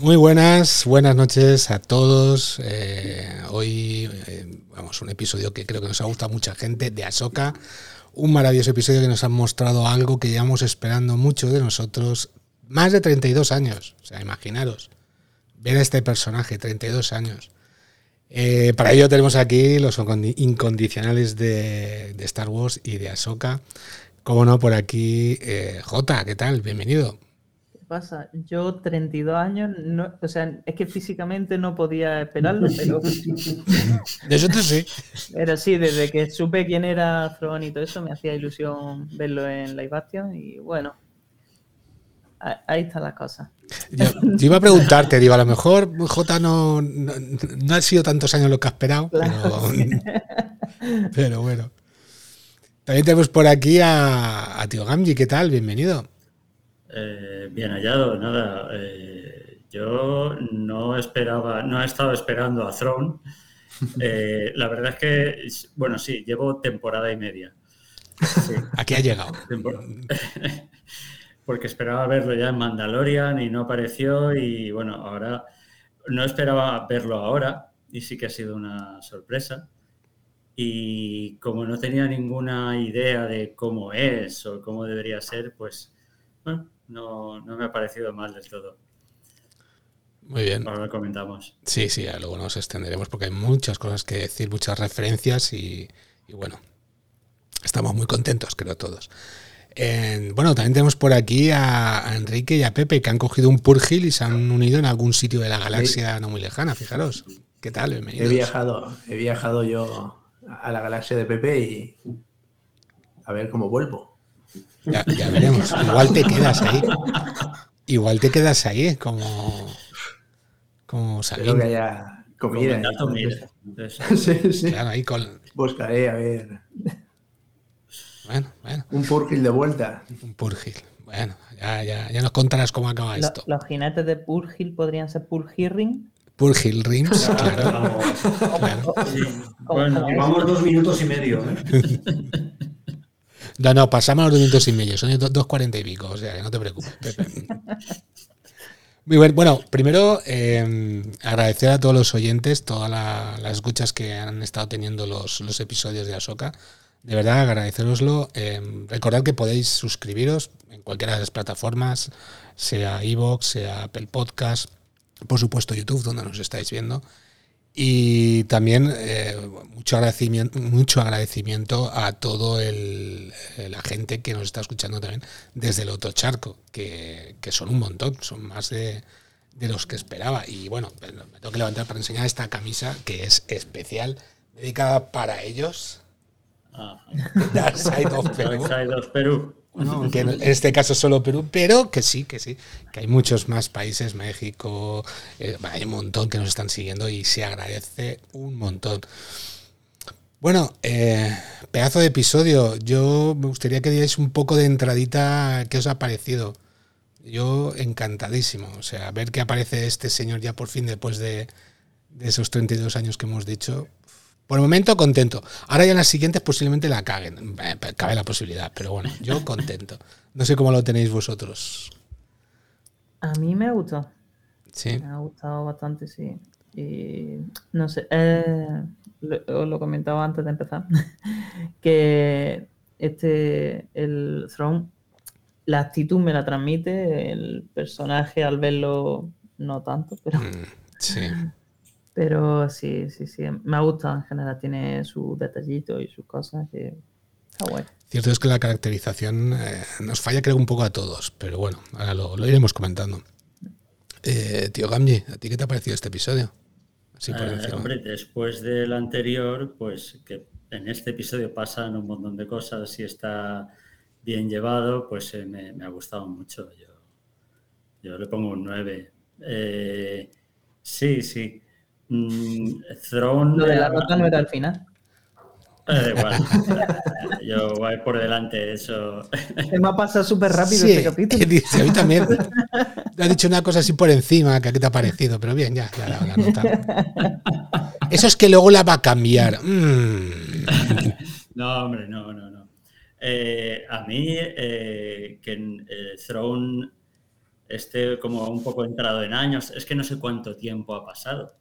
Muy buenas, buenas noches a todos. Eh, hoy, eh, vamos, un episodio que creo que nos ha gustado mucha gente de Ahsoka. Un maravilloso episodio que nos ha mostrado algo que llevamos esperando mucho de nosotros. Más de 32 años, o sea, imaginaros. Ver a este personaje, 32 años. Eh, para ello tenemos aquí los incondicionales de, de, Star Wars y de Ahsoka. Como no, por aquí, J, ¿qué tal? Bienvenido pasa? Yo 32 años, no, o sea, es que físicamente no podía esperarlo, pero... De eso sí. Pero sí, desde que supe quién era Thrawn y todo eso, me hacía ilusión verlo en Live Action y bueno, ahí está la cosa. Yo, iba a preguntarte, digo, a lo mejor J no, no, ha sido tantos años lo que ha esperado, pero, bueno. También tenemos por aquí a, a Tío Gamji, ¿qué tal? Bienvenido. Eh, bien hallado, nada. Eh, yo no esperaba, no he estado esperando a Throne. Eh, la verdad es que, bueno, sí, llevo temporada y media. Aquí ha llegado. Porque esperaba verlo ya en Mandalorian y no apareció y bueno, ahora no esperaba verlo ahora y sí que ha sido una sorpresa. Y como no tenía ninguna idea de cómo es o cómo debería ser, pues bueno, no, no me ha parecido mal del todo. Muy bien. Ahora lo comentamos. Sí, sí, luego nos extenderemos porque hay muchas cosas que decir, muchas referencias y, bueno, estamos muy contentos, creo todos. bueno, también tenemos por aquí a, Enrique y a Pepe que han cogido un Purgil y se han unido en algún sitio de la galaxia no muy lejana, fijaros. ¿Qué tal? Bienvenidos. He viajado, he viajado yo a la galaxia de Pepe y a ver cómo vuelvo. Ya, veremos. Igual te quedas ahí. Igual te quedas ahí, como. Como sabiendo. que haya comida. sí, sí. Claro, ahí con... Buscaré, a ver. Bueno, bueno. Un Purgil de vuelta. Un Purgil. Bueno, ya, ya, ya nos contarás cómo acaba esto. Los jinetes de Purgil podrían ser Purgirring. Purgil Rings, claro. Bueno, llevamos dos minutos y medio. ¿eh? No, no, pasamos los dos minutos y medio, son dos cuarenta y pico, o sea que no te preocupes, Muy bueno. Bueno, primero em, agradecer a todos los oyentes, todas las escuchas que han estado teniendo los, episodios de Asoka. De verdad, agradeceroslo. Eh, recordad que podéis suscribiros en cualquiera de las plataformas, sea Evox, sea Apple Podcast, por supuesto YouTube, donde nos estáis viendo. Y también eh, mucho, agradecimiento, mucho agradecimiento a todo el, la gente que nos está escuchando también desde el otro charco, que, son un montón, son más de, los que esperaba. Y bueno, me tengo que levantar para enseñar esta camisa que es especial, dedicada para ellos. Ah. Dark Side of Perú que en este caso solo Perú, pero que sí, que sí, que hay muchos más países, México, eh, hay un montón que nos están siguiendo y se agradece un montón. Bueno, eh, pedazo de episodio. Yo me gustaría que dierais un poco de entradita. ¿Qué os ha parecido? Yo encantadísimo. O sea, ver que aparece este señor ya por fin después de, de esos 32 años que hemos dicho. Por el momento contento. Ahora ya en las siguientes posiblemente la caguen. Eh, cabe la posibilidad, pero bueno, yo contento. No sé cómo lo tenéis vosotros. A mí me ha gustado. Sí. Me ha gustado bastante, sí. Y no sé, eh, lo, lo, comentaba antes de empezar, que este, el Throne, la actitud me la transmite, el personaje al verlo no tanto, pero... Mm, sí. Pero sí, sí, sí. Me ha gustado en general. Tiene sus detallitos y sus cosas que está bueno. Cierto es que la caracterización eh, nos falla, creo, un poco a todos. Pero bueno, ahora lo, iremos comentando. Eh, tío Gamji, ¿a ti qué te ha parecido este episodio? Así por eh, hombre, después del anterior, pues que en este episodio pasan un montón de cosas y está bien llevado, pues me, me, ha gustado mucho. Yo, yo le pongo un 9. sí, sí. Mm, Lo de la rota no era al final. Da igual. Yo voy por delante, eso. Se me ha pasado súper rápido este capítulo. a mí también. Te has dicho una cosa así por encima, que a qué te ha parecido, pero bien, ya, ya la, la nota. Eso es que luego la va a cambiar. Mm. No, hombre, no, no, no. Eh, a mí, eh, que eh, Throne esté como un poco entrado en años, es que no sé cuánto tiempo ha pasado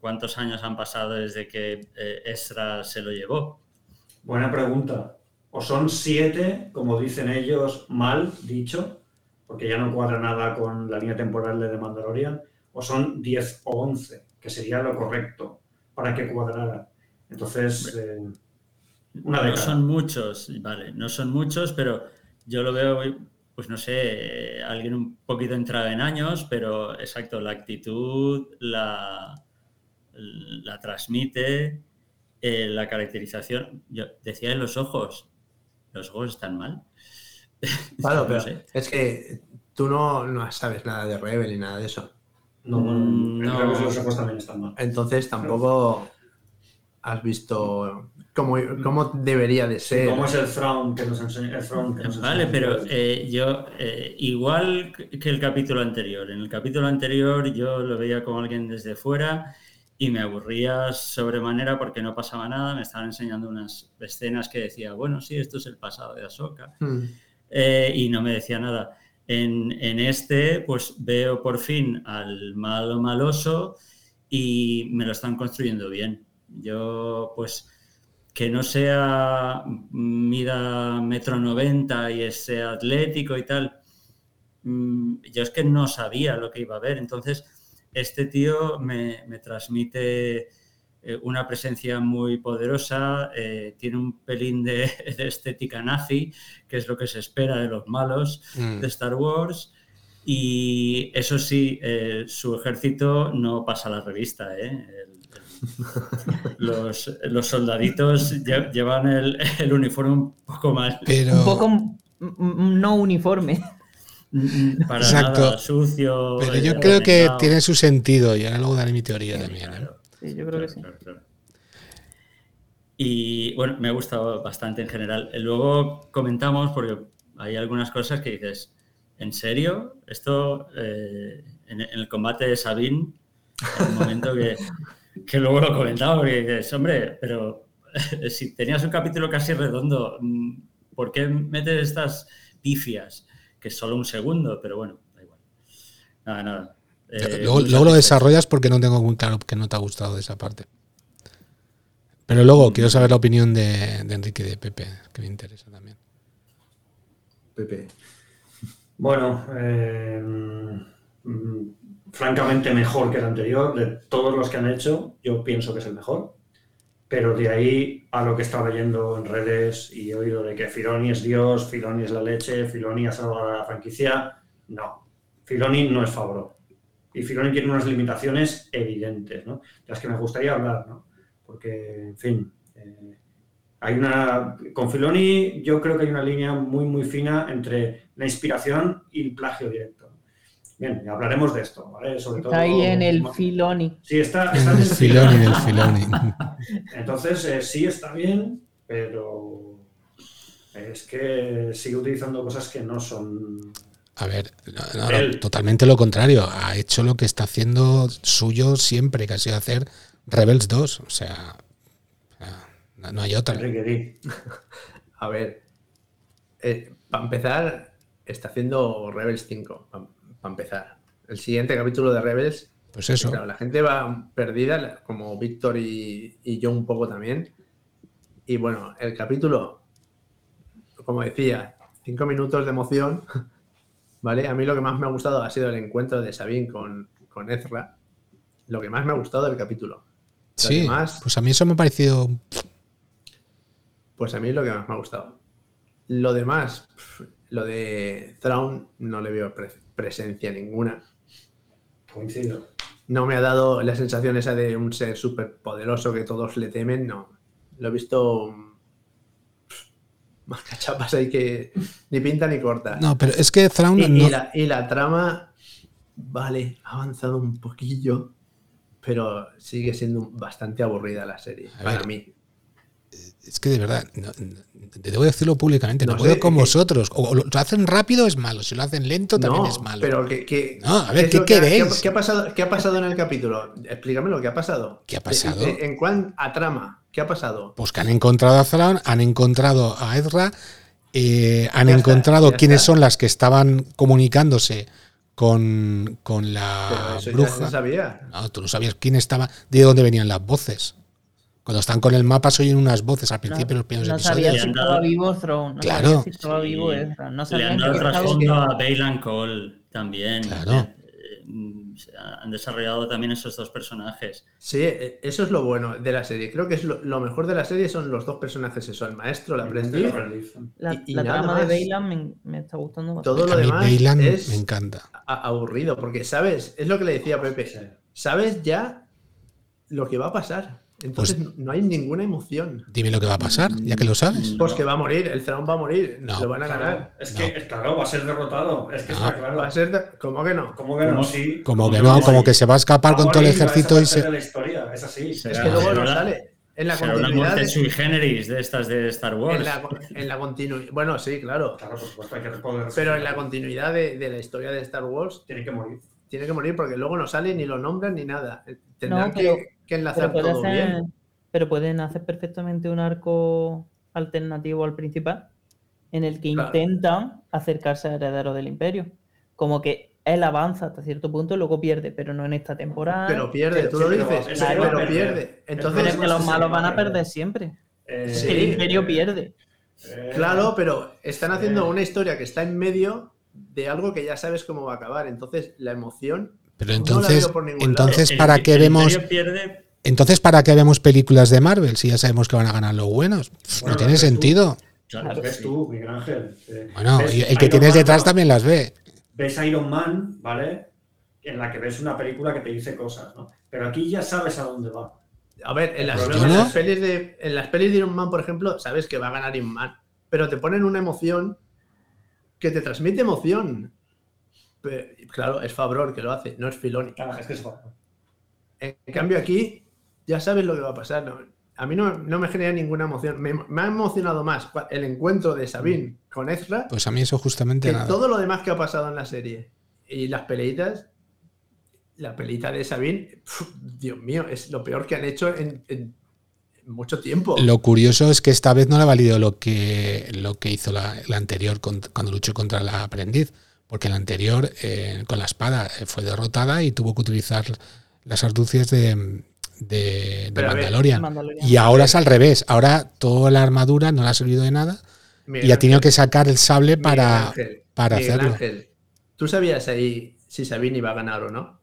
¿Cuántos años han pasado desde que eh, se lo llevó? Buena pregunta. O son siete, como dicen ellos, mal dicho, porque ya no cuadra nada con la línea temporal de The Mandalorian, o son diez o once, que sería lo correcto para que cuadrara. Entonces, eh, una No son muchos, vale, no son muchos, pero yo lo veo, pues no sé, alguien un poquito entrado en años, pero exacto, la actitud, la, la transmite, eh, la caracterización. Yo decía en los ojos, los ojos están mal. Claro, pero es que tú no, no, sabes nada de Rebel ni nada de eso. No, mm, no. los ojos también están mal. Entonces tampoco has visto cómo, cómo, debería de ser. ¿Cómo es el front que nos enseña? vale, pero eh, yo, eh, igual que el capítulo anterior, en el capítulo anterior yo lo veía como alguien desde fuera y me aburría sobremanera porque no pasaba nada, me estaban enseñando unas escenas que decía, bueno, sí, esto es el pasado de Ahsoka, hmm. eh, y no me decía nada. En, este, pues veo por fin al malo maloso y me lo están construyendo bien. Yo, pues, que no sea mida metro 90 y sea atlético y tal, mm, yo es que no sabía lo que iba a ver, entonces este tío me, transmite eh, una presencia muy poderosa, eh, tiene un pelín de, estética nazi, que es lo que se espera de los malos mm. de Star Wars. Y eso sí, eh, su ejército no pasa la revista. los, soldaditos llevan el, uniforme un poco más. Un poco no uniforme. Para nada sucio. Pero yo eh, creo que tiene su sentido y ahora luego daré mi teoría también. ¿eh? Sí, yo creo que sí. Y bueno, me ha gustado bastante en general. Luego comentamos, porque hay algunas cosas que dices, ¿en serio? Esto eh, en, el combate de Sabine, en un momento que, que luego lo comentamos, porque dices, hombre, pero si tenías un capítulo casi redondo, mm, ¿por qué metes estas pifias? Que es solo un segundo, pero bueno, da igual. Nada, nada. Eh, luego, lo desarrollas porque no tengo muy claro que no te ha gustado de esa parte. Pero luego mm. quiero saber la opinión de, Enrique y de Pepe, que me interesa también. Pepe. Bueno, eh, mm, francamente mejor que el anterior. De todos los que han hecho, yo pienso que es el mejor. Pero de ahí a lo que estaba leyendo en redes y he oído de que Filoni es Dios, Filoni es la leche, Filoni ha salvado a la franquicia, no. Filoni no es favor. Y Filoni tiene unas limitaciones evidentes, ¿no? De las que me gustaría hablar, ¿no? Porque, en fin, eh, hay una. Con Filoni, yo creo que hay una línea muy, muy fina entre la inspiración y el plagio directo. Bien, hablaremos de esto, ¿vale? Sobre está ahí en el Filoni. Sí, está, está en el Filoni. el Filoni. Entonces, eh, sí está bien, pero es que sigue utilizando cosas que no son... A ver, totalmente lo contrario. Ha hecho lo que está haciendo suyo siempre, que ha sido hacer Rebels 2. O sea, no hay otra. A ver, eh, para empezar, está haciendo Rebels 5 para empezar. El siguiente capítulo de Rebels. Pues eso. la gente va perdida, como Víctor y, yo un poco también. Y bueno, el capítulo, como decía, cinco minutos de emoción. ¿Vale? A mí lo que más me ha gustado ha sido el encuentro de Sabine con, con Ezra. Lo que más me ha gustado del capítulo. sí, pues a mí eso me ha parecido. Pues a mí es lo que más me ha gustado. Lo demás, lo de Thrawn no le veo presencia ninguna. Coincido. No me ha dado la sensación esa de un ser súper poderoso que todos le temen, no. Lo he visto más cachapas ahí que ni pinta ni corta. No, pero es que Thrawn... Y, la, trama, vale, ha avanzado un poquillo, pero sigue siendo bastante aburrida la serie, para mí. Es que de verdad, no, debo decirlo públicamente, no, No puedo sé, con que- vosotros. O lo hacen rápido es malo, si lo hacen lento también no, es malo. pero que, que- No, a ver, ¿qué queréis? ¿qué, ha- pasado, ¿Qué ha pasado en el capítulo? Explícame lo que ha pasado. ¿Qué ha pasado? En, en cuanto a trama, ¿qué ha pasado? Pues que han encontrado a Thrawn, han encontrado a Ezra, eh, han Ya encontrado ya quiénes está. son las que estaban comunicándose con, con Pero la eso ya bruja. se sabía. No, tú no sabías quién estaba, de dónde venían las voces. Cuando están con el mapa se oyen unas voces al principio de los primeros no sabía episodios. si Le han estaba dado- vivo Throne. No Claro. sabía si estaba Sí. vivo Ezra. No Le han dado estaba- trasfondo a Bailan Cole también. Claro. Eh, mm, se Han desarrollado también esos dos personajes. Sí, e- eso es lo bueno de la serie. Creo que es lo, lo mejor de la serie son los dos personajes, eso, el maestro, el aprendiz. La, y- y la nada trama de más. Bailan me, me está gustando bastante. Todo lo A mí demás Bailan es me encanta. aburrido, porque sabes, es lo que le decía Pepe, sabes ya lo que va a pasar. Entonces Pues no- no hay ninguna emoción. Dime lo que va a pasar, ya que lo sabes. Pues que va a morir, el Thrawn va a morir, No. lo van a ganar. Es que, claro, va a ser derrotado. Es que No. está claro. Va a ser, de- ¿cómo que no? ¿Cómo que no? Sí. Como que no, no, como que se va a escapar con todo el ejército y se. La historia. Es así. Sí. Es que luego no sale. En la Será una continuidad. muerte de- sui generis de estas de Star Wars. en la, en la continu- Bueno, sí, claro. Claro, por supuesto, hay que poder. Pero en la continuidad de, de la historia de Star Wars Tiene que morir. Tiene que morir porque luego no sale ni lo nombran ni nada. Tendrán No, pero- que, que enlazar Pero, todo hacer- bien. pero pueden hacer perfectamente un arco alternativo al principal en el que Claro. intentan acercarse al heredero del imperio. Como que él avanza hasta cierto punto y luego pierde, pero no en esta temporada. Pero pierde, Pero- tú lo pero dices, pero pierde. Pero Entonces, es que los malos van a perder. siempre. Eh, Sí. El imperio pierde. eh, claro, pero están haciendo una historia que está en medio de algo que ya sabes cómo va a acabar. Entonces, la emoción. Pero No la entonces, veo por ningún lado. entonces El- ¿para el- qué el vemos, pierde entonces para qué vemos películas de Marvel si ya sabemos que van a ganar los buenos? Bueno, no tiene tú. sentido. Que ves tú, Miguel Ángel. eh, Bueno, el que Iron tienes Man, detrás ¿no? también las ve. ves Iron Man, ¿vale? En la que ves una película que te dice cosas, ¿no? Pero aquí ya sabes a dónde va. A ver, en las, en las pelis de, en las pelis de Iron Man, por ejemplo, sabes que va a ganar Iron Man. Pero te ponen una emoción que te transmite emoción. Claro, es Fabror que lo hace, no es Filoni. Claro, es que es. En cambio, aquí ya sabes lo que va a pasar. ¿no? A mí no, no me genera ninguna emoción. Me, me ha emocionado más el encuentro de Sabine con Ezra Pues a mí eso justamente que nada. todo lo demás que ha pasado en la serie. Y las peleitas, la pelita de Sabine, pf, Dios mío, es lo peor que han hecho en, en mucho tiempo. Lo curioso es que esta vez no le ha valido lo que, lo que hizo la, la anterior con- cuando luchó contra la aprendiz, porque la anterior eh, con la espada eh, fue derrotada y tuvo que utilizar las arducias de, de, ver, Mandalorian. Mandalorian. Y ahora es al revés, ahora toda la armadura no le ha servido de nada Miguel y ha tenido Ángel, que sacar el sable Miguel para, Ángel, para Miguel hacerlo. Ángel, ¿Tú sabías ahí si Sabine iba a ganar o no?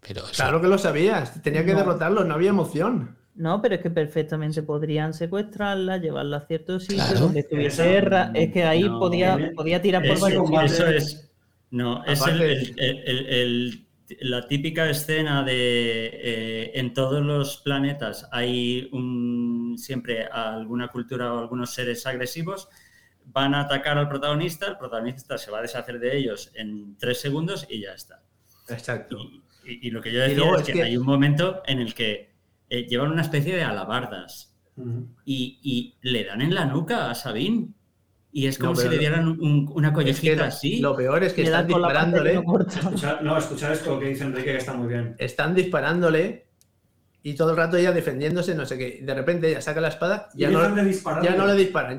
Pero eso- Claro que lo sabías. Tenía que No. derrotarlo, no había emoción. No, pero es que perfectamente podrían secuestrarla, llevarla a cierto sitio Claro. donde estuviese Esa- Erra. Es que ahí no, podía, tiene- podía tirar por varios sitios. eso es. No, es el- Aparte- el- el- el- la típica escena de eh, en todos los planetas hay un, siempre alguna cultura o algunos seres agresivos. Van a atacar al protagonista, el protagonista se va a deshacer de ellos en tres segundos y ya está. Exacto. Y, y- y lo que yo decía es es que, que- hay un momento en el que eh, llevan una especie de alabardas Ujú. y, y le dan en la nuca a Sabine. Y es No, como si le dieran un- una Es que collejita lo- así. lo peor es que están disparándole. no. Escuchar- no, escuchar esto que dice Enrique, que está muy bien. Están disparándole y todo el rato ella defendiéndose, no sé qué. De repente ella saca la espada, Y ya no, ya no le disparan, ya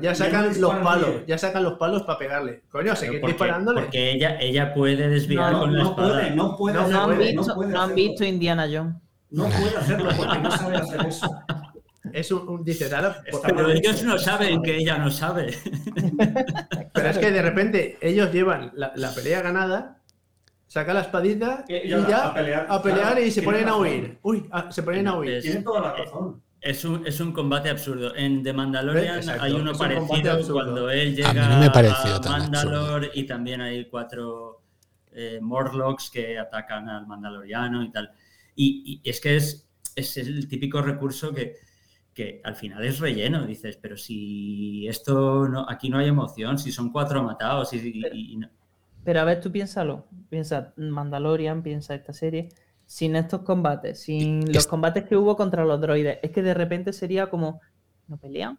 Ya no sacan los palos, ya sacan los palos para pegarle. Coño, porque, disparándole. porque ella, ella puede desviar No, con la espada. puede, no puede, No, No han visto, no puede no han visto Indiana Jones. No puede hacerlo porque no sabe hacer eso. Es un, un- dice, "Dara, por Está Pero favor". ellos no saben que ella no sabe. Pero es que de repente ellos llevan la, la pelea ganada, saca la espadita y, Y ya, ya a pelear, a pelear claro, y se tiene ponen a huir. Uy, ah, se ponen a huir. Es- Tiene toda la razón. Es un, es un combate absurdo. En The Mandalorian Exacto, hay uno un parecido cuando él A llega no me a tan Mandalore y también hay cuatro eh, Morlocks que atacan al Mandaloriano y tal. Y, y es que es, es el típico recurso que, que al final es relleno. Dices, pero si esto no, aquí no hay emoción, si son cuatro matados y, y- y no- Pero a ver, tú piénsalo. Piensa Mandalorian, piensa esta serie. Sin estos combates, sin los Es- combates que hubo contra los droides, es que de repente sería como no pelean.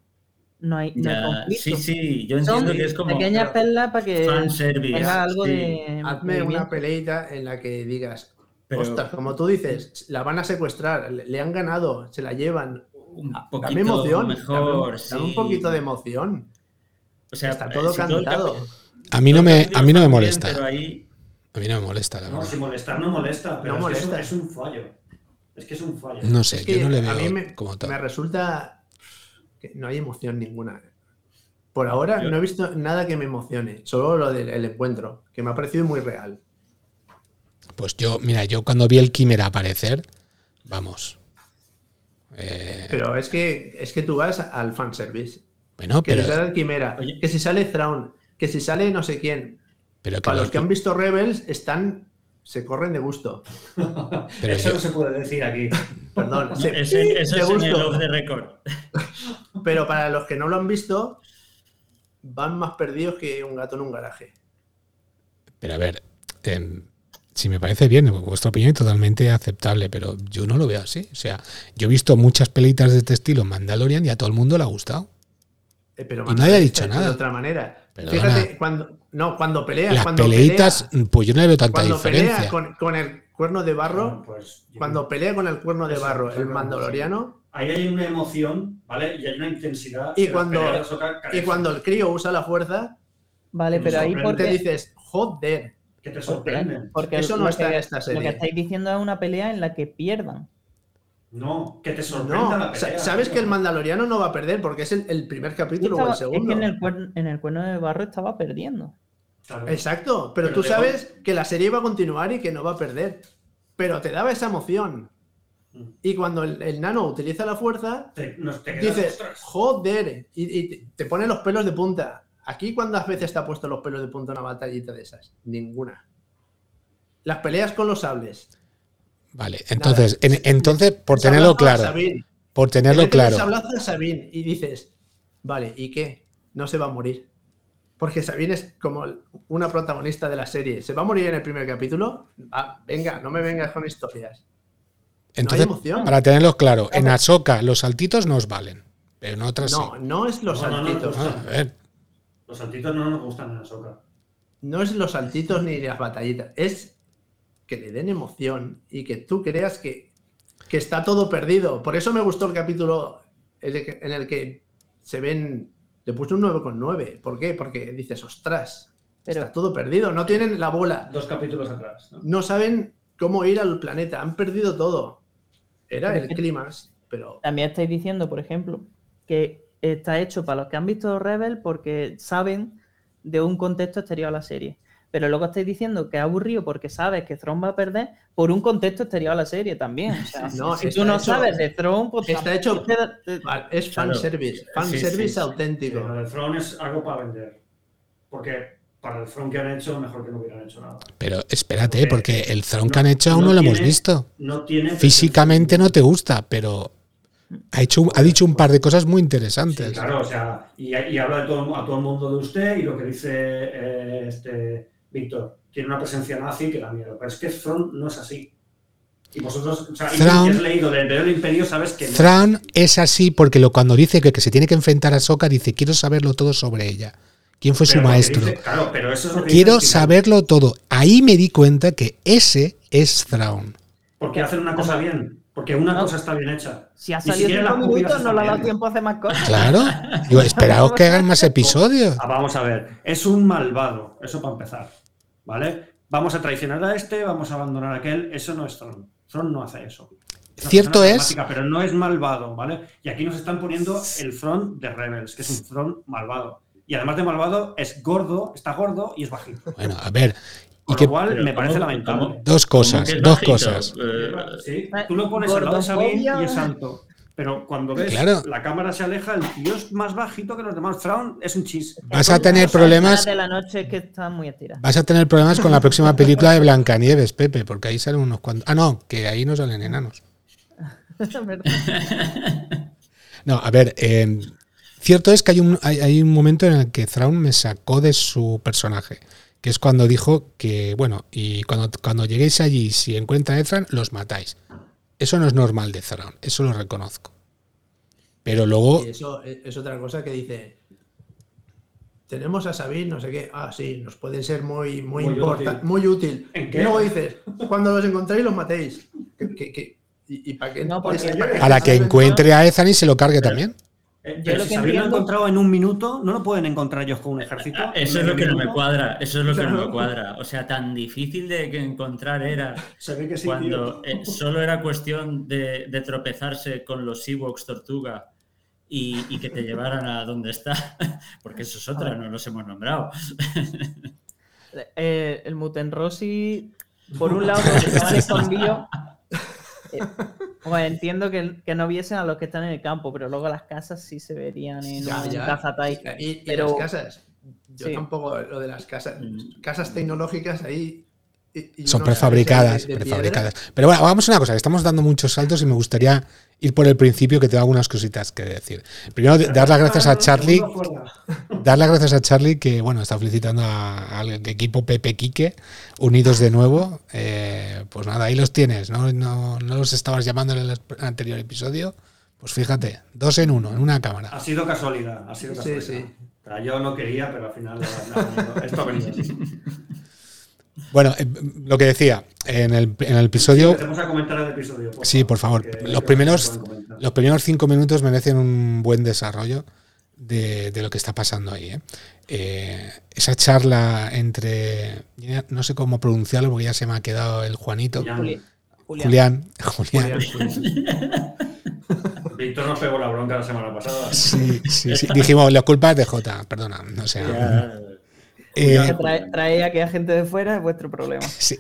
No hay, no hay Ya, conflicto. sí, sí, yo Son entiendo que es como pequeñas perlas para que fanservice. tenga algo sí. de. Hazme movimiento. una peleita en la que digas, Pero ostras, como tú dices, la van a secuestrar, le, le han ganado, se la llevan. un Dame poquito emoción, mejor, dame, dame un sí. poquito de emoción. O sea, Está todo si todo cantado. A mí no me, a mí no me bien, molesta. Pero ahí A mí no me molesta, la No, verdad. si molestar no molesta, pero No es, que molesta. es, un, es un fallo. Es que es un fallo. No sé, Es que yo no le a veo mí me, como me tal. resulta que no hay emoción ninguna. Por ahora Yo- no he visto nada que me emocione, solo lo del el encuentro, que me ha parecido muy real. Pues yo, mira, yo cuando vi el Quimera aparecer, vamos. Eh, Pero es que es que tú vas al fanservice. bueno, Que si pero, sale el Quimera, Oye. que si sale Thrawn, que si sale no sé quién. pero que Para los- que han visto Rebels, están. se corren de gusto. pero Eso yo- no se puede decir aquí. Perdón. se- Eso, eso de es en el gusto. off the record. Pero para los que no lo han visto, van más perdidos que un gato en un garaje. pero a ver, em, si me parece bien, vuestra opinión es totalmente aceptable, pero yo no lo veo así. O sea, yo he visto muchas pelitas de este estilo en Mandalorian y a todo el mundo le ha gustado. Eh, pero Y nadie ha dicho nada. De otra manera. Perdona. Fíjate, cuando. No, cuando pelea. Las cuando peleitas, pelea- pues yo no le veo tanta cuando diferencia. pelea con, con el cuerno de barro, Bueno, pues, yo- cuando pelea con el cuerno de Eso, barro el mandaloriano, Ahí hay una emoción, ¿vale? Y hay una intensidad. Y cuando- y cuando el crío usa la fuerza, Vale, pero ahí porque. dices, joder, Que te sorprenden. porque Eso no está que- en esta Lo que serie. estáis diciendo es una pelea en la que pierdan. No, que te sorprenda la No, pelea. sabes que el mandaloriano no va a perder porque es el, el primer capítulo o el es que segundo. en el, cuerno, en el cuerno de barro estaba perdiendo. Exacto, pero, Pero tú sabes que la serie va a continuar y que no va a perder. Pero te daba esa emoción. Mm. Y cuando el, el nano utiliza la fuerza, Te, nos- te quedas, dices, "Ostras". joder, y, y te- te pone los pelos de punta. ¿Aquí cuántas veces te ha puesto los pelos de punta una batallita de esas? Ninguna. Las peleas con los sables. Vale, entonces, en- entonces por tenerlo claro, por Te tenerlo claro. sablazo a Sabine y dices, vale, ¿y qué? No se va a morir. Porque Sabine es como una protagonista de la serie. ¿Se va a morir en el primer capítulo? Ah, venga, no me vengas con historias. Entonces, emoción. para tenerlo claro, en Ahsoka los saltitos nos valen, pero en otras No, sí. no es los No, no, no, saltitos. no, Ah, a ver, Los saltitos no nos gustan en Ahsoka. No es los saltitos ni las batallitas. Es que le den emoción y que tú creas que, que está todo perdido. Por eso me gustó el capítulo en el que, se ven. Le puse un 9,9. ¿Por qué? Porque dices, ostras, Pero está todo perdido. No tienen la bola. Dos capítulos atrás. ¿no? No saben cómo ir al planeta. Han perdido todo. Era el clímax, pero también estáis diciendo, por ejemplo, que está hecho para los que han visto Rebel porque saben de un contexto exterior a la serie. Pero luego estáis diciendo que es aburrido porque sabes que Throne va a perder por un contexto exterior a la serie también. O sea, No, si tú no hecho- sabes de Throne, pues está hecho- es fanservice. Sí, Fanservice sí, sí. auténtico. Lo del Throne es algo para vender. Porque para el Throne que han hecho, mejor que no hubieran hecho nada. pero espérate, Porque porque el Throne no- que han hecho aún no no, lo hemos visto. No tiene. Físicamente no te gusta, pero ha, hecho, ha dicho un par de cosas muy Sí, interesantes. claro, o sea, y, y habla de todo, a todo el mundo de usted y lo que dice eh, este Víctor. Tiene una presencia nazi que da miedo. Pero es que Throne no es así. Y vosotros, o sea, y Thrawn- que has leído del Imperio Imperio, sabes que no. Thrawn es así porque lo, cuando dice que, que se tiene que enfrentar a Ahsoka, dice, quiero saberlo todo sobre ella. ¿Quién fue su Pero maestro? dice- claro, pero eso es lo que Quiero saberlo todo. Ahí me di cuenta que ese es Thrawn. Porque hacen una cosa bien. Porque una No. cosa está bien hecha. si ha salido cinco minutos, no le ha dado tiempo a hacer más cosas. Claro. Digo, esperaos que hagan más episodios. Ah, vamos a ver, es un malvado, eso para empezar. ¿Vale? Vamos a traicionar a este, vamos a abandonar a aquel, eso no es Tron. Tron no hace eso. una Cierto es- Pero no es malvado, ¿vale? Y aquí nos están poniendo el front de Rebels, que es un front malvado. Y además de malvado, es gordo, está gordo y es bajito. Bueno, a ver. Y Con que, lo cual me parece ¿cómo- lamentable. cómo- dos ¿Cómo cosas, dos bajito? cosas. Eh, Sí, tú lo pones al lado de Sabine y es alto. Pero cuando ves Claro. la cámara se aleja, el tío es más bajito que los demás. Thrawn es un chis. Vas a tener problemas. de la noche que están muy. Vas a tener problemas con la próxima película de Blancanieves, Pepe, porque ahí salen unos cuantos. Ah, no, que ahí no salen enanos. No, a ver, eh, cierto es que hay un, hay, hay un momento en el que Thrawn me sacó de su personaje, que es cuando dijo que, bueno, y cuando, cuando lleguéis allí, si encuentran a Ezran, los matáis. Eso no es normal de Thrawn, eso lo reconozco. Pero luego. Y eso es otra cosa que dice. Tenemos a Sabine, no sé qué. Ah, sí, nos puede ser muy, muy, Muy importante, útil. muy útil. ¿En Y qué? luego dices, cuando los encontréis, los matéis. ¿Qué- qué- qué? ¿Y, y para qué? No, porque A la que encuentre a Ethan y se lo cargue también. Eh, Yo pero lo si que Sabine lo entiendo- ha encontrado en un minuto, ¿no lo pueden encontrar ellos con un ejército? Ah, Eso es lo que no me cuadra, eso es lo que no me cuadra. O sea, tan difícil de que encontrar era Se ve que sí, cuando eh, solo era cuestión de, de tropezarse con los Seawoks Tortuga y, y que te llevaran a donde está, porque eso es otra, no los hemos nombrado. Eh, el Muten Rossi, por un lado, porque estaban escondidos. eh, bueno, entiendo que, que no viesen a los que están en el campo, pero luego las casas sí se verían en Ya, un ya. Cazatai. Y, y Pero- las casas. Yo Sí. tampoco, lo de las casas. Mm. Casas tecnológicas ahí. Y- y Son prefabricadas, de- de prefabricadas. Pero bueno, hagamos una cosa, que estamos dando muchos saltos y me gustaría ir por el principio que tengo algunas cositas que decir. Primero, de- dar las gracias a Charlie, dar las gracias a Charlie que bueno, está felicitando a- al equipo Pepe Quique, unidos de nuevo. Eh, pues nada, ahí los tienes, ¿no? No, no los estabas llamando en el anterior episodio. Pues fíjate, dos en uno, en una cámara. Ha sido casualidad, ha sido casualidad. sí. O sea, yo no quería, pero al final ha venido- esto ha venido así. Bueno, eh, lo que decía, en el, en el episodio Empecemos a comentar el episodio. por Sí, por favor. Los primeros-. Los primeros cinco minutos merecen un buen desarrollo de, de lo que está pasando ahí. ¿eh? Eh, esa charla entre. No sé cómo pronunciarlo porque ya se me ha quedado el Juanito. Julián. Julián. Julián. Víctor nos pegó la bronca la semana pasada. Sí, sí, sí. Dijimos, la culpa es de J, perdona. No sé. Eh, trae, trae aquí a gente de fuera es vuestro problema. Sí.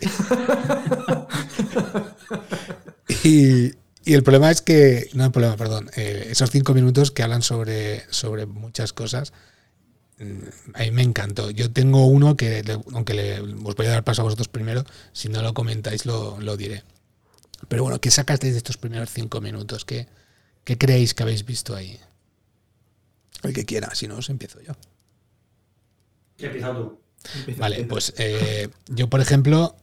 y, y el problema es que, no el problema, perdón, eh, esos cinco minutos que hablan sobre, sobre muchas cosas, mm, a mí me encantó. Yo tengo uno que, aunque le, os voy a dar paso a vosotros primero, si no lo comentáis lo, lo diré. Pero bueno, ¿qué sacasteis de estos primeros cinco minutos? ¿Qué, qué creéis que habéis visto ahí? El que quiera, si no, os empiezo yo. ¿Qué empieza tú? Empieza, Vale, pues eh, yo, por ejemplo,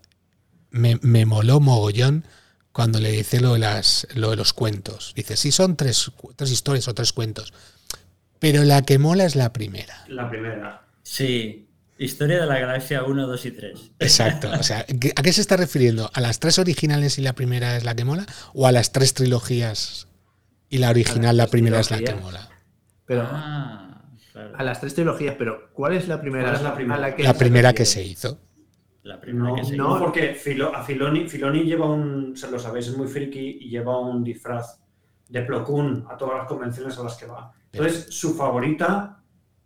me, me moló mogollón cuando le dice lo de, las, lo de los cuentos. Dice, sí, son tres, tres historias o tres cuentos, pero la que mola es la primera. La primera. Sí, historia de la galaxia 1, 2 y 3. Exacto. O sea, ¿qué- ¿a qué se está refiriendo? ¿A las tres originales y la primera es la que mola? ¿O a las tres trilogías y la original, la primera es la que mola? Pero Ah, claro. a las tres trilogías, pero ¿cuál es la primera? ¿Cuál es la primera? a la que La se primera que se hizo. La primera No, que se no. no, porque Filo- a Filoni, Filoni lleva un, se lo sabéis, es muy friki y lleva un disfraz de Plo Koon a todas las convenciones a las que va. Entonces, su favorita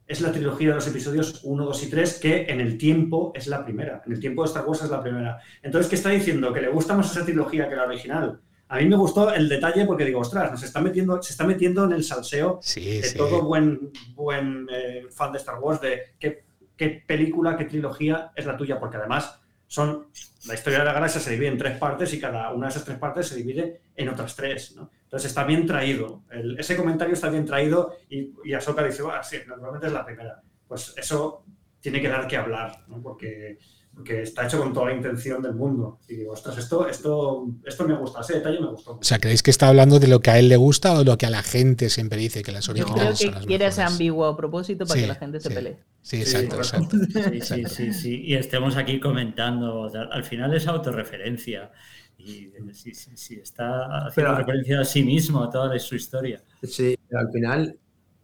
es la trilogía de los episodios 1, 2 y 3, que en el tiempo es la primera. En el tiempo de Star Wars es la primera. Entonces, ¿qué está diciendo? Que le gusta más esa trilogía que la original. A mí me gustó el detalle porque digo, ostras, nos está metiendo, se está metiendo en el salseo Sí, de sí. todo buen, buen eh, fan de Star Wars, de qué, qué película, qué trilogía es la tuya, porque además son la historia de la galaxia se divide en tres partes y cada una de esas tres partes se divide en otras tres. ¿no? Entonces está bien traído. El- ese comentario está bien traído y, y Ahsoka dice, "Bueno, sí, normalmente es la primera. Pues eso tiene que dar que hablar, ¿no? porque, porque está hecho con toda la intención del mundo. Y digo, ostras, esto, esto, esto me gusta, ese detalle me gustó. O sea, ¿creéis que está hablando de lo que a él le gusta o de lo que a la gente siempre dice que las Yo creo originales son que las quiere ser mejores? ambiguo a propósito para Sí, que la gente se sí. pelee. Sí, Sí, exacto, correcto. exacto. Sí, sí, sí, sí. Y estemos aquí comentando. o sea, Al final es autorreferencia. Y eh, sí, sí, sí, está haciendo Pero- referencia a sí mismo, a toda su historia. Sí, pero al final,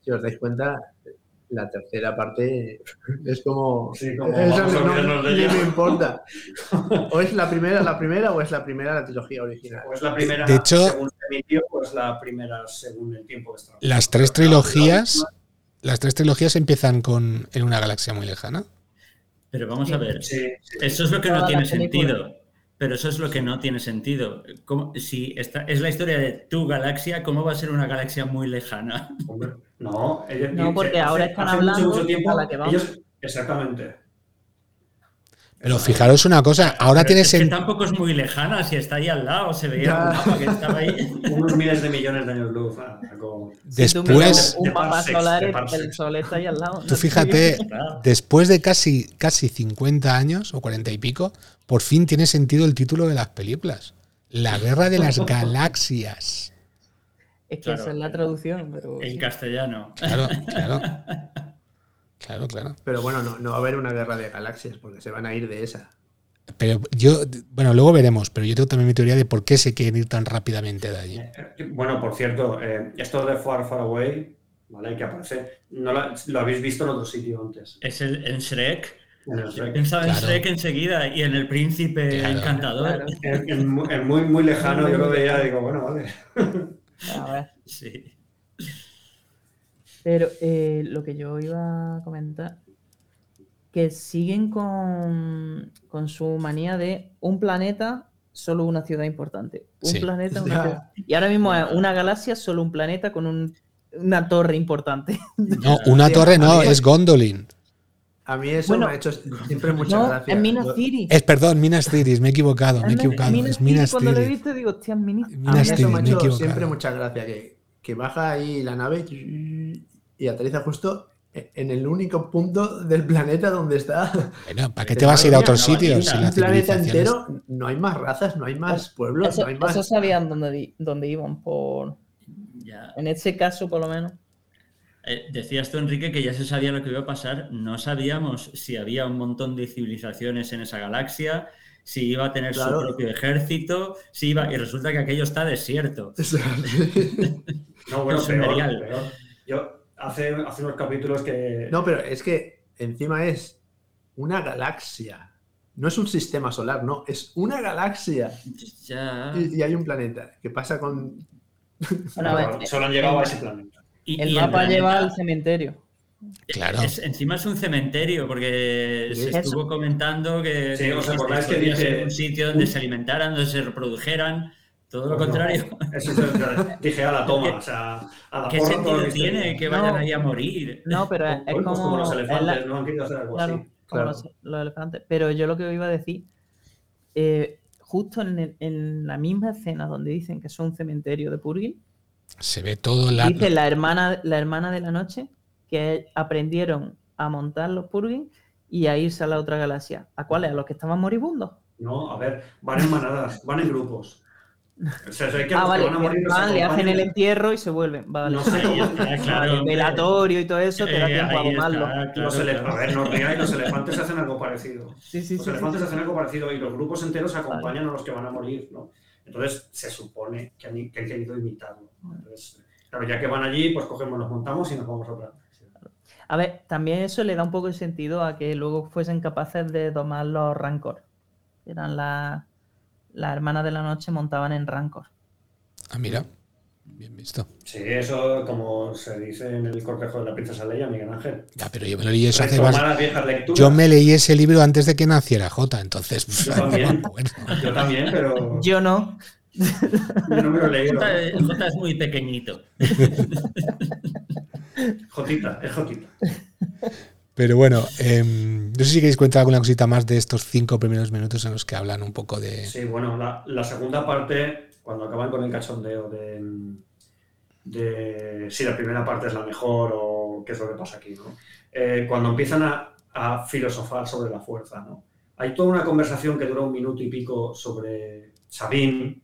si os dais cuenta, la tercera parte es como. Sí, como Eso no- de ni me importa. O es la primera la primera o es la primera la trilogía original. O es la primera De hecho- según se emitió, o es la primera según el tiempo Wars. Las tres trilogías, las tres trilogías empiezan con en una galaxia muy lejana. Pero vamos a ver. Sí, sí. Eso es lo que no tiene sentido. Pero eso es lo que no tiene sentido. ¿Cómo- si esta es la historia de tu galaxia, ¿cómo va a ser una galaxia muy lejana? Hombre, No, ellos- No, porque hace- ahora están hace hablando mucho, mucho tiempo, a la que vamos. ellos- exactamente. Pero fijaros una cosa, ahora Pero tiene es que tampoco es muy lejana, si está ahí al lado, se veía Ya. un mapa que estaba ahí. Unos miles de millones de años luz. ah, como- Después, un mapa solar, el sol está ahí al lado. tú fíjate, Claro. después de casi, casi 50 años o 40 y pico, por fin tiene sentido el título de las películas. La guerra de las galaxias. Es que esa es la traducción, pero... En castellano. Claro, claro. Claro, claro. Pero bueno, no, no va a haber una guerra de galaxias porque se van a ir de esa. Pero yo, bueno, luego veremos, pero yo tengo también mi teoría de por qué se quieren ir tan rápidamente de allí. Eh, bueno, por cierto, eh, esto de Far Far Away, ¿vale? Que aparece, no lo, lo habéis visto en otro sitio antes. Es el, en Shrek. En el Shrek. Pensaba en Claro. Shrek enseguida y en el príncipe Claro. encantador. Claro. En, en mu- en muy, muy lejano yo lo veía y digo, bueno, vale. A ver. Sí. Pero eh, lo que yo iba a comentar, que siguen con, con su manía de un planeta, solo una ciudad importante. Un Sí. planeta, una ciudad. Y ahora mismo es una galaxia, solo un planeta con un- una torre importante. No, una torre no, es Gondolin. A mí eso Bueno, me ha hecho siempre mucha no, gracia. es Minas perdón, Minas Tirith, me he equivocado, me he equivocado. Minas Es Minas Tirith, Cuando lo he Tirith. visto digo, hostia, es Minas A mí Minas eso Tirith, me ha hecho siempre mucha gracia, que, que baja ahí la nave y, y aterriza justo en el único punto del planeta donde está. Bueno, ¿para qué te vas a ir a otro sitio si la planeta entero, no hay más razas, no hay más pueblos, Eso, no hay más. eso sabían dónde, dónde iban, por Ya. en este caso por lo menos. Eh, decías tú, Enrique, que ya se sabía lo que iba a pasar. No sabíamos si había un montón de civilizaciones en esa galaxia, si iba a tener Claro. su propio ejército, si iba. Y resulta que aquello está desierto. No, bueno, Es un peor, serial. peor. Yo hace, hace unos capítulos que. no, pero es que encima es una galaxia. No es un sistema solar, no, es una galaxia. Ya. Y, y hay un planeta. ¿Qué pasa con.? Bueno, a ver, solo han llegado a ese planeta. Y- el y mapa planeta- lleva al cementerio. Claro. es- encima es un cementerio, porque se estuvo comentando que, Sí, ¿os acordáis que un sitio donde se alimentaran, donde se reprodujeran. Todo lo Pues no. contrario. Eso es- dije a la toma, o sea, a la ¿Qué porra sentido tiene que vayan No. ahí a morir? No, pero es, es Pues como, como los la- elefantes, no han querido hacer algo Claro, así. como Claro. los, los elefantes. Pero yo lo que iba a decir, eh, justo en, el- en la misma escena donde dicen que es un cementerio de Purgil, Se ve todo la. dice la hermana, la hermana de la noche que aprendieron a montar los Purgil y a irse a la otra galaxia. ¿A cuáles? ¿A los que estaban moribundos? No, a ver, van en manadas, van en grupos. O sea, sé que ah, los que vale, van a morir los van, le hacen el entierro y se vuelven. Vale. No sé cómo- Ah, Vale, claro, el velatorio y todo eso te da Eh, tiempo a está, domarlo. claro, Los ele- claro. A ver, no os riáis, los elefantes hacen algo parecido. Sí, sí, Los sí, elefantes sí, hacen sí. algo parecido y los grupos enteros acompañan a los que van a morir, ¿no? Entonces se supone que han, que han querido imitarlo. claro, ya que van allí, pues cogemos, nos montamos y nos vamos a otra. A ver, también eso le da un poco de sentido a que luego fuesen capaces de domar los Rancor. Eran las la hermanas de la noche montaban en Rancor. Ah, mira. Bien visto. Sí, eso como se dice en el cortejo de la princesa Leia, Miguel Ángel. Ya, pero yo me lo leí eso hace más. las. Yo me leí ese libro antes de que naciera Jota, entonces. Yo también. bueno. Yo también, pero Yo no. yo no me lo leído. Jota, Jota es muy pequeñito. Jotita, es Jotita. Pero bueno, em, no sé si queréis contar alguna cosita más de estos cinco primeros minutos en los que hablan un poco de. Sí, bueno, la, la segunda parte, cuando acaban con el cachondeo de, si la primera parte es la mejor o qué es lo que pasa aquí, ¿no? Eh, cuando empiezan a, a filosofar sobre la fuerza, ¿no? Hay toda una conversación que dura un minuto y pico sobre Sabine,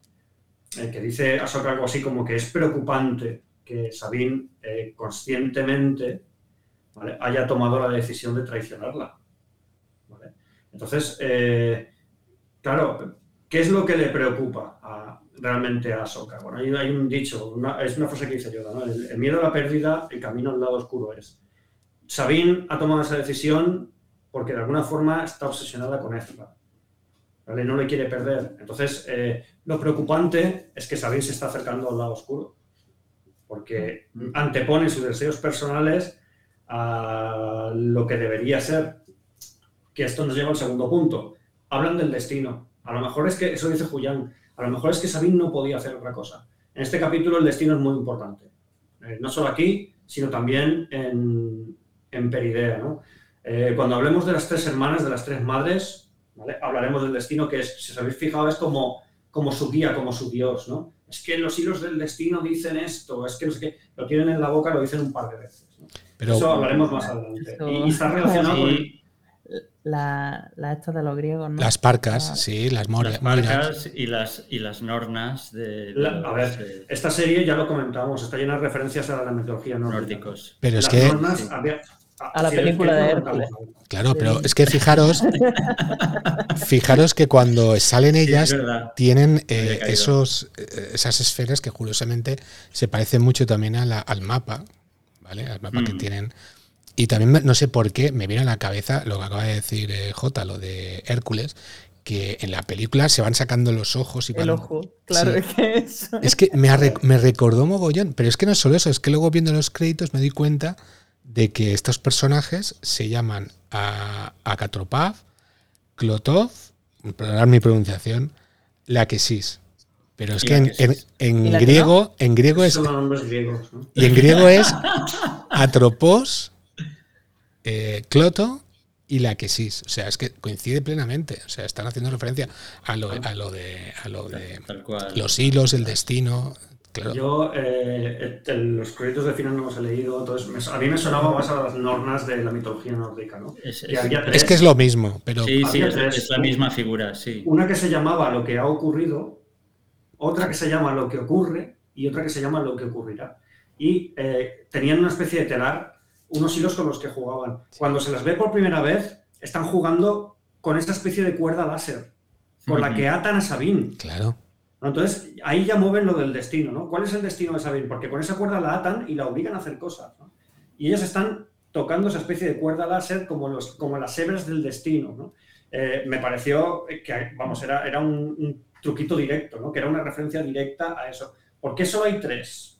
eh, que dice Ahsoka algo así como que es preocupante que Sabine eh, conscientemente haya tomado la decisión de traicionarla. Entonces, eh, claro, ¿qué es lo que le preocupa realmente a Ahsoka? Bueno, hay, hay un dicho, una- es una frase que dice Yoda, ¿no? El, el miedo a la pérdida, el camino al lado oscuro es. Sabine ha tomado esa decisión porque de alguna forma está obsesionada con Ezra. ¿vale? No le quiere perder. Entonces, eh, lo preocupante es que Sabine se está acercando al lado oscuro. Porque antepone sus deseos personales a lo que debería ser. Que esto nos lleva al segundo punto. Hablan del destino. A lo mejor es que, eso dice Julián, a lo mejor es que Sabine no podía hacer otra cosa. En este capítulo el destino es muy importante. Eh, no solo aquí, sino también en, en Peridea. Eh, cuando hablemos de las tres hermanas, de las tres madres, hablaremos del destino, que es, si os habéis fijado, es como, como su guía, como su Dios. ¿no? Es que los hilos del destino dicen esto, es que no sé qué, lo tienen en la boca, lo dicen un par de veces. Pero Eso hablaremos más adelante. Eso- Y, está relacionado con... Sí. la, la estas de los griegos, ¿no? Las parcas, Ah. sí, las morias. Las marcas y las, y las nornas de, de La- a ver, eh, esta serie ya lo comentábamos, está llena de referencias a la mitología nórdica. nórdicos. Pero es Las que, nornas había- A la sí, película es de comentamos. claro, pero es que fijaros, fijaros que cuando salen Sí, ellas es verdad. tienen eh, esos, eh, esas esferas que curiosamente se parecen mucho también a la- al mapa, ¿vale? Que Mm. tienen. Y también no sé por qué me viene a la cabeza lo que acaba de decir eh, J, lo de Hércules, que en la película se van sacando los ojos y El van- ojo, claro, Sí. es que eso. Es que me, me recordó mogollón, pero es que no es solo eso, es que luego viendo los créditos me di cuenta de que estos personajes se llaman a Akatropav, Klotov, perdonad mi pronunciación, Laquesis. Pero es que en, Laquesis. en- ¿Y en la que griego, en griego es Son nombres griegos, ¿no? y en griego es Atropos, eh, Cloto y Laquesis. O sea, es que coincide plenamente. O sea, están haciendo referencia a lo, a lo de a lo de los hilos, el destino. Claro. Yo eh, el- los créditos de final no los he leído, entonces me- a mí me sonaba más a las nornas de la mitología nórdica, ¿no? Es, Que es- había tres. Es que es lo mismo, pero sí, sí, había es, tres. es la misma figura, sí. Una que se llamaba lo que ha ocurrido, otra que se llama lo que ocurre y otra que se llama lo que ocurrirá. Y eh, tenían una especie de telar, unos hilos con los que jugaban. Cuando se las ve por primera vez, están jugando con esta especie de cuerda láser, con la que atan a Sabine. claro. Entonces, ahí ya mueven lo del destino, ¿no? ¿Cuál es el destino de Sabine? Porque con esa cuerda la atan y la obligan a hacer cosas, ¿no? Y ellos están tocando esa especie de cuerda láser como, los, como las hebras del destino, ¿no? Eh, me pareció que, vamos, era, era un, un truquito directo, ¿no? Que era una referencia directa a eso. ¿Por qué solo hay tres?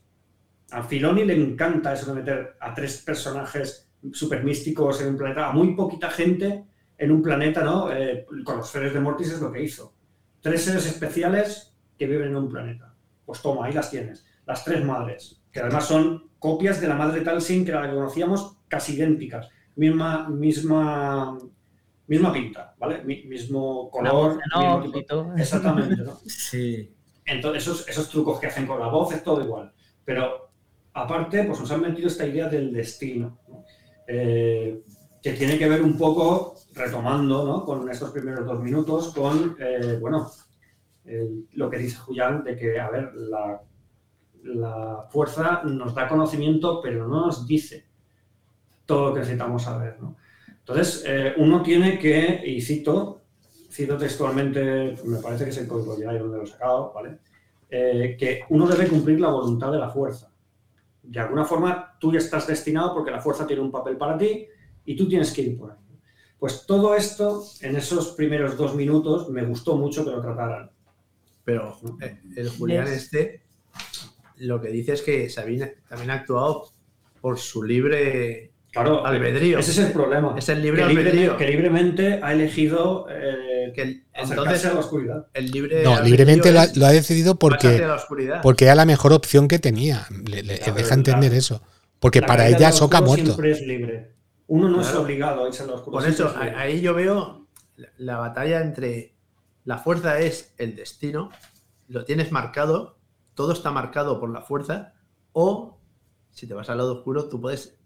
A Filoni le encanta eso de meter a tres personajes súper místicos en un planeta, a muy poquita gente en un planeta, ¿no? Eh, con los seres de Mortis es lo que hizo. Tres seres especiales que viven en un planeta. Pues toma, ahí las tienes. Las tres madres, que además son copias de la madre Talsin, que la que conocíamos, casi idénticas. Misma, misma, misma pinta, ¿vale? Mi- mismo color. en mismo y todo. Exactamente, ¿no? Sí. Entonces, esos, esos trucos que hacen con la voz es todo igual. Pero aparte, pues nos han metido esta idea del destino, ¿no? Eh, que tiene que ver un poco, retomando, ¿no? Con estos primeros dos minutos, con, eh, bueno, lo que dice Julián de que, a ver, la, la fuerza nos da conocimiento, pero no nos dice todo lo que necesitamos saber, ¿no? Entonces, eh, uno tiene que, y cito, cito textualmente, me parece que es el código ya donde lo he sacado, ¿vale? Eh, que uno debe cumplir la voluntad de la fuerza. De alguna forma, tú ya estás destinado porque la fuerza tiene un papel para ti y tú tienes que ir por ahí. Pues todo esto, en esos primeros dos minutos, me gustó mucho que lo trataran. Pero eh, el Julián Yes. este lo que dice es que Sabine también ha actuado por su libre Claro, albedrío. ese es el problema. Es el libre que, libre- albedrío. que libremente ha elegido eh, Que el- entonces a la oscuridad. el libre No, libremente lo ha, es lo ha decidido porque, la porque era la mejor opción que tenía. Le, deja entender la- eso. Porque La para ella oscuro muerto. Siempre es libre. Uno no es obligado a irse a la oscuridad. Por eso, ahí yo veo la batalla entre la fuerza es el destino, lo tienes marcado, todo está marcado por la fuerza, o si te vas al lado oscuro, tú puedes,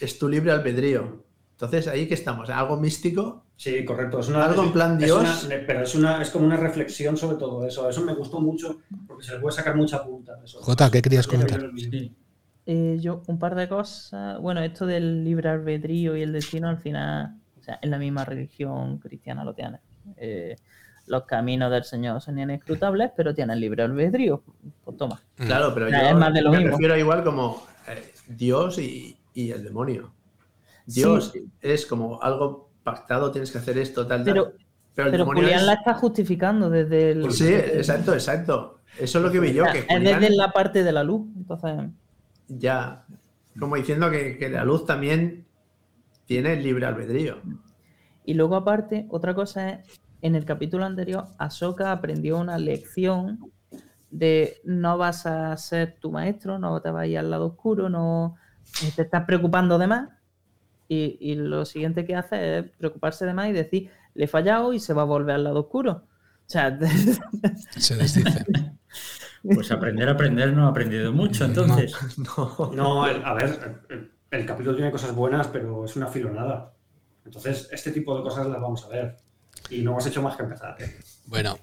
es tu libre albedrío. Entonces, ahí que estamos, algo místico, Sí, correcto. Es una, Algo en plan es Dios. una- pero es, una, es como una reflexión sobre todo eso. Eso me gustó mucho porque se le puede sacar mucha punta. Eso. Jota, ¿qué querías comentar? Eh, yo, un par de cosas. Bueno, esto del libre albedrío y el destino, al final, o sea, en la misma religión cristiana lo tienes. Eh, los caminos del Señor son inescrutables, pero tienen libre albedrío. Pues toma. Claro, pero yo es más de lo me mismo. refiero igual como eh, Dios y, y el demonio. Dios Sí. es como algo pactado, tienes que hacer esto, tal, tal. Pero, Pero el pero demonio Julián es- la está justificando desde el. Sí, exacto, exacto. Eso es lo que vi yo, que es Julián- desde la parte de la luz. Entonces, Ya, como diciendo que, que la luz también tiene libre albedrío. Y luego, aparte, otra cosa es, en el capítulo anterior, Ahsoka aprendió una lección de no vas a ser tu maestro, no te vas a ir al lado oscuro, no te estás preocupando de más. Y, y lo siguiente que hace es preocuparse de más y decir, le he fallado y se va a volver al lado oscuro. O sea, Se desdice. Pues aprender a aprender no ha aprendido mucho, entonces. No. No, el- a ver, el, el capítulo tiene cosas buenas, pero es una filonada. Entonces, este tipo de cosas las vamos a ver. Y no hemos hecho más que empezar. Bueno.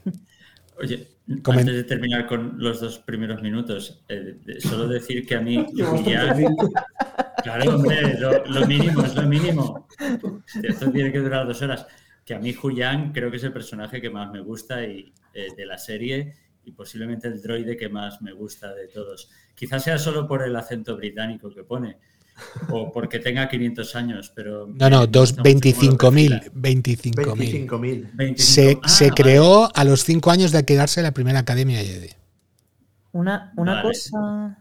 Oye, antes de terminar con los dos primeros minutos, eh, solo decir que a mí Claro, hombre, lo, mínimo, es lo mínimo. Esto tiene que durar dos horas. Que a mí Julián creo que es el personaje que más me gusta y, eh, de la serie y posiblemente el droide que más me gusta de todos. Quizás sea solo por el acento británico que pone o porque tenga 500 años, pero... No, no, 25.000. 25.000. Se, ah, se creó a los 5 años de quedarse la primera Academia Jedi. Una, una cosa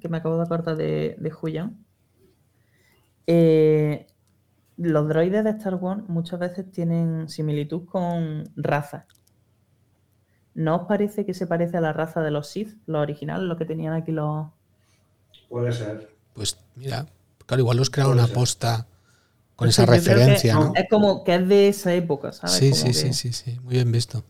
que me acabo de acordar de, de Julian. Eh, los droides de Star Wars muchas veces tienen similitud con razas. ¿No os parece que se parece a la raza de los Sith, los originales, los que tenían aquí los... Puede ser. Pues mira, claro, igual los crearon a posta con esa referencia, ¿no? Es como que es de esa época, ¿sabes? Sí, sí, sí, sí, sí, muy bien visto.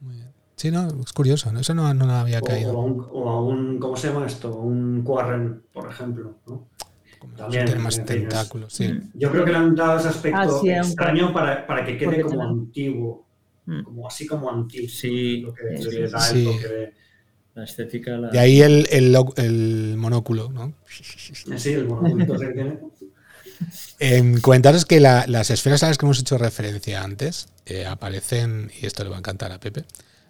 Muy bien. Sí, no, es curioso, ¿no? eso no, no había caído. O a, un, ¿cómo se llama esto? Un Quarren, por ejemplo, ¿no? También tiene más tentáculos, sí. Yo creo que le han dado ese aspecto ah, extraño para, para, que quede como antiguo, mm. como así como antiguo. Sí, lo que le da el toque de la estética. La... De ahí el, el, el, monóculo, ¿no? Sí, el monóculo que tiene. Eh, comentaros que la, las esferas a las que hemos hecho referencia antes eh, aparecen, y esto le va a encantar a Pepe,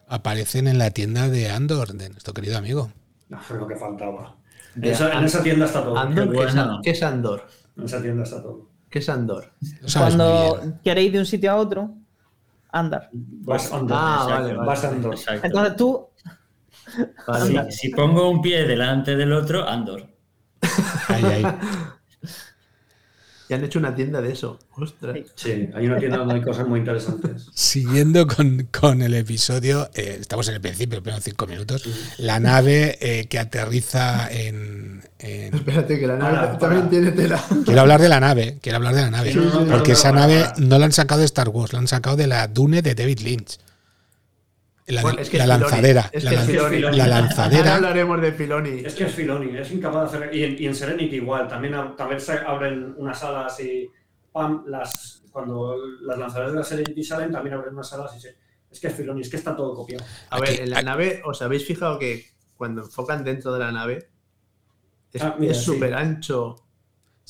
aparecen en la tienda de Andor, de nuestro querido amigo. No, es lo que faltaba. En esa, tienda está todo. Andor, ¿qué, es, Andor? En esa tienda está todo. ¿Qué es Andor? Cuando queréis de un sitio a otro, andar. Vas Andor. Ah, vale, Vas Andor. Entonces tú si, pongo un pie delante del otro, Andor. Y han hecho una tienda de eso. Ostras. Sí, hay una tienda donde hay cosas muy interesantes. Siguiendo con, el episodio, eh, estamos en el principio, pero en cinco minutos. La nave eh, que aterriza en, Espérate, que la nave también tiene tela. Quiero hablar de la nave, quiero hablar de la nave. porque esa nave no la han sacado de Star Wars, la han sacado de la Dune de David Lynch. La, lanzadera. la, lanzadera. hablaremos de Filoni. Es que es Filoni, es incapaz de hacer. Y en, Serenity igual, también, también se abren unas alas y. Pam, las, cuando las lanzaderas de la Serenity salen, también abren unas alas y se. Es que es Filoni, es que está todo copiado. A ver, en la nave, ¿os habéis fijado que cuando enfocan dentro de la nave es súper ah, ancho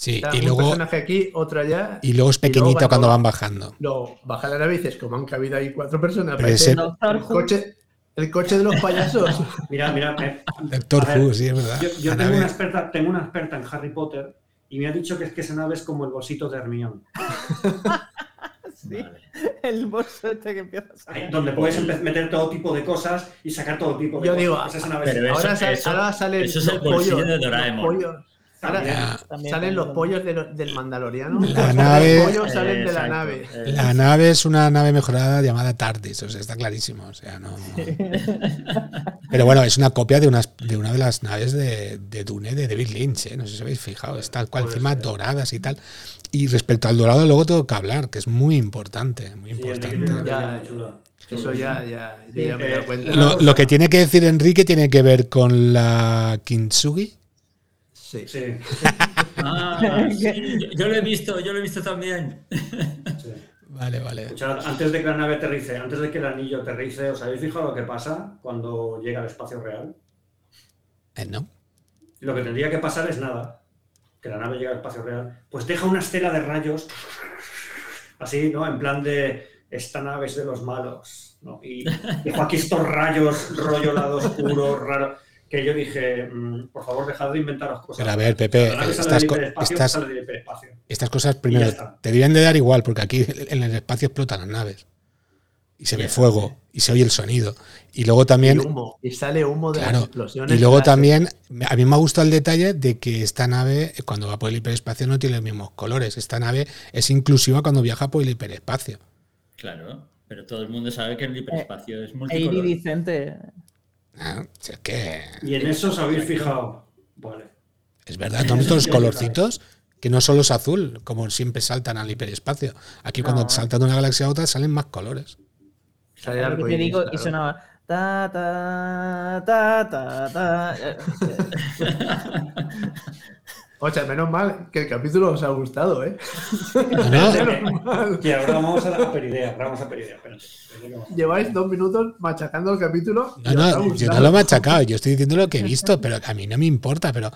Sí, y luego. personaje aquí, otro allá. Y luego es pequeñito cuando, van bajando. No, baja la nave y dices, como han cabido ahí cuatro personas. el, coche, el coche de los payasos. mira, mira. Doctor Who, sí, es verdad. Yo, tengo, una experta, tengo una experta en Harry Potter y me ha dicho que es que esa nave es como el bolsito de Hermione. sí, el bolso este que empieza a sacar. donde puedes meter todo tipo de cosas y sacar todo tipo de yo cosas. Digo, esa nave ahora, ahora sale eso es el bolsillo de Doraemon. Salen los pollos del Mandaloriano. La nave, los pollos salen de la nave. La nave es una nave mejorada llamada TARDIS, o sea, está clarísimo. O sea, no, Pero bueno, es una copia de, unas, de una de las naves de, de Dune de David Lynch, ¿eh? no sé si habéis fijado, es tal cual, encima doradas y tal. Y respecto al dorado, luego tengo que hablar, que es muy importante. Muy importante. Eso ya, ya, ya me doy cuenta. Lo, lo, que tiene que decir Enrique tiene que ver con la Kintsugi. Sí. sí. Ah, Yo, lo he visto, yo lo he visto también. Vale, vale. antes de que la nave aterrice, antes de que el anillo aterrice, ¿os habéis fijado lo que pasa cuando llega al espacio real? Eh, no. Lo que tendría que pasar es nada. Que la nave llega al espacio real. Pues deja una estela de rayos. Así, ¿no? En plan de. Esta nave es de los malos. ¿no? Y dejo aquí estos rayos, rollo lado oscuro, raro que yo dije, mm, por favor, dejad de inventaros cosas. Pero a ver, Pepe, estas, estas, cosas primero te deben de dar igual, porque aquí en el espacio explotan las naves. Y se ve fuego, y se oye el sonido. Y luego también. Y, sale humo de las explosiones. Y luego también, a mí me ha gustado el detalle de que esta nave, cuando va por el hiperespacio, no tiene los mismos colores. Esta nave es inclusiva cuando viaja por el hiperespacio. Claro, pero todo el mundo sabe que el hiperespacio es multicolor. iridiscente. Ah, que... Y en eso os habéis fijado. Vale. Es verdad, son estos colorcitos que no solo es azul, como siempre saltan al hiperespacio. Aquí cuando saltan de una galaxia a otra salen más colores. Sale algo digo, y sonaba ta ta ta ta ta. O sea, menos mal que el capítulo os ha gustado, ¿eh? No, Menos mal. Y ahora vamos a la peridea, ahora vamos a peridea. espérate. Lleváis dos minutos machacando el capítulo. No, no, yo no lo he machacado, yo estoy diciendo lo que he visto, pero a mí no me importa, pero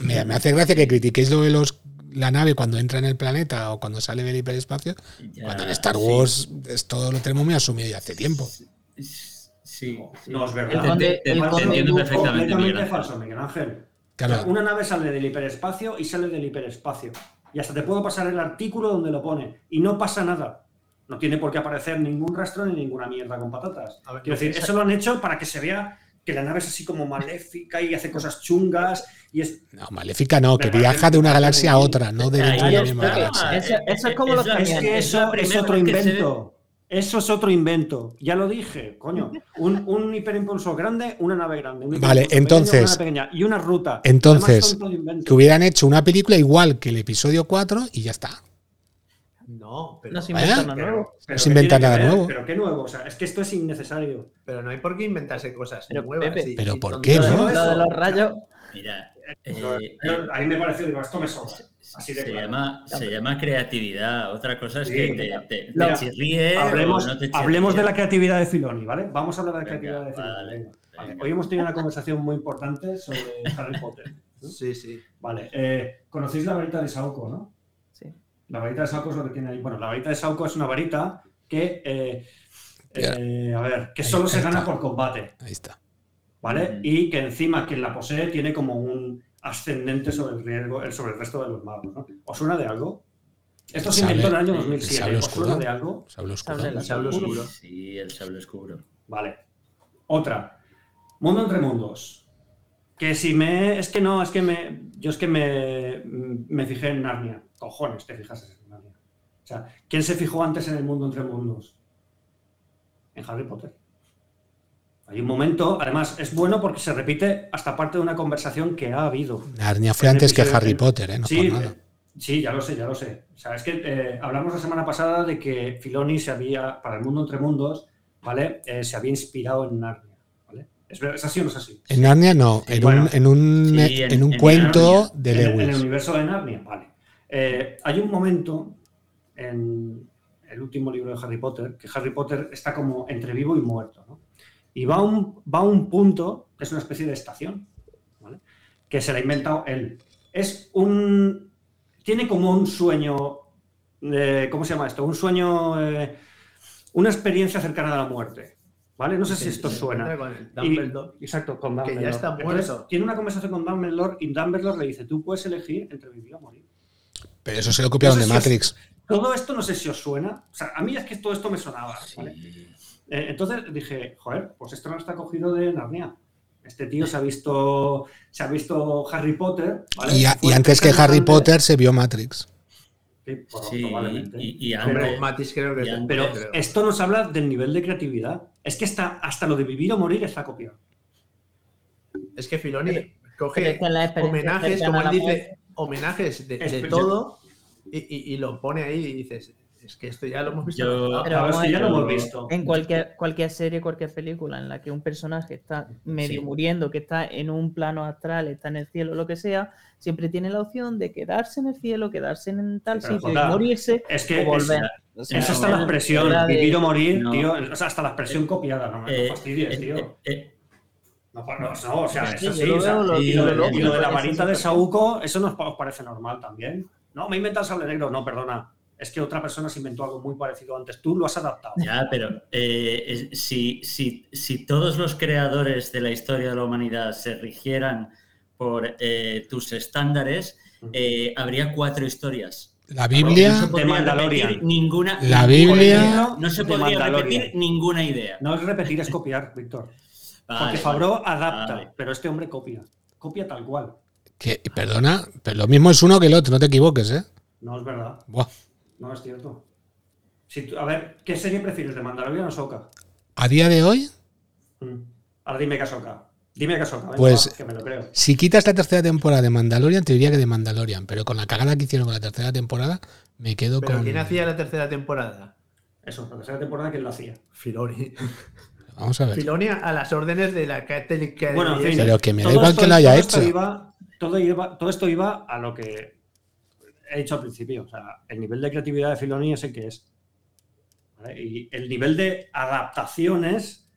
me, me hace gracia que critiquéis lo de los la nave cuando entra en el planeta o cuando sale del hiperespacio, Ya, cuando en Star sí. Wars esto lo tenemos muy asumido ya hace tiempo. Sí, sí. No es verdad. Te- te- te entiendo perfectamente, Miguel Completamente Ángel. falso, Miguel Ángel. Claro. O sea, una nave sale del hiperespacio y sale del hiperespacio. Y hasta te puedo pasar el artículo donde lo pone. Y no pasa nada. No tiene por qué aparecer ningún rastro ni ninguna mierda con patatas. A ver, Quiero decir, eso lo han hecho para que se vea que la nave es así como maléfica y hace cosas chungas. Y es, No, Maléfica no, que viaja de una galaxia a otra, no de dentro de la misma galaxia. Eso- eso es como que es eso es otro vez que se- invento. Eso es otro invento. Ya lo dije, coño. Un, un hiperimpulsor grande, una nave grande. un Vale, pequeño, entonces- una pequeña, y una ruta. Entonces. Que hubieran hecho una película igual que el episodio 4 y ya está. No, pero, No se ¿Eh? inventan nada nuevo. pero No se ¿qué inventa nada ver? nuevo. Pero qué nuevo, o sea, es que esto es innecesario. pero no hay por qué inventarse cosas Pero, nuevas. Pepe, y- Pero y ¿por qué, no? lo de los rayos. Mira, eh, a mí me pareció, digo, esto me sobra. Así de se, claro. llama, se llama creatividad. Otra cosa es Sí. que te, te, te chirríe Hablemos, no te hablemos de la creatividad de Filoni, ¿vale? Vamos a hablar de la Venga, creatividad de Filoni. vale, venga. Vale, venga. Hoy hemos tenido una conversación muy importante sobre Harry Potter. ¿no? Sí, sí. Vale, eh, conocéis la varita de Sauco, ¿no? Sí. La varita de Sauco es lo que tiene ahí. Bueno, la varita de Sauco es una varita que, eh, eh, a ver, que Ahí solo se está. gana por combate, Ahí está. ¿vale? Y que encima quien la posee tiene como un ascendente sobre el riesgo, el- sobre el resto de los magos, ¿no? ¿Os suena de algo? Esto se inventó en el año el 2007. sable ¿Os suena de algo? Sable oscuro. Sable El sable oscuro. Sí, el sable oscuro. Vale. Otra. Mundo entre mundos. Que si me. Es que no, es que me. Yo es que me, me fijé en Narnia. Cojones, te fijaste en Narnia. O sea, ¿quién se fijó antes en el mundo entre mundos? En Harry Potter. Hay un momento, además, es bueno porque se repite hasta parte de una conversación que ha habido. Narnia fue antes que Harry Potter, ¿eh? No sí, por nada. eh, sí, ya lo sé, ya lo sé. O sea, es que eh, hablamos la semana pasada de que Filoni se había, para el mundo entre mundos, ¿vale? Eh, se había inspirado en Narnia, ¿vale? ¿Es, ver- ¿es así o no es así? En Narnia no, en Bueno. un, en un, Sí, en en- un en cuento Narnia. de En, el- en el Lewis. universo de Narnia, vale. Eh, hay un momento en el último libro de Harry Potter que Harry Potter está como entre vivo y muerto, ¿no? Y va a un, va a un punto, que es una especie de estación, ¿vale? Que se la ha inventado él. Es un... Tiene como un sueño... eh, ¿Cómo se llama esto? Un sueño... eh, una experiencia cercana a la muerte, ¿vale? No sé si esto suena. Con el Y- Dumbledore. exacto, con Que ya Dumbledore. está Entonces, muerto. tiene una conversación con Dumbledore y Dumbledore le dice, tú puedes elegir entre vivir o morir. Pero eso se lo copiaron No de sé os- Matrix. Todo esto no sé si os suena. O sea, a mí es que todo esto me sonaba. ¿vale? Eh, entonces dije, joder, pues esto no está cogido de Narnia. Este tío se ha visto, se ha visto Harry Potter. ¿vale? Y, a- y Fue antes que Harry. Potter se vio Matrix. Sí, por- Sí, probablemente. y, y Pero Matis creo que es Pero creo. esto nos habla del nivel de creatividad. Es que está, hasta lo de vivir o morir está copiado. Es que Filoni coge homenajes, como él dice, homenajes de, todo y, y- y lo pone ahí y dices, es que esto ya lo hemos visto. Pero vamos ya lo hemos visto. En cualquier, cualquier serie, cualquier película en la que un personaje está medio Sí. muriendo, que está en un plano astral, está en el cielo, lo que sea, siempre tiene la opción de quedarse en el cielo, quedarse en tal Pero, sitio y morirse Es que o volver. es- O sea, esa está la expresión, de- vivir o morir, No. tío. O sea, hasta la expresión copiada, no me eh, fastidies, eh, tío. eh, eh, No, no, no, o sea, eso sí. lo o sea, veo, lo- y, lo, lo y lo de la varita de. Saúco, ¿eso nos os parece normal también? No, me inventa el sable negro. No, perdona. Es que otra persona se inventó algo muy parecido antes. Tú lo has adaptado. Ya, pero eh, si, si, si todos los creadores de la historia de la humanidad se rigieran por eh, tus estándares, eh, habría cuatro historias. La No Biblia, se podría Mandalorian. repetir ninguna. La Biblia- No se podría repetir ninguna idea. No es repetir, es copiar, Víctor. Vale, Porque Fabro vale, adapta, vale. pero este hombre copia. Copia tal cual. que, perdona, pero lo mismo es uno que el otro, no te equivoques, ¿eh? No es verdad. Buah. No es cierto. Si tú- a ver, ¿qué serie prefieres, de Mandalorian o Soca? A día de hoy, Ahora dime que Ahsoka. Dime que venga, Pues- va, que me lo creo. si quitas la tercera temporada de Mandalorian, te diría que de Mandalorian, pero con la cagada que hicieron con la tercera temporada, me quedo Pero con. ¿quién hacía la tercera temporada? Eso, la tercera temporada, ¿quién lo hacía? Filoni. Vamos a ver. Filoni a las órdenes de la Catholic. Bueno, en fin. Pero que me da igual esto- que lo haya todo esto hecho. iba- todo, iba, todo esto iba a lo que he dicho al principio. O sea, el nivel de creatividad de Filoni es el que es. Y el nivel de adaptaciones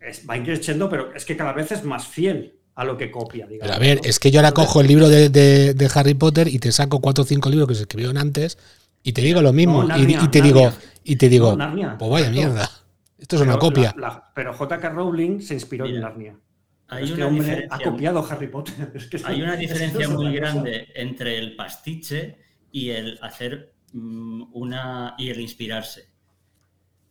es, va increciendo, pero es que cada vez es más fiel a lo que copia. Digamos, pero a ver, es que yo ahora cojo el libro de, Harry Potter y te saco cuatro o cinco libros que se escribieron antes y te digo lo mismo. y, te digo, y te digo, pues vaya mierda. Esto es una copia. pero J.K. Rowling se inspiró en Narnia. Hay este una hombre ha copiado Harry Potter. hay una diferencia muy grande entre el pastiche y el hacer mm, una y el inspirarse.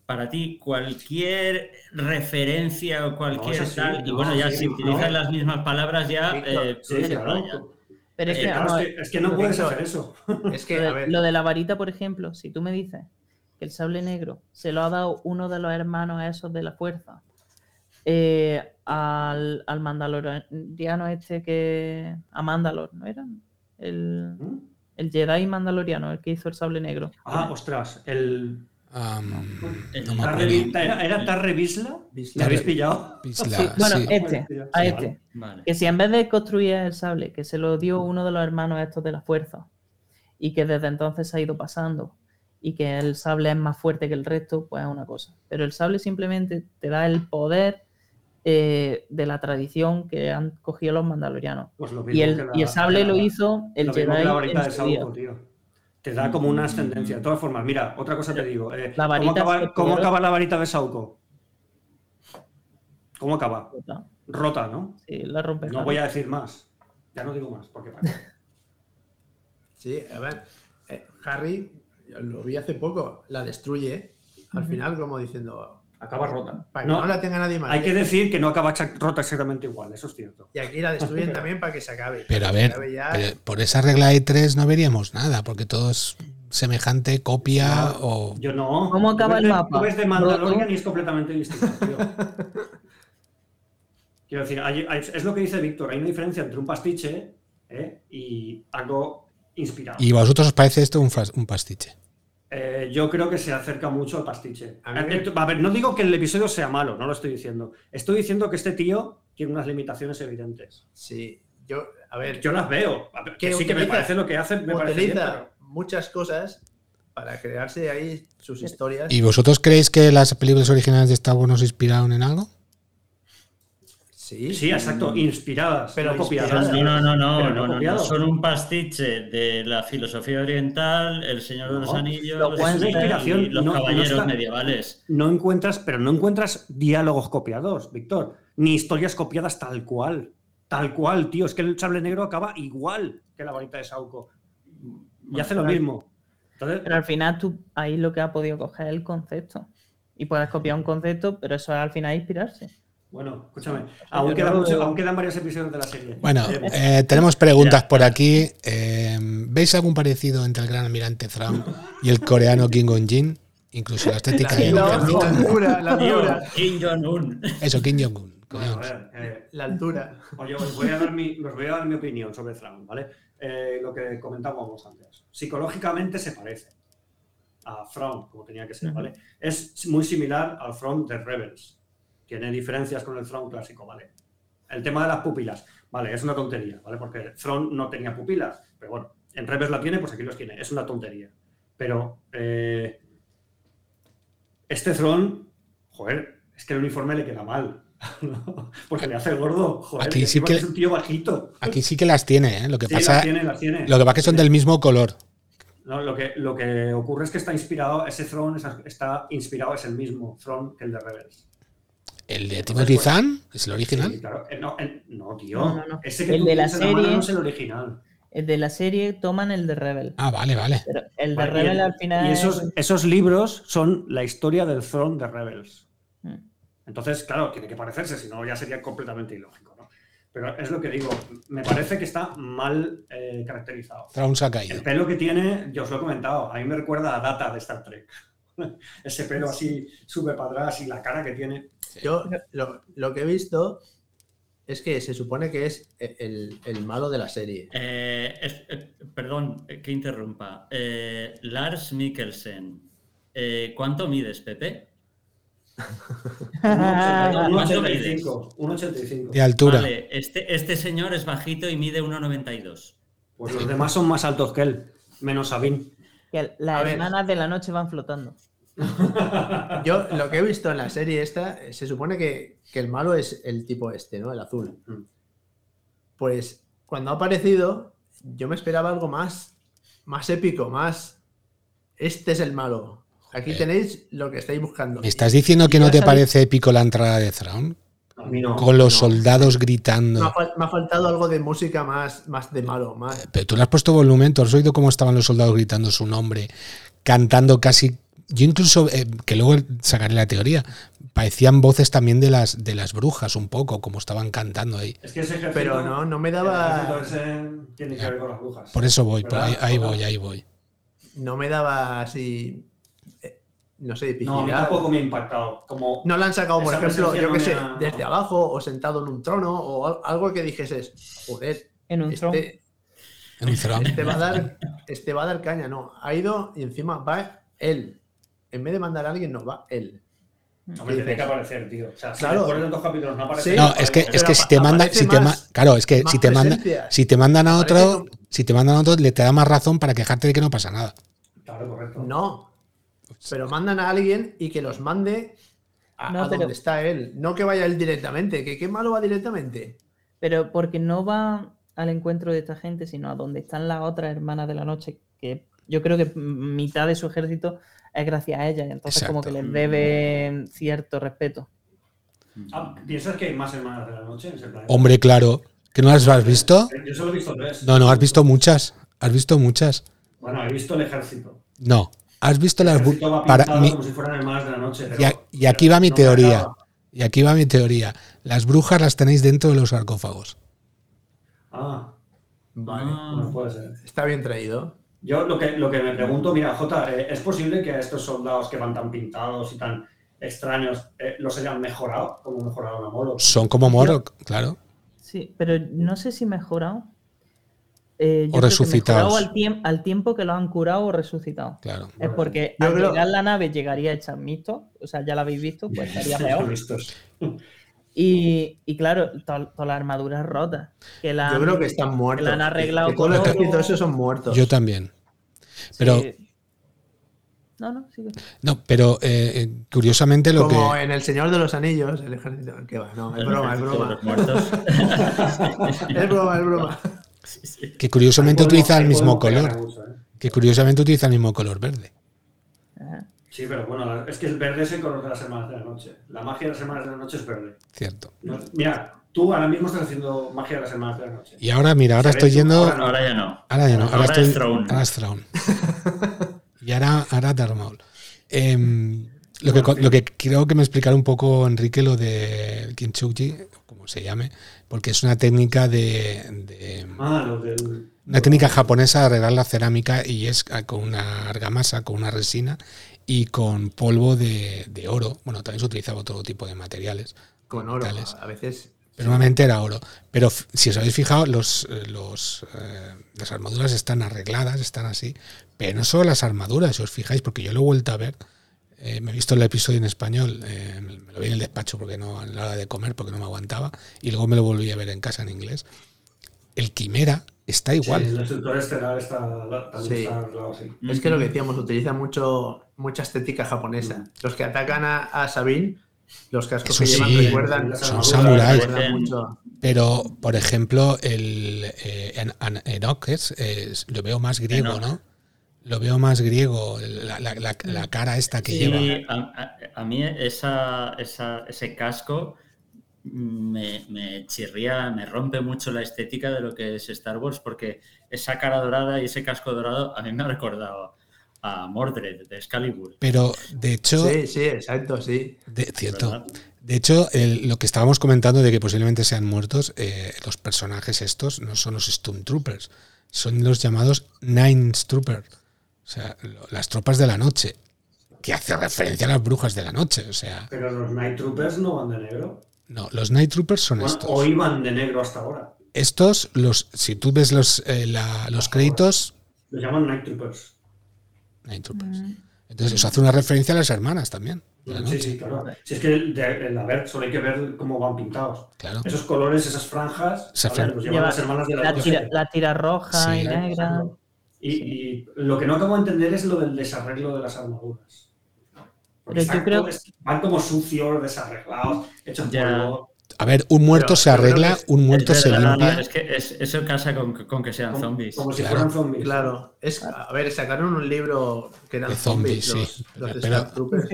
Para ti cualquier referencia o cualquier tal, y bueno, ya si utilizas las mismas palabras ya... Eh, pero es, que, es, que, no puedes hacer eso. Es que, lo de la varita, por ejemplo, si tú me dices que el sable negro se lo ha dado uno de los hermanos esos de la fuerza eh, al, al, mandaloriano este que... a Mandalor, ¿no era? El, ¿Mm? el Jedi mandaloriano, el que hizo el sable negro. Ah, ostras, el... ¿Era, Tarre Bisla? ¿La habéis pillado? bueno, este, a este. Que si en vez de construir el sable, que se lo dio uno de los hermanos estos de la fuerza, y que desde entonces ha ido pasando, y que el sable es más fuerte que el resto, pues es una cosa. Pero el sable simplemente te da el poder eh, de la tradición que han cogido los mandalorianos. Pues y, el, y, el, sable lo hizo el Jedi. En te da como una ascendencia. De todas formas, mira, otra cosa te digo. Eh, ¿cómo, acaba, la varita de Sauco? ¿Cómo acaba? Rota, ¿no? Sí, la rompe. No voy a decir más. Ya no digo más, porque Sí, a ver. Eh, Harry, lo vi hace poco, la destruye. Al final, como diciendo, acaba rota. Para que no, la tenga nadie más. Hay que decir que no acaba rota exactamente igual, eso es cierto. Y aquí la destruyen también para que se acabe. Pero a ver, por esa regla de tres no veríamos nada, porque todo es semejante, copia o. Yo no. ¿Cómo acaba el mapa? Tú ves de Mandalorian y es completamente distinto, Quiero decir, es lo que dice Víctor, hay una diferencia entre un pastiche ¿eh? y algo inspirado. ¿Y vosotros os parece esto un, un pastiche? Eh, yo creo que se acerca mucho al pastiche. A, ver, no digo que el episodio sea malo, no lo estoy diciendo. Estoy diciendo que este tío tiene unas limitaciones evidentes. Sí, yo, a ver. Yo las veo. que sí que me parece lo que hace, me utiliza muchas cosas para crearse ahí sus historias. ¿Y vosotros creéis que las películas originales de Star Wars nos inspiraron en algo? Sí, sí, exacto, inspiradas, pero copiadas. No, no, no, no, no, no, son un pastiche de la filosofía oriental, el Señor de los Anillos, inspiración, y los caballeros medievales. No encuentras, pero no encuentras diálogos copiados, Víctor, ni historias copiadas tal cual, tal cual, tío, es que el sable negro acaba igual que la varita de Sauco y hace lo mismo. pero al final tú ahí lo que has podido coger es el concepto y puedes copiar un concepto, pero eso es al final inspirarse. Bueno, escúchame, aún, quedan varios episodios de la serie. Bueno, eh, tenemos preguntas por aquí. Eh, ¿Veis algún parecido entre el gran almirante Thrawn y el coreano Kim Jong-jin? Incluso la estética de la altura, la altura. Kim Jong-un. Eso, Kim Jong-un. Eh, la altura. Oye, os voy, a dar mi, voy a dar mi opinión sobre Thrawn, ¿vale? lo que comentábamos antes. Psicológicamente se parece a Thrawn, como tenía que ser, ¿vale? Es muy similar al Thrawn de Rebels tiene diferencias con el Throne clásico, ¿vale? El tema de las pupilas, vale, es una tontería, ¿vale? Porque Throne no tenía pupilas, pero bueno, en Rebels la tiene, pues aquí los tiene, es una tontería. Pero eh, este Throne, joder, es que el uniforme le queda mal. Porque le hace el gordo, joder, aquí sí que, es un tío bajito. Aquí sí que las tiene, ¿eh? Lo que pasa, tiene, Lo que pasa es que son del mismo color. No, lo, que, lo que ocurre es que está inspirado, ese Throne está inspirado, es el mismo Throne que el de Rebels. ¿El de Timothy Zahn? ¿Es el original? Sí, claro. Eh, no, no, tío. No, no, Ese que el de la serie no es el original. El de la serie toman el de Rebel. Ah, vale, vale. Pero el de Rebel al final. Y esos, esos libros son la historia del Throne de Rebels. Hmm. Entonces, claro, tiene que parecerse, si no ya sería completamente ilógico. ¿no? Pero es lo que digo, me parece que está mal eh, caracterizado. Thrawn se ha caído. El pelo que tiene, yo os lo he comentado, a mí me recuerda a Data de Star Trek. Ese pelo así sube para atrás y la cara que tiene. Yo lo, que he visto es que se supone que es el, malo de la serie. Eh, eh, perdón que interrumpa. Eh, Lars Mikkelsen. ¿Cuánto mides, Pepe? 1,85. 1,85. De altura. Vale, este, este señor es bajito y mide 1,92. Pues los demás son más altos que él, menos Sabine. Que A las ver. hermanas de la noche van flotando. Yo lo que he visto en la serie esta, eh, se supone que, que el malo es el tipo este, ¿no? El azul. Mm. Pues cuando ha aparecido, yo me esperaba algo más, más épico, más... Este es el malo. Aquí tenéis lo que estáis buscando. ¿Me estás diciendo que Y no te parece épico la entrada de Thrawn? No. Con los no. soldados Me gritando. ha, me ha faltado algo de música más, más de malo, más... Pero tú le has puesto volumen, tú has oído cómo estaban los soldados gritando su nombre, cantando casi. Yo incluso, eh, que luego sacaré la teoría, parecían voces también de las, de las brujas un poco, como estaban cantando ahí. Es que ese ejército, Pero no, no me daba... ejército ese tiene que ver con las brujas. Por eso voy, por ¿Verdad? ahí, ahí voy, ahí voy. No me daba así... No sé, No, a mí tampoco me ha impactado. Como, No la han sacado, por ejemplo, yo qué no sé, me ha- desde abajo o sentado en un trono o al- algo que dijeses, joder, En un este, En un Thrawn. este va a dar, este va a dar caña, no. Ha ido y encima va él. En vez de mandar a alguien, no va él. hombre, tiene que aparecer, tío. O sea, si Claro. de tantos capítulos no aparece. Sí. No, es que, es que si te mandan, si te más- claro, es que si te mandan, si te mandan a otro, si te mandan a otro, le te da más razón para quejarte de que no pasa nada. Claro, correcto. No. Pero mandan a alguien y que los mande a, No, a pero- donde está él. No que vaya él directamente. ¿Que qué malo va directamente? Pero porque no va al encuentro de esta gente, sino a donde están las otras hermanas de la noche, que yo creo que mitad de su ejército es gracias a ellas, y entonces como que les debe cierto respeto. Ah, ¿Piensas que hay más hermanas de la noche en ese planeta? Hombre, claro. ¿Que no las has visto? Yo solo he visto tres. No, no, has visto muchas. Has visto muchas. Bueno, he visto el ejército. No. Has visto El las para mi- como si fueran de la noche. pero- y, a- y aquí va mi no teoría. Y aquí va mi teoría. Las brujas las tenéis dentro de los sarcófagos. Ah, Vale. bueno, puede ser. Está bien traído. Yo lo que, lo que me pregunto, mira, Jota, eh, ¿es posible que a estos soldados que van tan pintados y tan extraños eh, los hayan mejorado? Como mejoraron a Molo. Son como Morok, claro. Sí, pero no sé si mejorado. Eh, yo O que resucitados. al, tiemp- al tiempo que lo han curado o resucitado. Claro. Es porque Yo al creo- llegar la nave llegaría hecha mixto, o sea, ya la habéis visto, pues estaría peor. Y, y claro, to- todas las armaduras rotas. Que la Yo han- creo que están muertos. la han arreglado Que todo con son muertos. Yo también. Pero, Sí. No, no, sigue. no, pero eh, eh, curiosamente lo Como que. en El Señor de los Anillos, el ejército. ¿Qué va? No, es broma, es broma. Es broma, es broma. Sí, sí. Que curiosamente utiliza el mismo color. ¿eh? Que curiosamente utiliza el mismo color verde. Ajá. Sí, pero bueno, es que el verde es el color de las hermanas de la noche. La magia de las hermanas de la noche es verde. Cierto. No- mira, tú ahora mismo estás haciendo magia de las hermanas de la noche. Y ahora, mira, ahora estoy tú, yendo. ahora no. Ahora ya no. Ahora ya no, ahora, Ahora estoy. es. Ahora y ahora, ahora Darth Maul. Em, lo, que, lo que creo que me explicara un poco, Enrique, lo de Kinchuji, como se llame, porque es una técnica de. de- Ah, lo del. una técnica japonesa de arreglar la cerámica y es con una argamasa, con una resina y con polvo de, de oro. Bueno, también se utilizaba otro tipo de materiales. Con oro. Tales. A veces. Pero normalmente era oro. Pero si os habéis fijado, los, eh, los, eh, las armaduras están arregladas, están así. Pero no solo las armaduras, si os fijáis, porque yo lo he vuelto a ver. Eh, me he visto el episodio en español, eh, me lo vi en el despacho porque no, a la hora de comer, porque no me aguantaba. Y luego me lo volví a ver en casa en inglés. El quimera está igual. Sí, el instructor estelar está, Sí. está. Es que lo que decíamos, utiliza mucho, mucha estética japonesa. Los que atacan a, a Sabine, los cascos Eso que llevan recuerdan, son samuráis. Pero, por ejemplo, el eh, en- en- Enoch es, es- lo veo más griego, Enoch. ¿no? Lo veo más griego, la, la- la- la cara esta que Sí, lleva. a, a- a mí esa, esa- ese casco me, me chirría, me rompe mucho la estética de lo que es Star Wars, porque esa cara dorada y ese casco dorado a mí me ha recordado a Mordred de Excalibur. Pero, de hecho, Sí, sí, exacto, sí. de, cierto. ¿verdad? De hecho, el- lo que estábamos comentando de que posiblemente sean muertos, eh, los personajes estos no son los Stormtroopers, son los llamados Nine Troopers, o sea, lo- las tropas de la noche, que hace referencia a las brujas de la noche. O sea, Pero los Night Troopers no van de negro. no, los Night Troopers son Bueno, estos. o iban de negro hasta ahora. Estos, los, si tú ves los, eh, la- los créditos, Los llaman Night Troopers. Night Troopers. Entonces, eso hace una referencia a las hermanas también. Sí, sí, claro. Si es que el, de- el- a ver, solo hay que ver cómo van pintados. Claro. Esos colores, esas franjas, a ver, fran- los llevan Lleva las hermanas de la, La tira, la tira roja Sí. y negra. Y, y lo que no acabo de entender es lo del desarreglo de las armaduras. Porque Pero yo creo- van como sucios, desarreglados, hechos Ya. polvo. A ver, un muerto Pero se arregla, un muerto Es se limpia. Es que es- eso casa con, con que sean zombies. como si Claro. fueran zombies. Claro, es, a ver, sacaron un libro que eran De zombies, zombies, sí. los, los Pero- pues,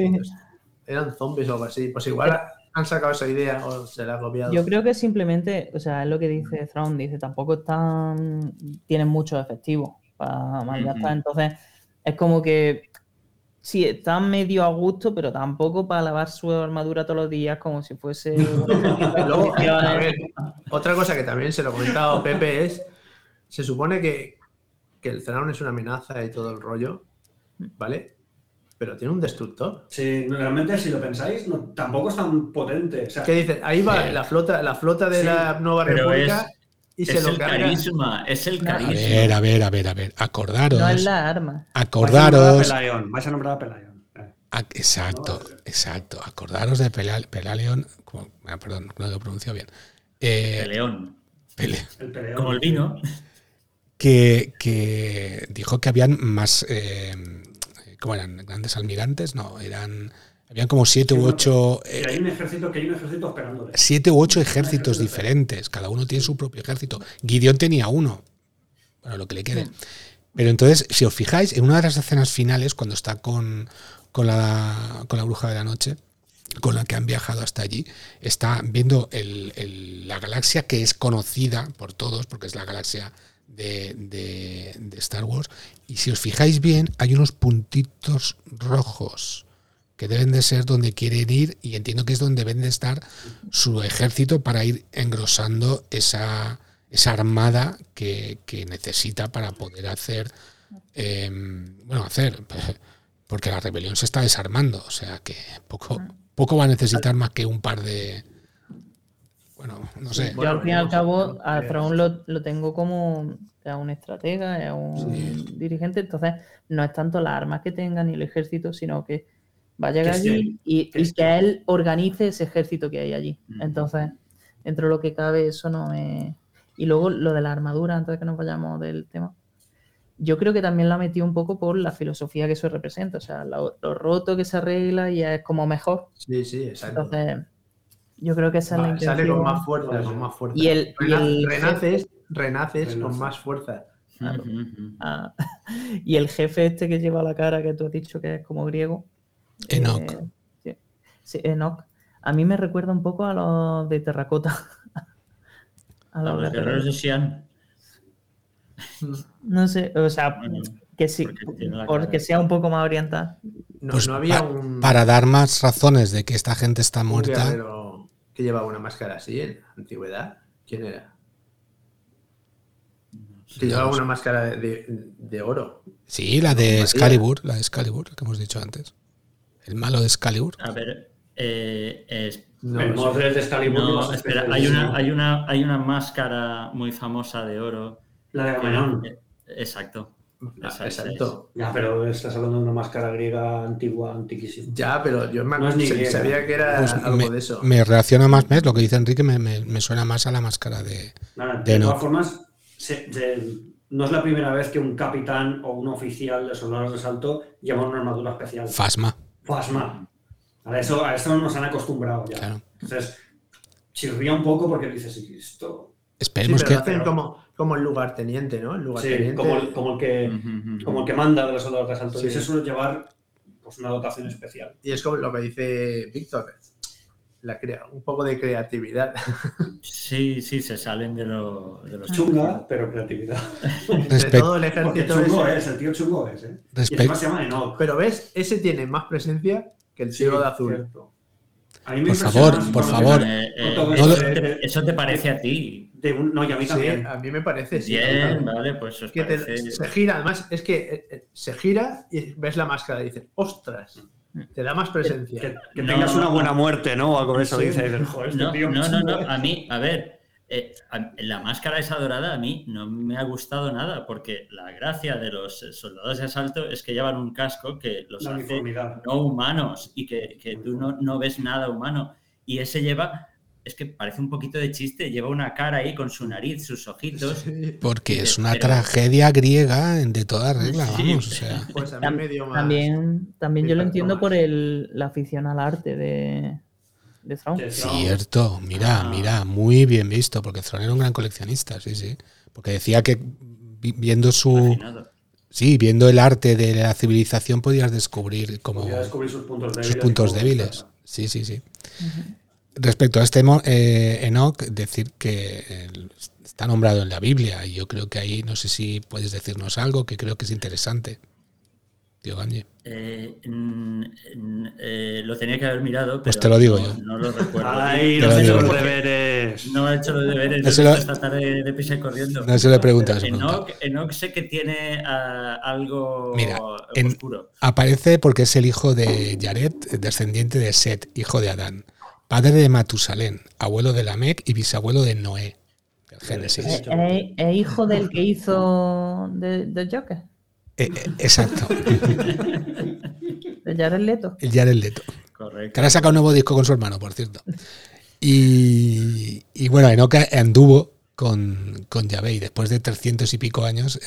eran zombies o algo así. Pues igual han sacado esa idea o se la ha copiado. Yo creo que simplemente, o sea, es lo que dice Thrawn, dice, tampoco están, tienen muchos efectivos para malgastar, entonces es como que sí, están medio a gusto, pero tampoco para lavar su armadura todos los días como si fuese Luego, ver, otra cosa que también se lo he comentado Pepe es, se supone que, que el Thrawn es una amenaza y todo el rollo, ¿vale? Pero tiene un destructor. Sí, realmente, si lo pensáis, no, tampoco es tan potente. O sea, ¿Qué dices? Ahí va la flota, la flota de sí, la Nueva República y se Es lo el carga. carisma, es el No, a carisma. ver, a ver, a ver, a ver. Acordaros. No es la arma. Acordaros. Vais a nombrar a Pelayon. Exacto, exacto. Acordaros de Pelal- Pelaleon. como- ah, perdón, no lo pronuncio bien. Eh, El león. Pele- El peleón. Como el vino. que, que dijo que habían más. Eh, ¿Cómo eran? ¿Grandes almirantes? No, eran. Habían como siete u ocho. Eh, hay un ejército, que hay un ejército esperándole. siete u ocho ejércitos diferentes. Cada uno tiene su propio ejército. Gideon tenía uno. Bueno, lo que le quede. Pero entonces, si os fijáis, en una de las escenas finales, cuando está con, con, la, con la bruja de la noche, con la que han viajado hasta allí, está viendo el- el- la galaxia que es conocida por todos, porque es la galaxia de, de- de Star Wars. Y si os fijáis bien, hay unos puntitos rojos que deben de ser donde quieren ir y entiendo que es donde deben de estar su ejército para ir engrosando esa, esa armada que, que necesita para poder hacer, eh, bueno, hacer, porque la rebelión se está desarmando, o sea que poco, poco va a necesitar más que un par de, bueno, no sé, Yo al fin y al cabo a. Thrawn lo, lo tengo como a un estratega, a un dirigente, entonces no es tanto las armas que tenga ni el ejército, sino que va a llegar Que esté- allí y, que y esté. que él organice ese ejército que hay allí. Entonces, dentro de lo que cabe, eso no es... Y luego lo de la armadura, antes de que nos vayamos del tema, yo creo que también la metió un poco por la filosofía que eso representa, o sea, lo, lo roto que se arregla y es como mejor. Sí, sí, exacto. Entonces, yo creo que esa es la intención. sale con más fuerza, con más fuerza. Y el- y Rena- el- renaces, renaces con más fuerza. Claro. Ah, y el jefe este que lleva la cara que tú has dicho que es como griego. Enoch. eh, sí, sí, Enoch. A mí me recuerda un poco a los de terracota. A los los guerreros de Xi'an. No sé, o sea, Bueno, que sí, porque sea un poco más oriental. No, Pues no había pa- un, para dar más razones de que esta gente está muerta, que llevaba una máscara así en la antigüedad. ¿Quién era? Que llevaba una máscara de, de- de oro. sí, la de. Excalibur, la de Excalibur, que hemos dicho antes, el malo de Excalibur, A ver, eh, es- No, el. Mordred de Excalibur. no, espera, hay una, ¿no? hay, una, hay una máscara muy famosa de oro. La de Agamenón. Eh, Exacto. Ah, esa Exacto. Ya, pero estás hablando de una máscara griega antigua, antiquísima. Ya, pero yo me No es ni se- griega. sabía que era Pues algo me, de eso. me reacciona más, ¿ves? Lo que dice Enrique me, me- me suena más a la máscara de... Nada, De de no. todas formas, se- se- no es la primera vez que un capitán o un oficial de soldados de salto lleva una armadura especial. Fasma. Fasma. A eso, a eso nos han acostumbrado ya. Claro. Entonces, chirría un poco porque dices, "¿Y esto. Sí, Esperemos pero que... lo hacen como, como el lugarteniente, ¿no? El Sí, como el, como el que, como el que manda de los soldados de salto. Sí. Y se suele llevar pues, una dotación especial. Y es como lo que dice Víctor. La crea, un poco de creatividad. Sí, sí, se salen de lo, de los Chunga, pero creatividad. Entre Respe- todo el ejército chungo ese. es, el tío chungo es, ¿eh? Y Respe- encima se llama Enoch. Pero ves, ese tiene más presencia que el Sí, tío de azul. cierto. A mí me Por favor, por favor. Eh, eh, eso, te, eso te parece a ti. De un, no, y a mí Sí, también. a mí me parece. sí, Bien, totalmente. vale, pues os Que te- se gira, además, es que eh, eh, se gira y ves la máscara y dices, ostras, te da más presencia. Que, que No. tengas una buena muerte, ¿no? O algo de eso Sí. dices, joder, este No, tío no, no, no, ¿eh? A mí, a ver, eh, la máscara esa dorada a mí no me ha gustado nada, porque la gracia de los soldados de asalto es que llevan un casco que los hace no humanos y que, que tú no, no, ves nada humano. Y ese lleva es que parece un poquito de chiste, lleva una cara ahí con su nariz, sus ojitos. Porque es una tragedia griega de toda regla, vamos. Pues también, también yo lo entiendo por el, la afición al arte de, de Cierto, mira, ah. mira, muy bien visto, porque Thrawn era un gran coleccionista, sí, sí. Porque decía que viendo su... Sí, viendo el arte de la civilización podías descubrir como sus puntos débiles. Sus puntos débiles. Sí, sí, sí. Respecto a este eh, Enoch, decir que está nombrado en la Biblia y yo creo que ahí no sé si puedes decirnos algo que creo que es interesante. Tío Ganje. Eh, eh, lo tenía que haber mirado, pues pero pues te lo digo yo. No lo recuerdo. Ahí no he hecho los deberes. No he hecho los deberes. No se lo, esta tarde de pisa corriendo. No se le preguntas. Enoch, Enoch, sé que tiene uh, algo Mira, oscuro. aparece porque es el hijo de Jared, descendiente de Set, hijo de Adán padre de Matusalén, abuelo de Lamec y bisabuelo de Noé. Del Génesis. ¿Es, eh, eh, hijo del que hizo de, Joker? Eh, exacto. de Jared Leto. El Jared Leto. Correcto. Que ahora saca un nuevo disco con su hermano, por cierto. Y, bueno, Enoch anduvo con, con Yahvé y después de 300 y pico años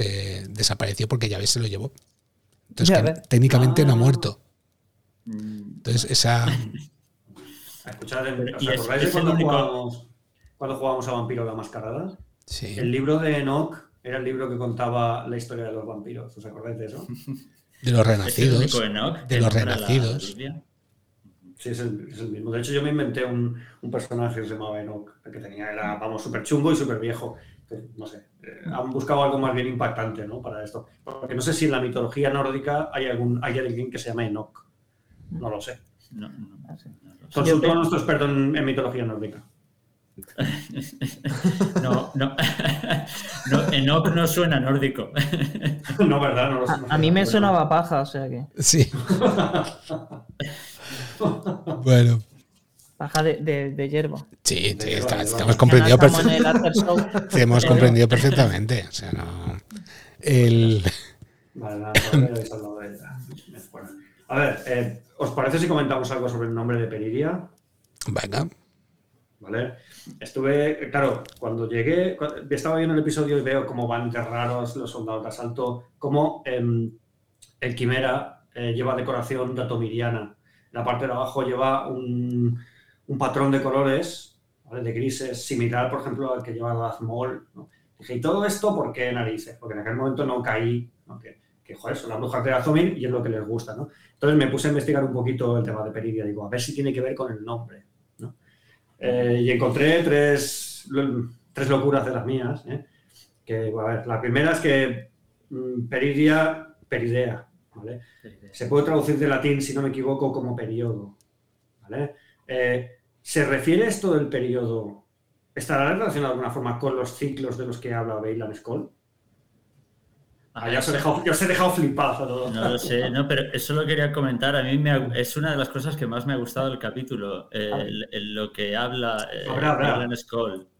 desapareció porque Yahvé se lo llevó. Entonces, técnicamente no ha muerto. Mm. Entonces, esa, Escuchad, ¿os acordáis de cuando, jugábamos, cuando jugábamos a Vampiro la Mascarada? Sí. El libro de Enoch era el libro que contaba la historia de los vampiros. ¿Os acordáis de eso? De los renacidos. de los renacidos. Sí, es el, es el, mismo. De hecho, yo me inventé un, un personaje que se llamaba Enoch, que tenía, era, vamos, súper chungo y súper viejo. No sé, eh, han buscado algo más bien impactante, ¿no? Para esto. Porque no sé si en la mitología nórdica hay, algún, hay alguien que se llama Enoch. No lo sé. No, no, no, Consultó a nuestro experto en, mitología nórdica. no, no. no, Enoch no suena nórdico. no, ¿verdad? No a, mí me sonaba paja, o sea que. Sí. bueno. Paja de, de, de hierba. Sí, sí está, hemos comprendido perfectamente. hemos comprendido perfectamente. O sea, no. El. Vale, nada, a ver, eh, ¿os parece si comentamos algo sobre el nombre de Peridia? Venga. ¿Vale? Estuve, claro, cuando llegué, estaba viendo el episodio y veo cómo van de raros los soldados de asalto, cómo em, el Quimera eh, lleva decoración datomiriana. La parte de abajo lleva un, patrón de colores, de grises, similar, por ejemplo, al que lleva Darth Maul. Dije, ¿y todo esto por qué narices? Porque en aquel momento no caí, ¿no? que, que joder, son las brujas de Azomir y es lo que les gusta, ¿no? Entonces me puse a investigar un poquito el tema de Peridia, digo, a ver si tiene que ver con el nombre. Eh, y encontré tres, tres locuras de las mías. ¿eh? Que, a ver, la primera es que mm, Peridia, Peridea, ¿vale? Se puede traducir de latín, si no me equivoco, como periodo. ¿vale? Eh, ¿Se refiere esto del periodo? ¿Estará relacionado de alguna forma con los ciclos de los que habla Bailan Skoll? Ah, ya, os he dejado, os he dejado flipado. No lo sé, no, pero eso lo quería comentar. A mí me es una de las cosas que más me ha gustado del capítulo, lo que habla eh, habrá, habrá.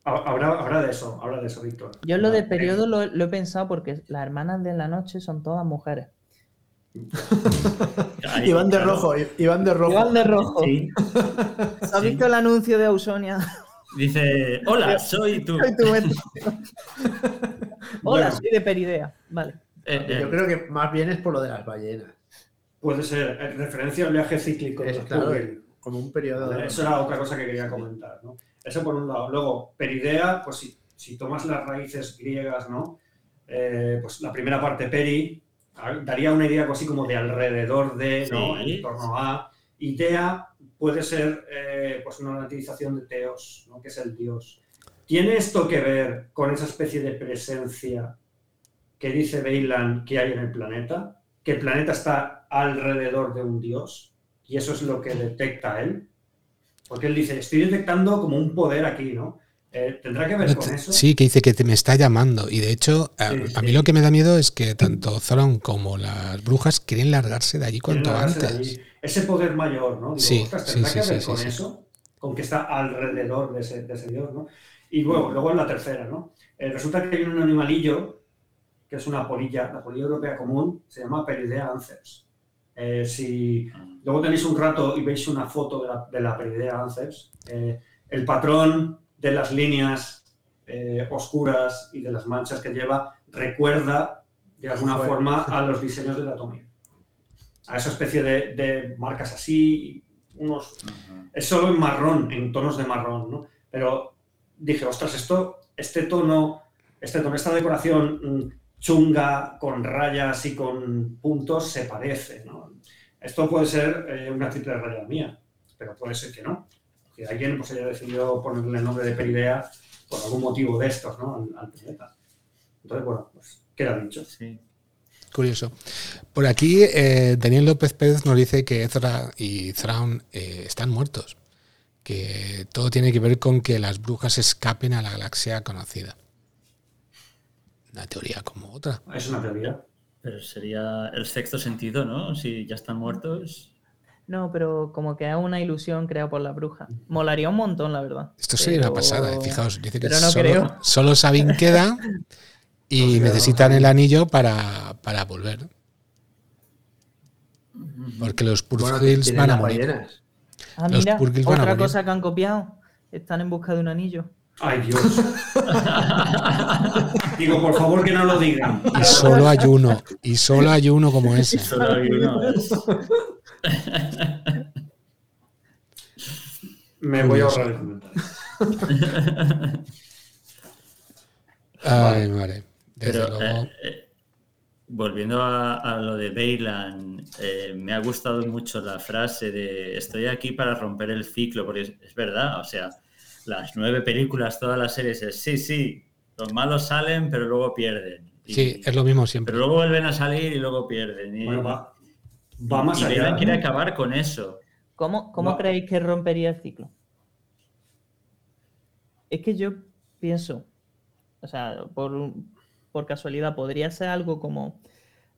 Habrá, de eso, habrá de eso, Víctor. Yo lo de periodo lo, he pensado porque las hermanas de la noche son todas mujeres. Iván de rojo, Iván de rojo. Iván de rojo. ¿Has visto el anuncio de Ausonia? Dice, hola, soy tú. Soy tu Hola, soy de Peridea. Vale. Eh, Yo eh. creo que más bien es por lo de las ballenas. Puede ser, en referencia al viaje cíclico. Es, claro, como un periodo. de... Eso era otra cosa que quería comentar. ¿no? Eso por un lado. Luego, peridea, pues si, si tomas las raíces griegas, ¿no? Eh, pues la primera parte, peri, daría una idea así como de alrededor de, ¿no? En torno a. Idea puede ser pues una utilización de teos, ¿no? que es el dios. ¿Tiene esto que ver con esa especie de presencia que dice Beilan que hay en el planeta, que el planeta está alrededor de un dios y eso es lo que detecta él. Porque él dice, estoy detectando como un poder aquí, ¿no? Eh, ¿Tendrá que ver con eso? Sí, que dice que te me está llamando. Y de hecho, a, mí lo que me da miedo es que tanto Zoron como las brujas quieren largarse de allí cuanto antes. Ese poder mayor, ¿no? sí, ¿tendrá que ver con eso? Con que está alrededor de ese, de ese dios, ¿no? Y luego, luego en la tercera, ¿no? Eh, resulta que hay un animalillo, que es una polilla, la polilla europea común, se llama Peridea anceps. Eh, si luego tenéis un rato y veis una foto de la, de la Peridea anceps, eh, el patrón de las líneas oscuras y de las manchas que lleva recuerda de alguna forma a los diseños de la atomía. A esa especie de, de marcas así, unos... Es solo en marrón, en tonos de marrón, ¿no? Pero dije, ostras, esto, este tono, este tono, esta decoración mm, chunga, con rayas y con puntos, se parece, ¿no? Esto puede ser eh, una triple raya mía, pero puede ser que no. Que alguien pues, haya decidido ponerle el nombre de Peridea por algún motivo de estos, ¿no? Al, planeta. Entonces, bueno, pues queda dicho. Sí. Curioso. Por aquí, eh, Daniel López Pérez nos dice que Ezra y Thrawn eh, están muertos que todo tiene que ver con que las brujas escapen a la galaxia conocida. Una teoría como otra. Es una teoría. Pero sería el sexto sentido, ¿no? Si ya están muertos. No, pero como que es una ilusión creada por la bruja. Molaría un montón, la verdad. Esto sería una pasada, ¿eh? fijaos. Dice que solo, solo, Sabin queda y necesitan el anillo para, para volver. Porque los Purgils van a morir. Ah, mira, otra cosa que han copiado. Están en busca de un anillo. Ay, Dios. Digo, por favor que no lo digan. Y solo hay uno. Y solo hay uno como ese. solo hay uno. Me voy a ahorrar el comentario. Ay, madre. Desde Pero, luego... Eh, eh, volviendo a, lo de Bailan, eh, me ha gustado mucho la frase de estoy aquí para romper el ciclo, porque es, verdad, o sea, las nueve películas, todas las series es sí, sí, los malos salen, pero luego pierden. sí, es lo mismo siempre. Pero luego vuelven a salir y luego pierden. Y, va, va, más y allá. quiere acabar con eso. ¿Cómo, cómo creéis que rompería el ciclo? Es que yo pienso, o sea, por, por casualidad, podría ser algo como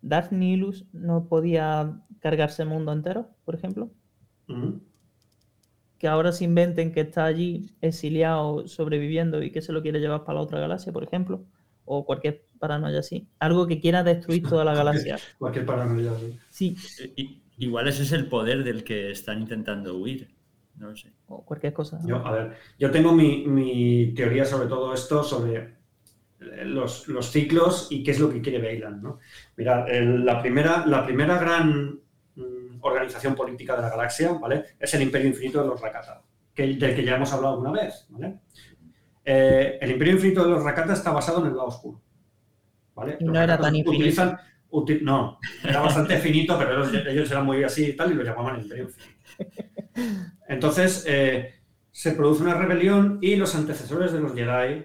Darth Nihilus no podía cargarse el mundo entero, por ejemplo. Que ahora se inventen que está allí exiliado, sobreviviendo y que se lo quiere llevar para la otra galaxia, por ejemplo. O cualquier paranoia así. Algo que quiera destruir toda la galaxia. cualquier, paranoia Sí. igual ese es el poder del que están intentando huir. No sé. O cualquier cosa. Yo, a ver, yo tengo mi, mi teoría sobre todo esto, sobre los, ciclos y qué es lo que quiere Bailan. ¿no? Mirad, la, primera, la primera gran organización política de la galaxia ¿vale? es el Imperio Infinito de los Rakata, que, del que ya hemos hablado alguna vez. ¿vale? Eh, el Imperio Infinito de los Rakata está basado en el lado oscuro. ¿vale? no era tan infinito. no, era bastante finito, pero ellos, eran muy así y tal, y lo llamaban Imperio Infinito. Entonces, eh, se produce una rebelión y los antecesores de los Jedi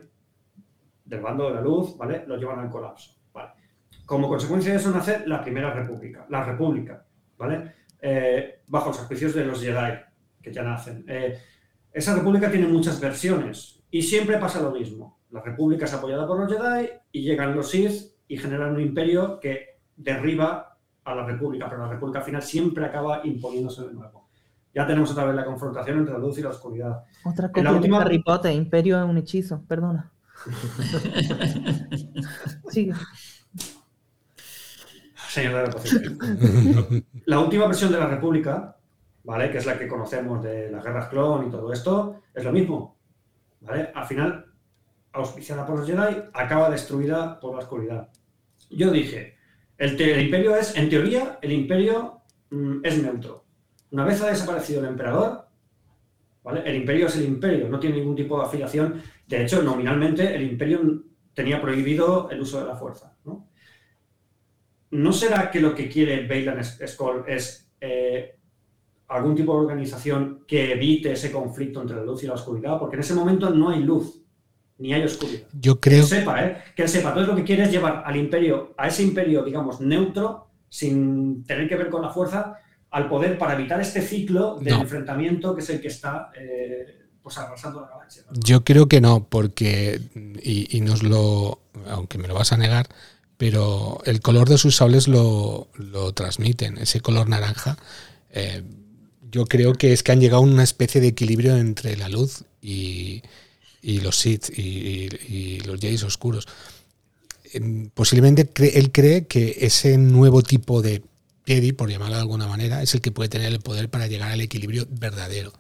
del bando de la luz, ¿vale? Lo llevan al colapso, ¿vale? Como consecuencia de eso nace la Primera República, la República, ¿vale? Eh, bajo los auspicios de los Jedi, que ya nacen. Eh, esa república tiene muchas versiones y siempre pasa lo mismo. La república es apoyada por los Jedi y llegan los Sith y generan un imperio que derriba a la república, pero la república al final siempre acaba imponiéndose de nuevo. Ya tenemos otra vez la confrontación entre la luz y la oscuridad. Otra cosa última... de Harry Potter, imperio es un hechizo, perdona. la última versión de la República, ¿vale? Que es la que conocemos de las guerras clon y todo esto, es lo mismo. ¿Vale? Al final, auspiciada por los Jedi, acaba destruida por la oscuridad. Yo dije, el, imperio es, en teoría, el imperio mm, es neutro. Una vez ha desaparecido el emperador, ¿vale? El imperio es el imperio, no tiene ningún tipo de afiliación de hecho, nominalmente el imperio tenía prohibido el uso de la fuerza. ¿No, será que lo que quiere Bailan Skoll es eh, algún tipo de organización que evite ese conflicto entre la luz y la oscuridad? Porque en ese momento no hay luz, ni hay oscuridad. Yo creo... Que sepa, ¿eh? Que él sepa. Entonces lo que quiere es llevar al imperio, a ese imperio, digamos, neutro, sin tener que ver con la fuerza, al poder para evitar este ciclo de enfrentamiento que es el que está... Eh, pues arrasando la galaxia. Yo creo que no, porque, y, nos lo, aunque me lo vas a negar, pero el color de sus sables lo, transmiten, ese color naranja. Eh, yo creo que es que han llegado a una especie de equilibrio entre la luz y, y los Sith y, los Jays oscuros. Posiblemente él cree que ese nuevo tipo de Jedi, por llamarlo de alguna manera, es el que puede tener el poder para llegar al equilibrio verdadero.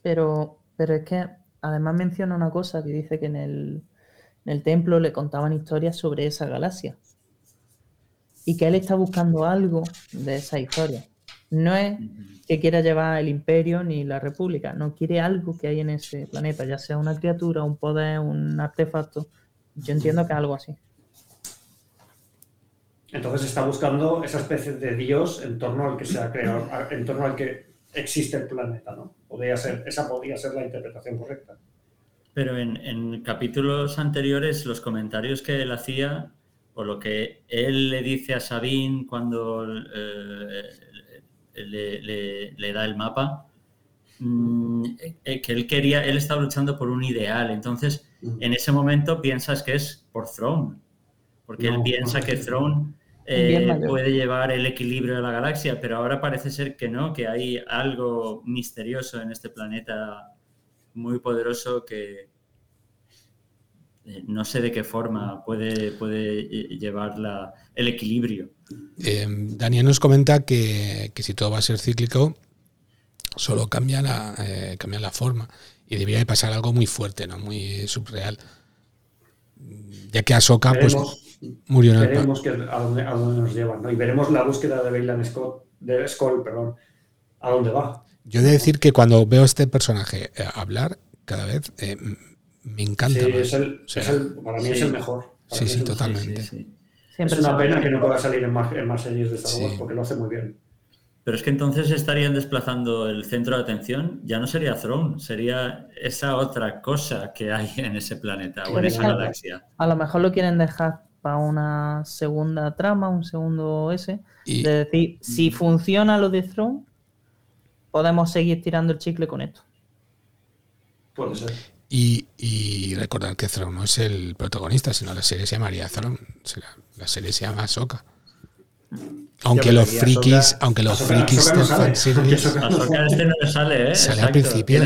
Pero, pero es que además menciona una cosa que dice que en el, en el templo le contaban historias sobre esa galaxia y que él está buscando algo de esa historia. No es que quiera llevar el imperio ni la república, no quiere algo que hay en ese planeta, ya sea una criatura, un poder, un artefacto. Yo entiendo que es algo así. Entonces está buscando esa especie de dios en torno al que se ha creado, en torno al que existe el planeta, ¿no? Podría ser, esa podría ser la interpretación correcta. Pero en, en capítulos anteriores, los comentarios que él hacía o lo que él le dice a Sabine cuando eh, le, da el mapa, mm, eh, que él quería, él estaba luchando por un ideal. Entonces, en ese momento piensas que es por Throne, porque él piensa que Throne eh, puede llevar el equilibrio de la galaxia, pero ahora parece ser que no, que hay algo misterioso en este planeta muy poderoso que, eh, no sé de qué forma puede, puede eh, llevar el equilibrio. Eh, Daniel nos comenta que, si todo va a ser cíclico, solo cambia la, cambia la forma. Y debería de pasar algo muy fuerte, ¿no? muy subreal. Ya que Ahsoka pues, murió en el Veremos que a, dónde, nos llevan, ¿no? Y veremos la búsqueda de Bailan Scott, de Skull, perdón, a dónde va. Yo he de decir que cuando veo a este personaje hablar, cada vez me encanta. para mí es el mejor. sí, sí, totalmente. es una pena que no pueda salir en más, en más series de Star Wars porque lo hace muy bien. Pero es que entonces estarían desplazando el centro de atención, ya no sería Throne, sería esa otra cosa que hay en ese planeta o en esa galaxia. A lo mejor lo quieren dejar para una segunda trama, un segundo ese. De decir, si mm. funciona lo de Throne, podemos seguir tirando el chicle con esto. Puede ser. Y, recordar que Thrawn no es el protagonista, sino la serie se llamaría Thrawn. La serie se llama Ahsoka. Aunque los frikis, aunque los frikis de fan series. Ahsoka este no sale, ¿eh? Sale al principio,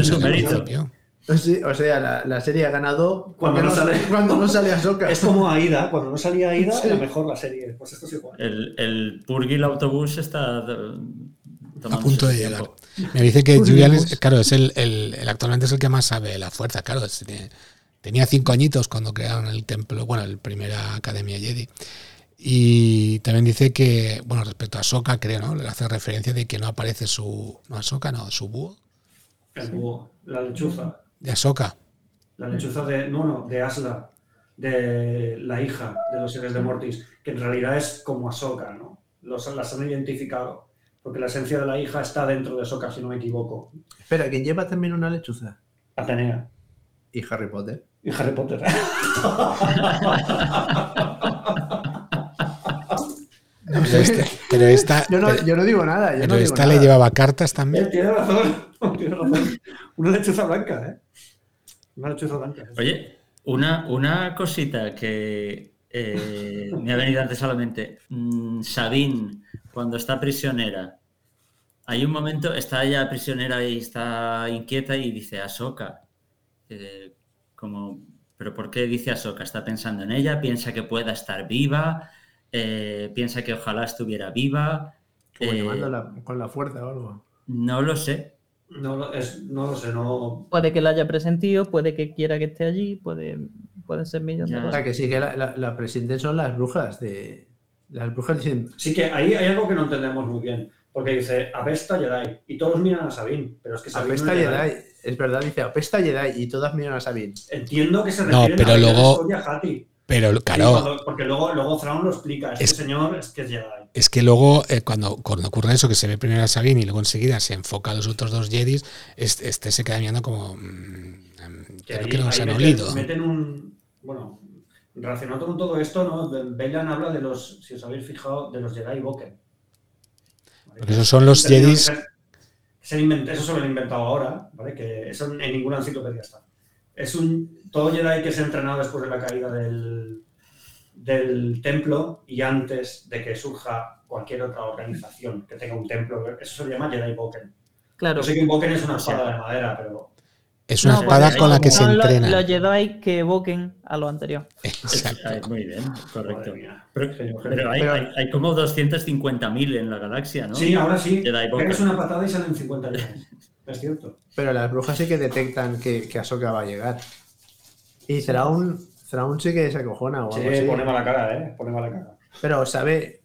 o sea, la, serie ha ganado cuando, no, sale, cuando no sale Ahsoka. Es como Aida, cuando no salía Aida era mejor la serie. Pues esto es igual. El, el Purgil autobús está a punto de llegar. Me dice que Julian es, claro, es el, actualmente es el que más sabe la fuerza, claro. tenía cinco añitos cuando crearon el templo, bueno, la primera academia Jedi. Y también dice que, bueno, respecto a Soka, creo, ¿no? Le hace referencia de que no aparece su. No, Soka, no, su búho. El búho, la lechuza. De Ahsoka. La lechuza de. No, no, de Asla, de la hija de los seres de Mortis, que en realidad es como Ahsoka, ¿no? Los, las han identificado porque la esencia de la hija está dentro de Soka, si no me equivoco. Espera, ¿quién lleva también una lechuza? Atenea. ¿Y Harry Potter? Y Harry Potter. Este, pero, esta, yo, no, digo nada. pero esta le llevaba cartas también. Tiene razón, tiene razón. Una lechuza blanca, ¿eh? Una lechuza blanca. Oye, una, una cosita que eh, me ha venido antes solamente. Mm, Sabine cuando está prisionera, hay un momento, está ella prisionera y está inquieta y dice Ahsoka. Eh, como, ¿pero por qué dice Ahsoka? Está pensando en ella, piensa que pueda estar viva, eh, piensa que ojalá estuviera viva. Eh, con la fuerza o algo. No lo sé. No, lo sé, no. Puede que la haya presentido, puede que quiera que esté allí, puede, puede ser millones de cosas. O sea, que sí, que la, la, son las brujas de, las brujas dicen. Sí, que ahí hay algo que no entendemos muy bien. Porque dice Apesta Jedi y todos miran a Sabine, pero es que Sabine Apesta Jedi. es verdad, dice Apesta Jedi y todas miran a Sabine. Entiendo que se refiere no, pero a luego, Hati. Pero claro. porque luego, luego Thrawn lo explica. Este señor es que es Jedi. Es que luego, eh, cuando, cuando, ocurre eso, que se ve primero a Sabine y luego enseguida se enfoca a los otros dos Jedis, este, este se queda mirando como. Mmm, creo que no se han olido. Meten un. Bueno, Relacionado con todo esto, ¿no? Bailan habla de los, si os habéis fijado, de los Jedi Boken. Porque esos son los Jedi. Eso se lo han inventado ahora, ¿vale? Que eso en ninguna enciclopedia está. Es un. Todo Jedi que se ha entrenado después de la caída del, del templo y antes de que surja cualquier otra organización que tenga un templo, eso se llama Jedi Boken. Claro. Yo sé que un Boken es una espada de madera, pero Es una No, espada con la que se son los- entrena. Los Jedi que evoquen a lo anterior. Exacto. Muy bien, correcto. Pero, pero hay, hay- hay como 250.000 en la galaxia, ¿no? Sí, ahora sí. Pegas una patada y salen 50 años. Es cierto. Pero las brujas sí que detectan que, que Ahsoka va a llegar. Y Thrawn, Thrawn sí que se acojona o Sí, algo así. pone mala cara, ¿eh? Pone mala cara. Pero sabe.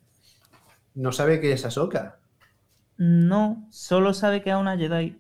No sabe que es Ahsoka. No, solo sabe que es una Jedi.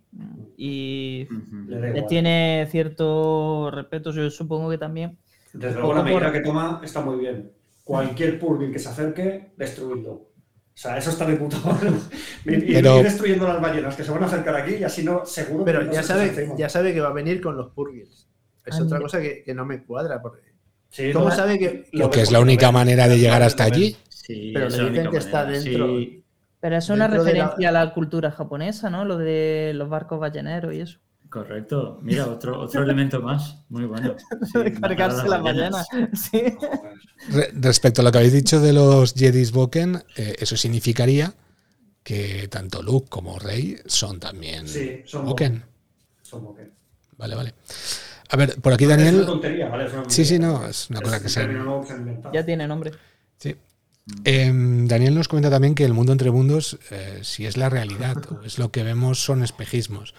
Y igual. tiene cierto respeto, yo supongo que también. Desde luego, la medida por- que toma está muy bien. Cualquier purgil que se acerque, destruirlo. O sea, eso está de puta madre. Y, y- Pero- ir destruyendo las ballenas que se van a acercar aquí y así no, seguro que Pero no ya sabe, ya sabe que va a venir con los Purgils. Es Ah, otra mira. cosa que, que no me cuadra. Porque... Sí, ¿Cómo sabe que.? lo Porque es la única manera de llegar hasta allí. Sí, Pero le dicen que está dentro. Sí, Pero es una la- referencia a la cultura japonesa, ¿no? Lo de los barcos balleneros y eso. correcto. Mira, otro, otro elemento más. Muy bueno. Sí, cargarse las ballenas. Sí. Re- respecto a lo que habéis dicho de los Jedis Boken, eh, eso significaría que tanto Luke como Rey son también Sí, son Boken. Son Boken. Vale, vale. A ver, por aquí Es una Daniel. tontería, ¿vale? Es una Sí, sí, no, es una cosa que se. Ya tiene nombre. Sí. Em, Daniel nos comenta también que el mundo entre mundos, eh, si es la realidad o es lo que vemos, son espejismos.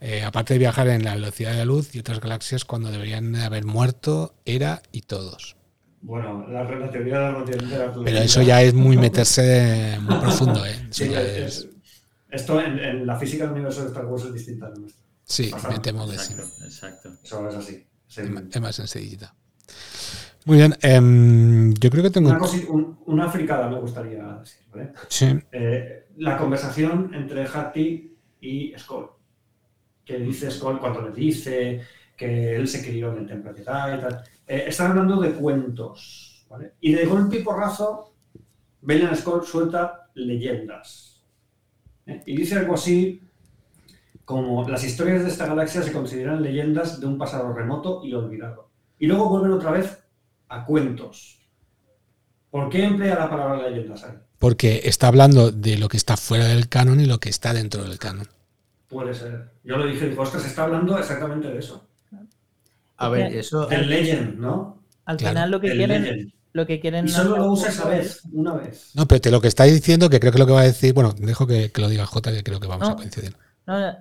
Eh, aparte de viajar en la velocidad de la luz y otras galaxias cuando deberían de haber muerto, era y todos. Bueno, la, la teoría de la relatividad de la Pero eso ya es muy meterse muy profundo, ¿eh? Sí, ya es- es- es- esto en, en la física del universo de Star Wars es distinta a la nuestra. sí, Ajá, me temo que sí. Exacto. Eso es así. Es más sencillita. Muy bien, em, yo creo que tengo. Una, cosi- un- una fricada me gustaría decir, ¿vale? Sí, Eh, la conversación entre Hattie y Skoll. Que dice Skoll cuando le dice que él se crió en el templo de tal y tal. Eh, están hablando de cuentos, ¿vale? Y de golpe y porrazo, Belian Skoll suelta leyendas. ¿eh? Y dice algo así como las historias de esta galaxia se consideran leyendas de un pasado remoto y olvidado. Y luego vuelven otra vez a cuentos. ¿Por qué emplea la palabra leyendas ahí? porque está hablando de lo que está fuera del canon y lo que está dentro del canon. Puede ser. Yo lo dije, digo, ostras, se está hablando exactamente de eso. A ver, eso. Del legend, ¿no? Al Claro. final lo que quieren, legend. lo que quieren Y solo lo usa esa vez, una vez. No, pero te lo que está diciendo, que creo que lo que va a decir, bueno, dejo que, que lo diga Jota, que creo que vamos No. a coincidir. No,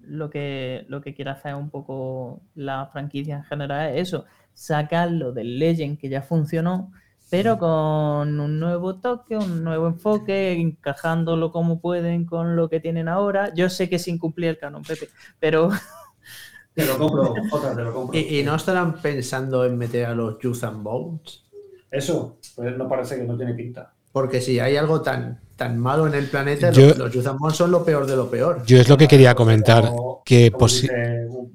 lo que, lo que quiere hacer un poco la franquicia en general es eso, sacarlo del Legend que ya funcionó, pero con un nuevo toque, un nuevo enfoque, encajándolo como pueden con lo que tienen ahora. Yo sé que sin cumplir el canon, Pepe, pero Te lo compro, Jota, te lo compro. ¿Y, y no estarán pensando en meter a los Youth and Bones? Eso, pues no parece que no tiene pinta. Porque si hay algo tan, tan malo en el planeta, Yo- los, los Youth and Bones son lo peor de lo peor. Yo es lo que quería comentar, Como- que como dice un,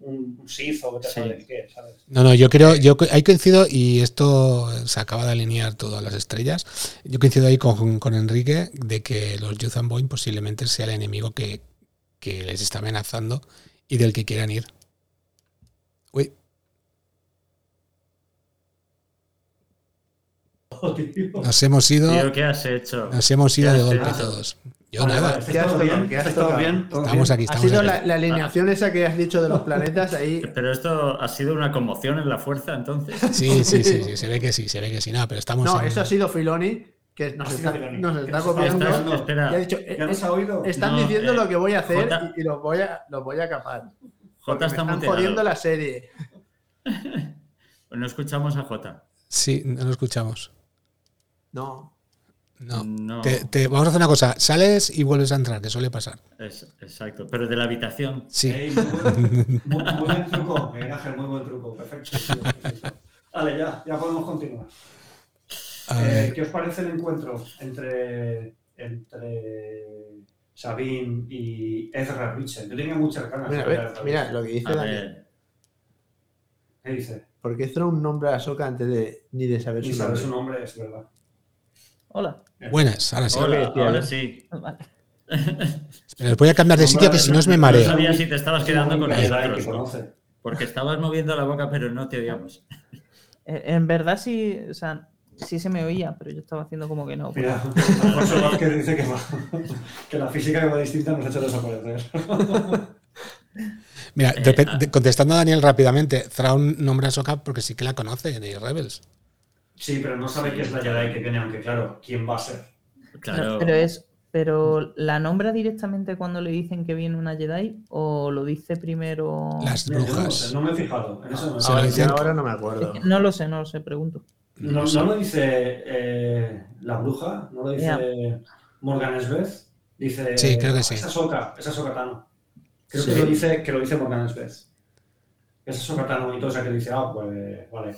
o que te Sí. sabe qué, ¿sabes? No, no, yo creo, yo ahí coincido y esto se acaba de alinear todas las estrellas. Yo coincido ahí con, con Enrique de que los Youth and Boy posiblemente sea el enemigo que, que les está amenazando y del que quieran ir. Uy, Oh, nos hemos ido, Tío, ¿qué has hecho? nos hemos ido ¿Qué de golpe hecho? todos. Yo Vale, nada, vale, ¿estáis ¿Qué has todo tocado? bien? ¿Qué has ¿Estáis todo tocado? bien? ¿Todo estamos aquí, Ha estamos sido aquí. la, la alineación esa que has dicho de los planetas ahí. Pero esto ha sido una conmoción en la fuerza, entonces. Sí, sí, sí, sí, se ve que sí, se ve que sí, nada, pero estamos No, en- eso ha sido Filoni, que nos Ha sido está, Filoni. nos está nos está copiando. Estás- espera. Y ha dicho, ¿Ya eh, nos ha oído? están No, diciendo eh, lo que voy a hacer Jota- y, y los, voy a, los voy a capar. Jota está me están jodiendo la serie. Pues no escuchamos a Jota. Sí, no lo escuchamos. No. No. No. Te- te- vamos a hacer una cosa, sales y vuelves a entrar, que suele pasar. Es- exacto. Pero de la habitación. Sí. Muy, buen, muy- muy buen truco, Ángel, muy buen truco. Perfecto. Vale, ya, ya podemos continuar. Eh, ¿Qué os parece el encuentro entre, entre Sabine y Ezra Richard? Yo tenía muchas ganas Mira, de ver Ezra mira Bridger. lo que dice Daniel. ¿Qué dice? ¿Por qué Thrawn nombra a Soka antes de ni de saber Ni su saber nombre? su nombre, es verdad. Hola. buenas, ahora sí. Hola, ahora sí. Vale. Pero voy a cambiar de sitio que si no os me No mareo. sabía si te estabas quedando con Es nosotros. que ¿no? conoce. Porque estabas moviendo la boca, pero no te oíamos. Eh, En verdad sí, o sea, sí se me oía, pero yo estaba haciendo como que no. Mira, Vázquez dice que, que la física que va distinta nos ha hecho desaparecer. Mira, Eh, ah. contestando a Daniel rápidamente, Thrawn nombra a Soka porque sí que la conoce de Rebels. Sí, pero no sabe qué es la Jedi que viene, aunque claro, ¿quién va a ser? Claro. Pero es, pero ¿la nombra directamente cuando le dicen que viene una Jedi? ¿O lo dice primero? Las no, brujas. no me he fijado. En eso no, Ahora, dicen- ahora no me acuerdo. No lo sé, no lo sé, pregunto. No, no lo dice eh, la bruja, no lo dice Ya. Morgan Esbeth. Dice. Sí, creo que sí. Esa soca, esa soca Tano. Creo Sí. que, lo dice, que lo dice Morgan Esbeth. Esa soca Tano y todo eso que dice, ah, pues vale.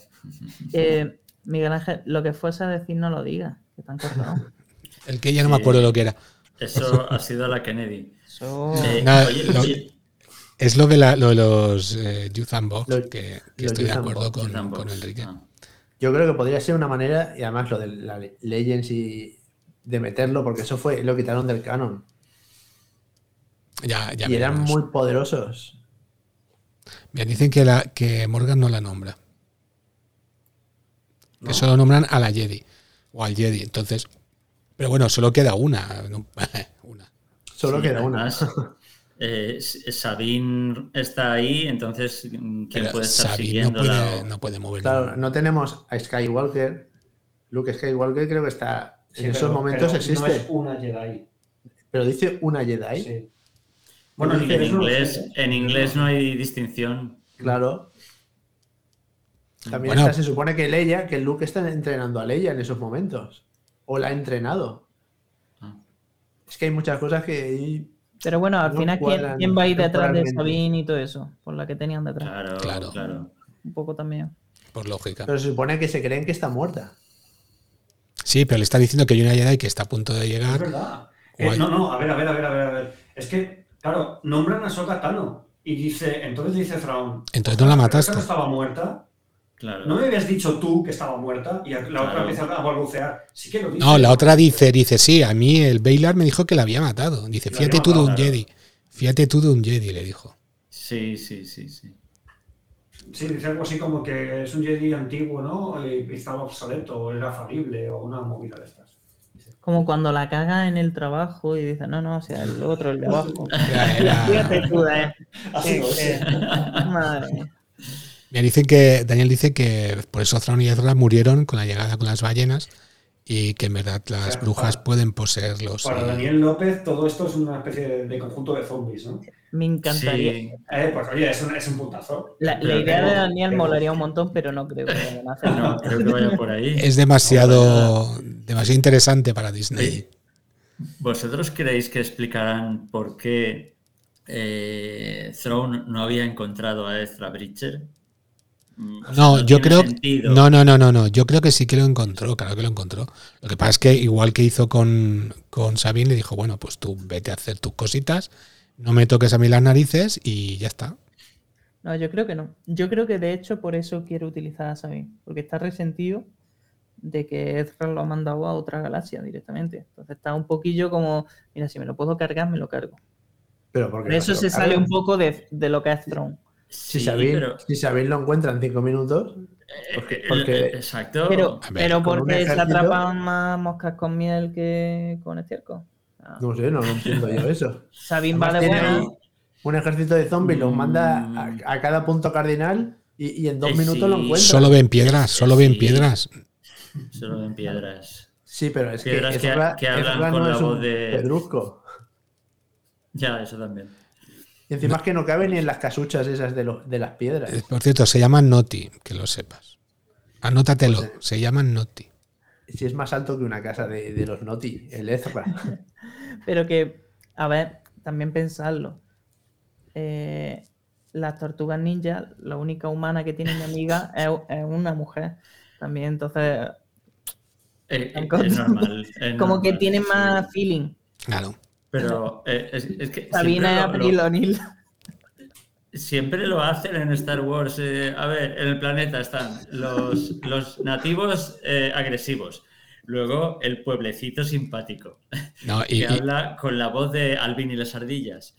Eh, Miguel Ángel, lo que fuese a decir no lo diga, que están cortados. El que ya no me acuerdo lo que era. Eso ha sido la Kennedy. Eso... Eh, Nada, oye, lo- oye, Es lo de, la- lo de los eh, Youth and Vox, Los- que, que los estoy de Youth acuerdo con, Enrique. Ah. Yo creo que podría ser una manera, y además lo de la le- Legends y de meterlo, porque eso fue, lo quitaron del canon. Ya, ya y eran veremos. muy poderosos. Mira, dicen que, la, que Morgan no la nombra. ¿No? Que solo nombran a la Jedi. O al Jedi. Entonces. Pero bueno, solo queda una. ¿no? una. Solo Sí, queda una. además, eh, Sabine está ahí, entonces ¿quién Pero puede estar Sabine no siguiéndola? puede, o- no puede mover. Claro, no tenemos a Skywalker. Luke Skywalker creo que está. Sí, en esos momentos pero existe. No es una Jedi. Pero dice una Jedi. Sí. Bueno, en, no inglés, sé. en inglés no hay distinción. Claro. También Bueno. está- se supone que Leia, que Luke está entrenando a Leia en esos momentos. O la ha entrenado. Ah. Es que hay muchas cosas que. Pero bueno, al No final, ¿quién, cuadran quién va a ir detrás de. Sabine y todo eso? Por la que tenían detrás. Claro, Claro. claro. Un poco también. Por lógica. Pero se supone que se creen que está muerta. Sí, pero le está diciendo que hay una Jedi que está a punto de Es llegar. verdad. Eh, no, no, a ver, a ver, a ver, a ver, a ver. Es que, claro, nombran a Soka Tano. Y dice, entonces dice Thrawn. Entonces no la "¿Pero mataste". no estaba muerta. Claro. No me habías dicho tú que estaba muerta y la otra Claro. empieza a balbucear. Sí que lo dice. No, la otra dice, dice, sí, a mí el Bailar me dijo que la había matado. Dice, La fíjate tú de un Jedi. Fíjate tú de un Jedi, le dijo. Sí, sí, sí, sí. Sí, dice algo así como que es un Jedi antiguo, ¿no? Y estaba obsoleto, o era falible, o una movida de estas. Como cuando la caga en el trabajo y dice, no, no, o sea, el otro, el de abajo. Fíjate tú, eh. Así lo es. Madre mía. Mira, dicen que, Daniel dice que por eso Thrawn y Ezra murieron con la llegada con las ballenas y que en verdad las sea, brujas para- pueden poseerlos. Para Daniel López, todo esto es una especie de, de conjunto de zombies, ¿no? Me encantaría. Sí, Eh, pues oye, es un, es un puntazo. La, idea que- de Daniel molaría un montón, pero no creo que vayan a hacerlo. no, creo que vaya por ahí. Es demasiado, demasiado interesante para Disney. Sí. ¿Vosotros creéis que explicarán por qué eh, Thrawn no había encontrado a Ezra Bridger? O sea, No, yo creo. sentido. No, no, no, no, no. Yo creo que sí que lo encontró, claro que lo encontró. Lo que pasa es que, igual que hizo con, con Sabine, le dijo, bueno, pues tú vete a hacer tus cositas, no me toques a mí las narices y ya está. No, yo creo que no. Yo creo que de hecho por eso quiere utilizar a Sabine, porque está resentido de que Ezra lo ha mandado a otra galaxia directamente. Entonces está un poquillo como, mira, si me lo puedo cargar, me lo cargo. Pero porque Por eso se sale un poco de, de lo que es Throne. Si Sí, Sabine, pero, si Sabine lo encuentra en cinco minutos, porque- eh, porque- eh, exacto. Pero, pero porque se atrapan más moscas con miel que con estiércol. Ah, no sé, no, no entiendo yo eso. Sabine va de buena. un ejército de zombies, los manda Mm. a, a cada punto cardinal y, y en dos Eh, minutos lo encuentra. Solo ven piedras, solo ven Sí. piedras. Solo en piedras. Sí, pero es que, Piedras que- Ezra- que hablan Ezra con no la voz de- pedrusco. Ya, eso también. Y encima es que no cabe ni en las casuchas esas de, los- de las piedras. Eh, Por cierto, se llaman Noti, que lo sepas. Anótatelo, Pues, eh, se llaman Noti. Si es más alto que una casa de, de los Noti, el Ezra. Pero que, a ver, también pensarlo. Eh, las tortugas ninja, la única humana que tiene mi amiga es, es una mujer. También, entonces, Eh, es normal. es como que tiene sí. más feeling. Claro. Pero eh, es, es que Sabina siempre y lo- April lo, O'Neil. siempre lo hacen en Star Wars. eh, a ver, en el planeta están los, los nativos eh, agresivos. Luego el pueblecito simpático, No, que y, y- habla con la voz de Alvin y las ardillas.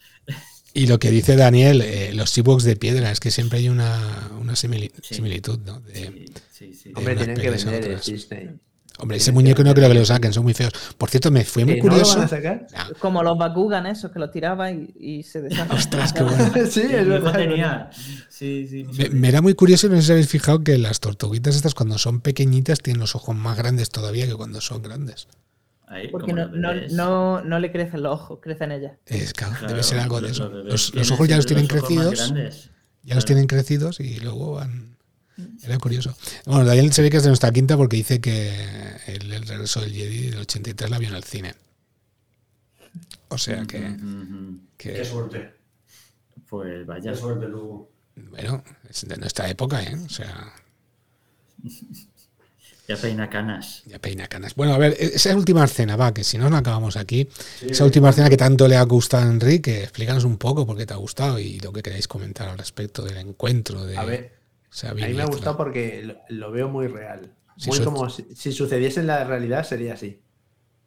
y lo que dice Daniel, eh, los Ewoks de piedra, es que siempre hay una, una simili- Sí. similitud, ¿no? De- Sí, sí, sí. Hombre, tienen que vender el. Disney. Hombre, ese muñeco no creo que lo saquen, son muy feos. Por cierto, me fue muy ¿Que no lo curioso. van a sacar? No. Como los Bakugan esos que los tiraba y, y se deshacían. Ostras, qué bueno. sí, es verdad. tenía. Sí, sí. Me, me era muy curioso, no sé si habéis fijado que las tortuguitas estas cuando son pequeñitas tienen los ojos más grandes todavía que cuando son grandes. Ahí, Porque no, no, no, no le crecen los ojos, crecen ellas. Es, claro, Claro, debe ser algo de eso. los ojos ya los tienen los crecidos, ya los tienen crecidos y luego van... Era curioso. Bueno, Daniel se ve que es de nuestra quinta porque dice que el, el regreso del Jedi del 83 la vio en el cine. O sea que, que, Qué suerte. Pues vaya. Qué suerte, Lugo. bueno, es de nuestra época, ¿eh? O sea, Ya peina canas. ya peina canas. Bueno, a ver, esa última escena, va, que si no, no acabamos aquí. Sí, Esa última escena que tanto le ha gustado a Enrique, explícanos un poco por qué te ha gustado y lo que queráis comentar al respecto del encuentro de A ver, Sabine a mí me ha gustado porque lo, lo veo muy real. Sí, Muy como si, si sucediese en la realidad sería así.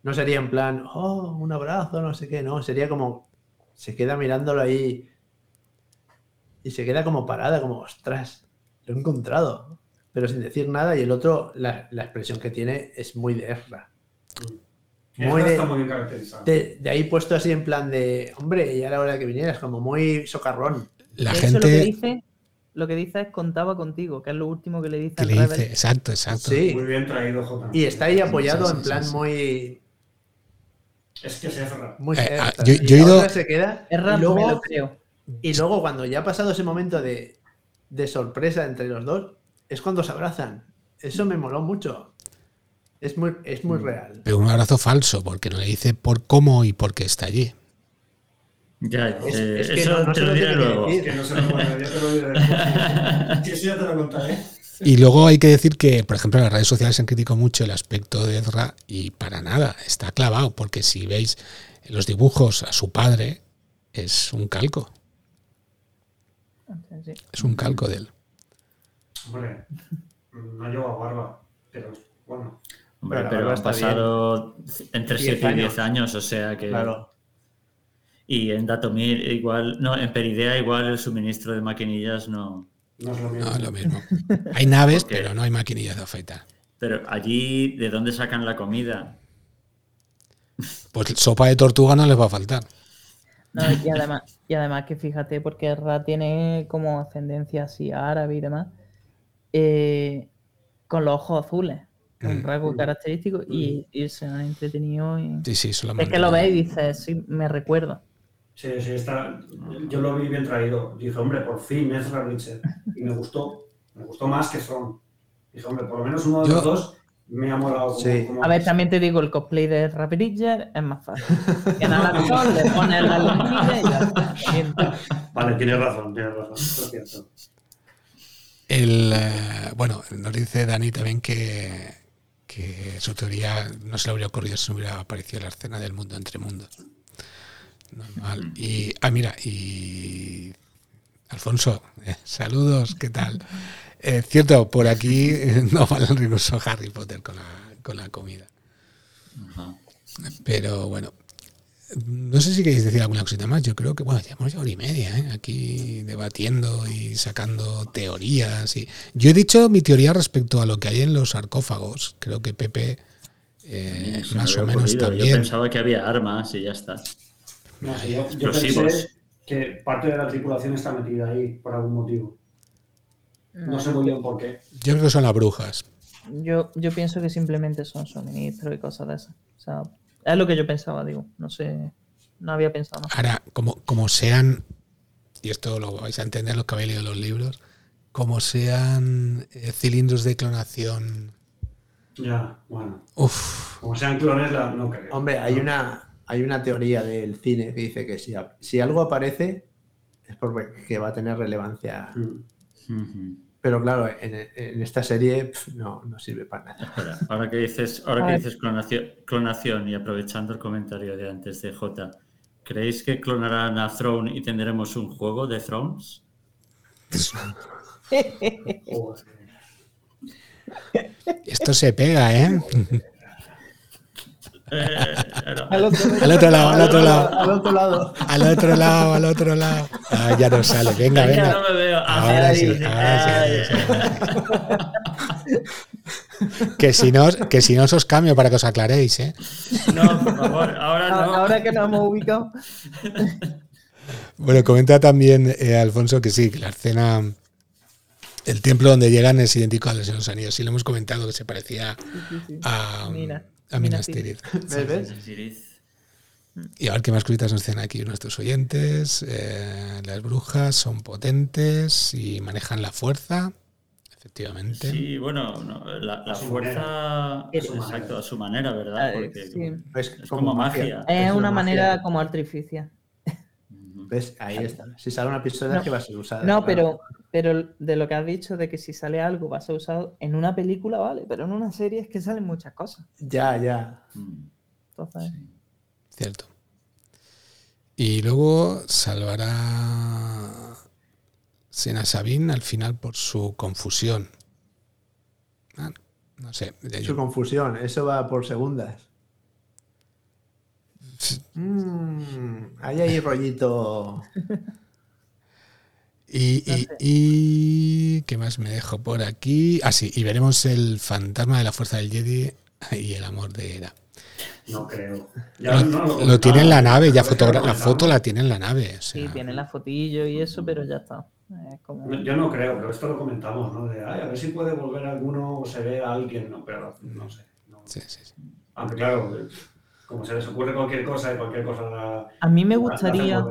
No sería en plan, oh, un abrazo, no sé qué, no. Sería como, se queda mirándolo ahí y se queda como parada, como, ostras, lo he encontrado. Pero sin decir nada y el otro, la, la expresión que tiene es muy de Ezra. Muy de, está muy de, de ahí puesto así en plan de, hombre, ya era hora de que vinieras, como muy socarrón. La De hecho, lo que gente dice, lo que dice es contaba contigo, que es lo último que le dice que le dice, exacto, exacto. Sí. Muy bien traído, J. Y está ahí apoyado Sí, sí, en plan sí, sí. muy, Es que es Ezra. muy Eh, ah, yo- Y yo he la ido- otra se queda Es y raro, me lo luego, creo. y luego cuando ya ha pasado ese momento de, de sorpresa entre los dos, es cuando se abrazan. Eso me moló mucho. Es muy, es Mm. muy real. Pero un abrazo falso, porque no le dice por cómo y por qué está allí. Ya, Es- eh, es que eso no- no te lo lo diré luego. decir. Que no se lo bueno, ya te lo diré después. Sí, eso ya te lo contaré. Y luego hay que decir que, por ejemplo, en las redes sociales se han criticado mucho el aspecto de Ezra y para nada, está clavado, porque si veis los dibujos a su padre, es un calco, Sí. es un calco de él. Hombre, no lleva barba, pero bueno. Hombre, Pero pero han pasado entre 10 7 y 10 años. años, o sea que. Claro. Y en Datomir igual, no, en Peridea igual el suministro de maquinillas no. No es lo mismo. No, es lo mismo. Hay naves, Porque- pero no hay maquinillas de afeitar. Pero allí, ¿de dónde sacan la comida? Pues sopa de tortuga no les va a faltar. No, y además, y además que fíjate, porque Ra tiene como ascendencia así árabe y demás, eh, con los ojos azules, un Mm. rasgo característico, y, y se han entretenido. Y... Sí, sí, solamente. Es que lo ves y dices, sí, me recuerdo. Sí, sí, está. Yo lo vi bien traído. Dije, hombre, por fin Ezra Richard. Y me gustó. Me gustó más que Thrawn. Dije, hombre, por lo menos uno de Yo- los dos me ha molado. Como, Sí. como- A ver, también te digo, el cosplay de Ezra Bridger es más fácil. Tienes al actor, le pones la lentilla y ya Vale, tienes razón, tienes razón. es cierto. El, eh, bueno, nos dice Dani también que, que su teoría no se le habría ocurrido si no hubiera aparecido la escena del mundo entre mundos. Normal. Y, ah, mira, y Alfonso, eh, saludos, ¿qué tal? Eh, cierto, por aquí eh, no vale el recurso Harry Potter con la, con la comida. Ajá. Pero bueno, no sé si queréis decir alguna cosita más. Yo creo que, bueno, llevamos ya hora y media ¿eh? aquí debatiendo y sacando teorías. Y... Yo he dicho mi teoría respecto a lo que hay en los sarcófagos. Creo que Pepe, eh, me más o menos ocurrido. Yo también. pensaba que había armas y ya está. No sé, yo, yo pensé que parte de la tripulación está metida ahí por algún motivo. No sé muy bien por qué. Yo creo que son las brujas. yo, yo pienso que simplemente son suministros y cosas de esas. O sea, es lo que yo pensaba, digo. No sé, no había pensado más. Ahora, como, como sean, y esto lo vais a entender los que habéis leído los libros, como sean eh, cilindros de clonación. Ya, bueno. Uf, Como sean clones, la- no creo. Hombre, hay una, hay una teoría del cine que dice que si, si algo aparece es porque va a tener relevancia. Mm. Pero claro, en, en esta serie pf, no, no sirve para nada. Espera, ahora que dices, ahora que dices clonación, clonación y aprovechando el comentario de antes de J, ¿creéis que clonarán a Throne y tendremos un juego de Thrones? Esto se pega, ¿eh? Eh, Al otro Al otro lado, al otro lado. Al otro lado. Al otro lado, al otro lado. Ah, ya no sale. Venga, Ay, ya venga. no me veo. Ahora sí, ay, ahora sí, ay. ahora sí. que si no, que si no os cambio para que os aclaréis, ¿eh? No, por favor, ahora no. Ahora que nos hemos ubicado. Bueno, comenta también eh, Alfonso que sí, que la escena, el templo donde llegan es idéntico al de los Anillos. Sí, lo hemos comentado que se parecía Sí, sí. a, Mina. A Mina Minas Tirith. Y a ver qué más cositas nos dicen aquí nuestros oyentes. Eh, las brujas son potentes y manejan la fuerza. Efectivamente. Sí, bueno, no, la, la A su fuerza, manera. exacto, a su manera, ¿verdad? Porque sí. Es, es como magia. Es una manera como artificial. ¿Ves? Ahí está. Si sale una pistola No. que va a ser usada. No, claro. pero, pero de lo que has dicho de que si sale algo va a ser usado en una película, vale, pero en una serie es que salen muchas cosas. Ya, ya. Entonces, sí. Cierto. Y luego salvará Sena Sabine al final por su confusión. Ah, no sé. de- Su confusión. Eso va por segundas. Mm, ahí hay rollito. Y, No y- sé. y- ¿qué más me dejo por aquí? Ah, sí, y veremos el fantasma de la fuerza del Jedi y el amor de Hera. No creo. Lo, no lo tiene en la nave, ya fotogra- la foto la tiene en la nave. o sea, sí, tiene la fotillo y eso, pero ya está. Es como... Yo no creo, pero esto lo comentamos, ¿no? De, ay, a ver si puede volver alguno o se ve a alguien, ¿no? Pero no sé. no. sí, sí, sí. Aunque claro, como se les ocurre cualquier cosa y cualquier cosa la... A mí me la- la hacen gustaría.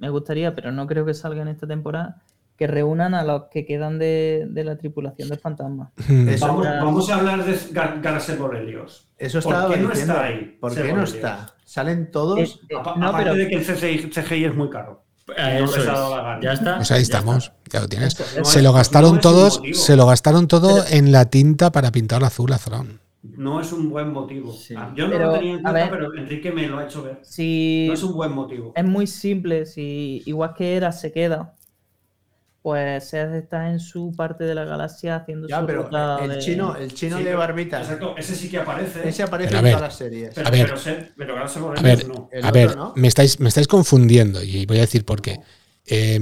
Me gustaría, pero no creo que salga en esta temporada, que reúnan a los que quedan de, de la tripulación del fantasma. Eso- Vamos, a hablar de Gar Garcés Borelios. Eso ¿Por estaba qué no está ahí? ¿Por qué no está? Salen todos. Eh, eh, no, aparte pero de que el CGI, CGI es muy caro. Eso es. gana. Ya está. Pues ahí estamos, ya lo tienes. Se lo gastaron todos, se lo gastaron todo en la tinta para pintar azul a Thrawn. No es un buen motivo. Sí. Ah, Yo no Pero, lo tenía en cuenta, ver. pero Enrique me lo ha hecho ver. si No es un buen motivo. es muy simple, si igual que era se queda, pues Seth está en su parte de la galaxia haciendo Ya, su pero ruta el de- chino, el chino Sí, de barbita. Exacto, ese sí que aparece. Ese aparece en ver, todas las series. pero, a ver. pero, se- pero Garcés A ver, no. Otro me estáis, me estáis confundiendo y voy a decir por qué. Eh,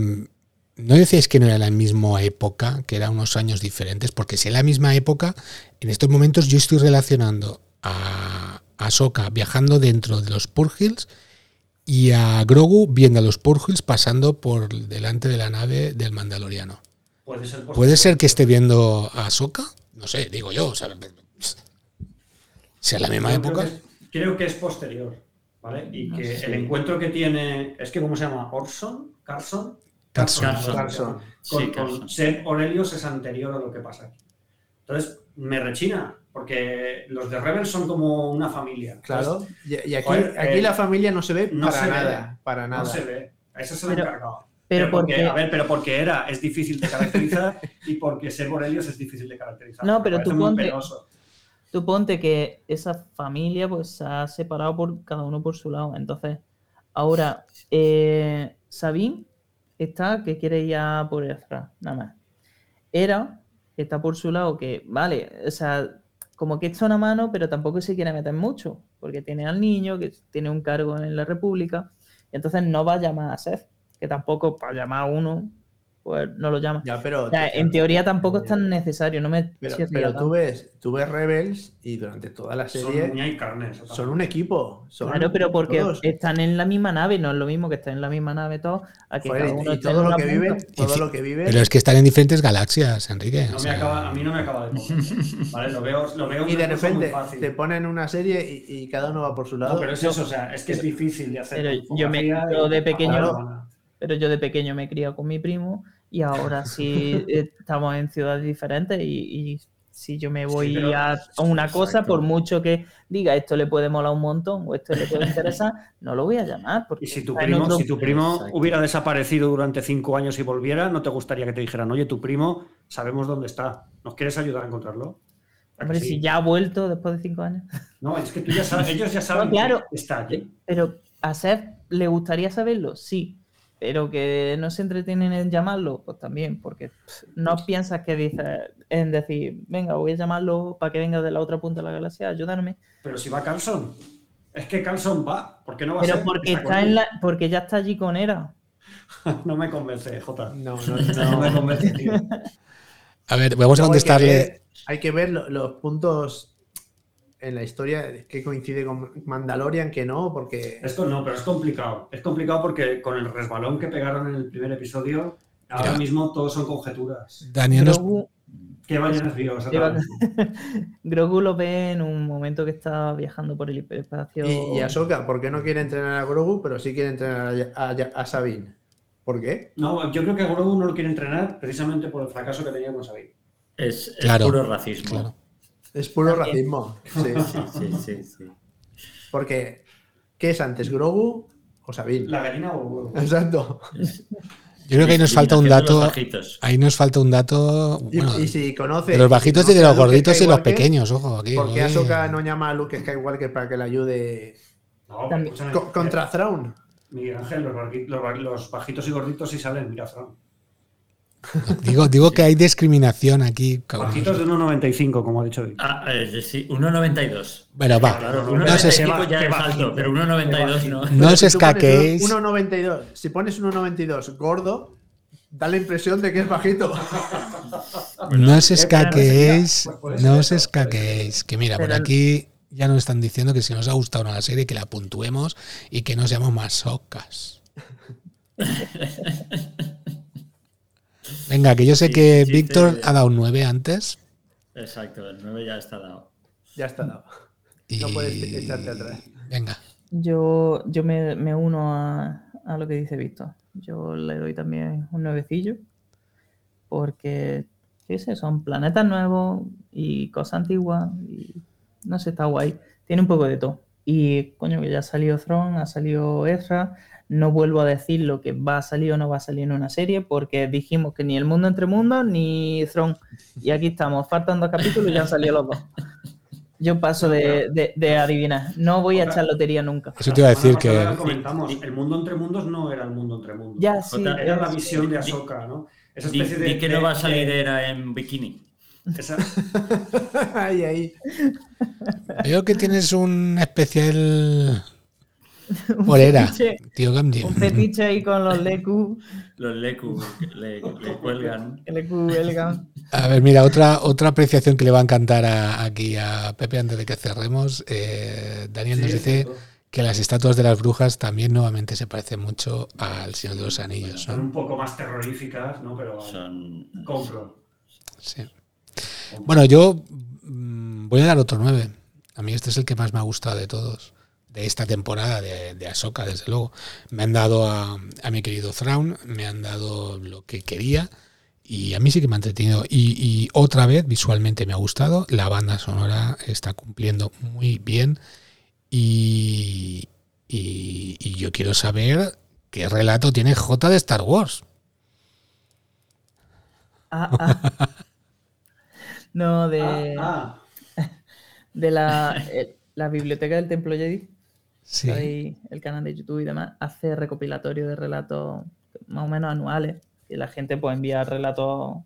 ¿No decíais que no era la misma época, que eran unos años diferentes? Porque si es la misma época, en estos momentos yo estoy relacionando a Ahsoka viajando dentro de los Purgils y a Grogu viendo a los Purgils pasando por delante de la nave del Mandaloriano. Puede ser, ¿Puede ser que esté viendo a Ahsoka? No sé, digo yo. O sea, si es la misma Yo época. Creo que, es, creo que es posterior. ¿Vale? Y No que sé. el encuentro que tiene. Es que, ¿cómo se llama? ¿Orson? ¿Carson? Carson. Carson. Carson. Con, Sí, con Aurelius es anterior a lo que pasa aquí. Entonces, me rechina, porque los de Rebels son como una familia. Claro. Y, y aquí, Joder, aquí eh, la familia no se ve no para se ve. nada. Para Entonces, nada. No se ve. A eso se lo he Pero- encargado. pero porque, porque- a ver, pero porque era, es difícil de caracterizar y porque ser Borelios es difícil de caracterizar. No, pero tú muy ponte-. Tú ponte que esa familia pues se ha separado por cada uno por su lado. Entonces, ahora eh, Sabine está que quiere ir a por Ezra, nada más. Era está por su lado, que vale, o sea, como que echa una mano, pero tampoco se quiere meter mucho, porque tiene al niño, que tiene un cargo en la República, entonces no va a llamar a Seth, que tampoco para llamar a uno, pues no lo llama. Ya, pero, O sea, en teoría tampoco es tan necesario, no me pero, pero tú ves, tú ves Rebels y durante toda la Son serie uña y carne. son un equipo. Son Claro, pero porque todos. están en la misma nave, no es lo mismo que estén en la misma nave todos, a que Joder, cada uno y todo lo que viven, todo lo que viven. Pero es que están en diferentes galaxias, Enrique. No o me sea, acaba, a mí no me acaba de. ¿vale? Lo veo, lo veo y de repente te ponen una serie y, y cada uno va por su lado. No, pero es eso, o sea, es que es difícil de hacer. Pero yo me- yo de pequeño- Claro. Pero yo de pequeño me criado con mi primo y ahora sí eh, estamos en ciudades diferentes y, y si yo me voy pero- a a una cosa, por mucho que diga esto le puede molar un montón o esto le puede interesar, no lo voy a llamar. Porque Y si tu primo, otro- si tu primo Exacto. hubiera desaparecido durante cinco años y volviera, ¿no te gustaría que te dijeran, oye, tu primo, sabemos dónde está, ¿nos quieres ayudar a encontrarlo? ¿A que Hombre, sí? si ya ha vuelto después de cinco años. No, es que tú ya sabes, ellos ya saben No, claro. que está allí. Pero a Seth le gustaría saberlo, sí. Pero que no se entretienen en llamarlo, pues también, porque pff, no piensas que dices en decir, venga, voy a llamarlo para que venga de la otra punta de la galaxia, ayúdame. Pero si va Carlson, es que Carlson va, ¿por qué no va a Pero ser? porque Está en la, porque ya está allí con Era. No me convence, Jota. No, no, No me convence, tío. A ver, vamos a Luego hay que contestarle. ver- hay que ver los puntos en la historia que coincide con Mandalorian, que no, porque... Esto no, pero es complicado. Es complicado porque con el resbalón que pegaron en el primer episodio, ahora mismo todos son conjeturas. Daniel Grogu, ¿Qué? Grogu lo ve en un momento que está viajando por el hiperespacio. Y, y Ahsoka, ¿por qué no quiere entrenar a Grogu, pero sí quiere entrenar a, a, a Sabine? ¿Por qué? No, yo creo que a Grogu no lo quiere entrenar precisamente por el fracaso que tenía con Sabine. Es, es Claro, puro racismo. claro. Es puro También. racismo. Sí. Sí, sí, sí. Porque, ¿qué es antes, Grogu o Sabine? ¿La gallina o huevo? Exacto. Yo creo que ahí nos falta un dato. Ahí nos falta un dato. Y, bueno, y si conoce... de los bajitos si y de los gorditos y los pequeños, ojo, aquí. ¿Por qué oye. Ahsoka no llama a Luke Skywalker para que le ayude No, También. contra Thrawn? Miguel Ángel, los, bajitos y gorditos sí salen, mira, Fran. Digo, digo que hay discriminación aquí. Bajitos de 1,95, como ha dicho. Ah, eh, sí, 1,92. Bueno, va. Claro, no 1,95 sé si- ya es alto, pero qué 1,92 no. No os escaquéis. 1,92. Si pones 1,92 gordo, da la impresión de que es bajito. No os escaquéis. Pues No os escaquéis. Que mira, por aquí ya nos están diciendo que si nos ha gustado una serie, que la puntuemos y que no seamos masocas. Venga, que yo sé Sí, que sí, Víctor sí. ha dado un 9 antes. Exacto, el 9 ya está dado. Ya está dado. Y... No puedes echarte atrás. Venga. Yo, yo me, me uno a, a lo que dice Víctor. Yo le doy también un nuevecillo. Porque, qué sé, son planetas nuevos y cosas antiguas. Y no sé, está guay. Tiene un poco de todo. Y coño, que ya ha salido Throne, ha salido Ezra. No vuelvo a decir lo que va a salir o no va a salir en una serie, porque dijimos que ni El Mundo entre Mundos ni Throne. Y aquí estamos, faltan dos capítulos y ya han salido los dos. Yo paso de, de- de adivinar. No voy a echar lotería nunca. Eso te iba a decir que. comentamos, el mundo entre mundos no era el mundo entre mundos. Ya, sí. Jota, Era la visión de Ahsoka, ¿no? Esa Di, especie de. di que de- no va a salir era en bikini. esa- ahí, ahí. Veo que tienes un especial. Por era, fetiche. tío Gamdi. Un fetiche ahí con los Leku, Los Leku le, le cuelgan. Leku Elgan. A ver, mira, otra, otra apreciación que le va a encantar a- aquí a Pepe antes de que cerremos. Eh, Daniel nos Sí, dice que las estatuas de las brujas también nuevamente se parecen mucho al Señor de los Anillos. Son ¿no? un poco más terroríficas, ¿no? Pero Son. compro. Sí. Bueno, yo mm, voy a dar otro 9. A mí este es el que más me ha gustado de todos. De esta temporada de, de Ahsoka, desde luego. Me han dado a, a mi querido Thrawn, me han dado lo que quería. Y a mí sí que me ha entretenido. Y, y otra vez, visualmente me ha gustado. La banda sonora está cumpliendo muy bien. Y, y, y yo quiero saber qué relato tiene J de Star Wars. Ah, ah. No, de, Ah, de la, eh, la biblioteca del Templo Jedi. Sí. El canal de YouTube y demás, hace recopilatorio de relatos más o menos anuales. Que la gente puede enviar relatos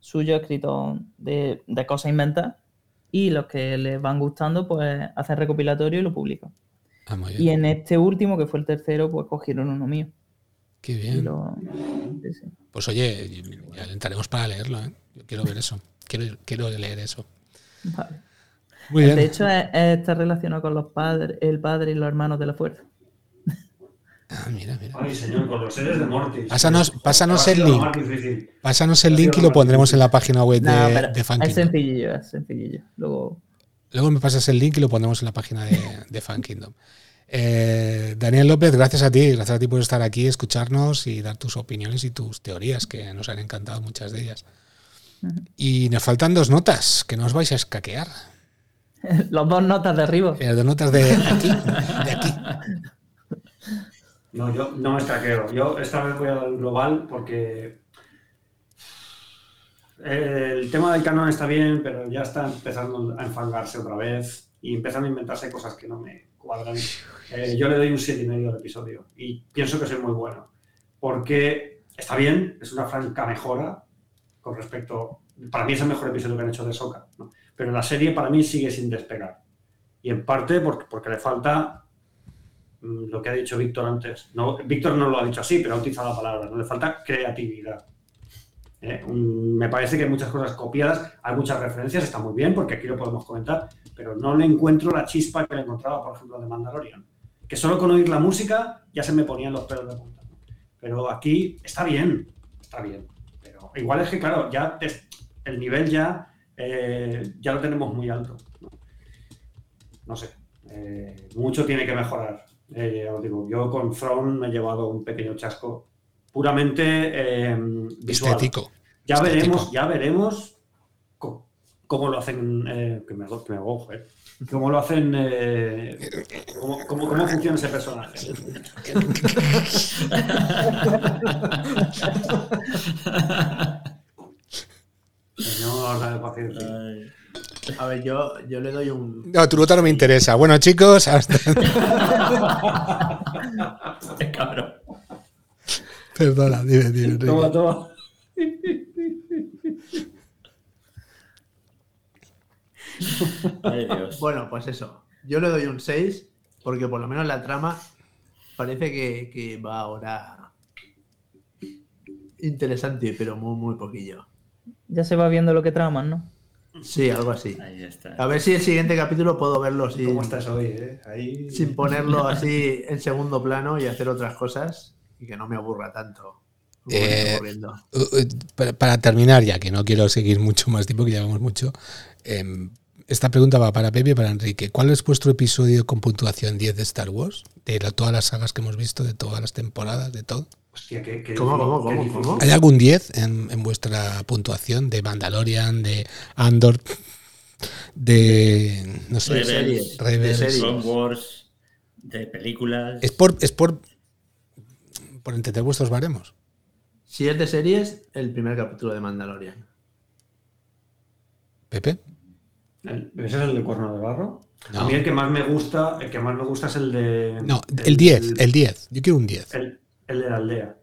suyos escritos de, de cosas inventadas. Y los que les van gustando, pues hacen recopilatorio y lo publican. Ah. Y en este último, que fue el tercero, pues cogieron uno mío. Qué Y bien. lo, sí, sí. Pues oye, ya alentaremos para leerlo, ¿eh? Yo quiero ver eso. Quiero, quiero leer eso. Vale. Muy De hecho, es- es- está relacionado con los padres, el padre y los hermanos de la fuerza. Ah, mira, mira. ay, señor, con los seres de Mortis. Pásanos- pásanos el link. Pásanos el link y lo pondremos en la página web de, No, pero de Fan es sencillillo, es sencillillo. Luego, Luego me pasas el link y lo pondremos en la página de, de Fan Kingdom. Eh, Daniel López, gracias a ti, gracias a ti por estar aquí, escucharnos y dar tus opiniones y tus teorías, que nos han encantado muchas de ellas. Y nos faltan dos notas, que no os vais a escaquear. los dos notas de arriba. Eh, dos notas de aquí, de aquí. No, yo no me escaqueo. Yo esta vez voy a dar el global porque el tema del canon está bien, pero ya está empezando a enfangarse otra vez y empezando a inventarse cosas que no me cuadran. Eh, yo le doy un 7,5 al episodio y pienso que es muy bueno porque está bien, es una franca mejora con respecto. Para mí es el mejor episodio que han hecho de Soca, pero la serie para mí sigue sin despegar. Y en parte porque, le falta mm, lo que ha dicho Víctor antes. No, Víctor no lo ha dicho así, pero ha utilizado la palabra. No le falta creatividad. ¿eh? me parece que hay muchas cosas copiadas, hay muchas referencias, está muy bien, porque aquí lo podemos comentar, pero no le encuentro la chispa que le encontraba, por ejemplo, de Mandalorian. Que solo con oír la música ya se me ponían los pelos de punta. Pero aquí está bien, está bien. Pero igual es que, claro, ya el nivel ya, eh, ya lo tenemos muy alto. No, sé, eh, mucho tiene que mejorar. Eh, os digo, yo con From me he llevado un pequeño chasco puramente eh, visual. Estético. Ya veremos, ya veremos cómo, lo hacen, eh, que me, que me eh, cómo lo hacen, eh, cómo, cómo, cómo, funciona ese personaje. Señor, paciencia. A ver, yo, yo le doy un. No, tu nota no me interesa. Bueno, chicos, hasta. Qué cabrón. Perdona, dime, dime. Toma, toma. Ay, Dios. Bueno, pues eso. Yo le doy un 6 porque por lo menos la trama parece que, que va ahora interesante, pero muy, muy poquillo. Ya se va viendo lo que traman, ¿no? Sí, algo así. Ahí está. A ver si el siguiente capítulo puedo verlo sin, ¿Cómo estás hoy? Eh? Ahí... sin ponerlo así en segundo plano y hacer otras cosas y que no me aburra tanto. Eh, para, terminar, ya que no quiero seguir mucho más tiempo, que llevamos mucho, em, esta pregunta va para Pepe y para Enrique. ¿Cuál es vuestro episodio con puntuación 10 de Star Wars? De todas las sagas que hemos visto, de todas las temporadas, de todo. Hostia, ¿qué, cómo cómo, cómo, ¿Hay algún 10 en, vuestra puntuación de Mandalorian, de Andor, de. no sé, de series, de Wars, de películas? Es por, es por por entender vuestros baremos. Si es de series, el primer capítulo de Mandalorian. ¿Pepe? ¿Ese es el de Cuerno de Barro? A mí el que más me gusta, el que más me gusta es el de. No, el 10, el 10. Yo quiero un 10. El, el, de la aldea.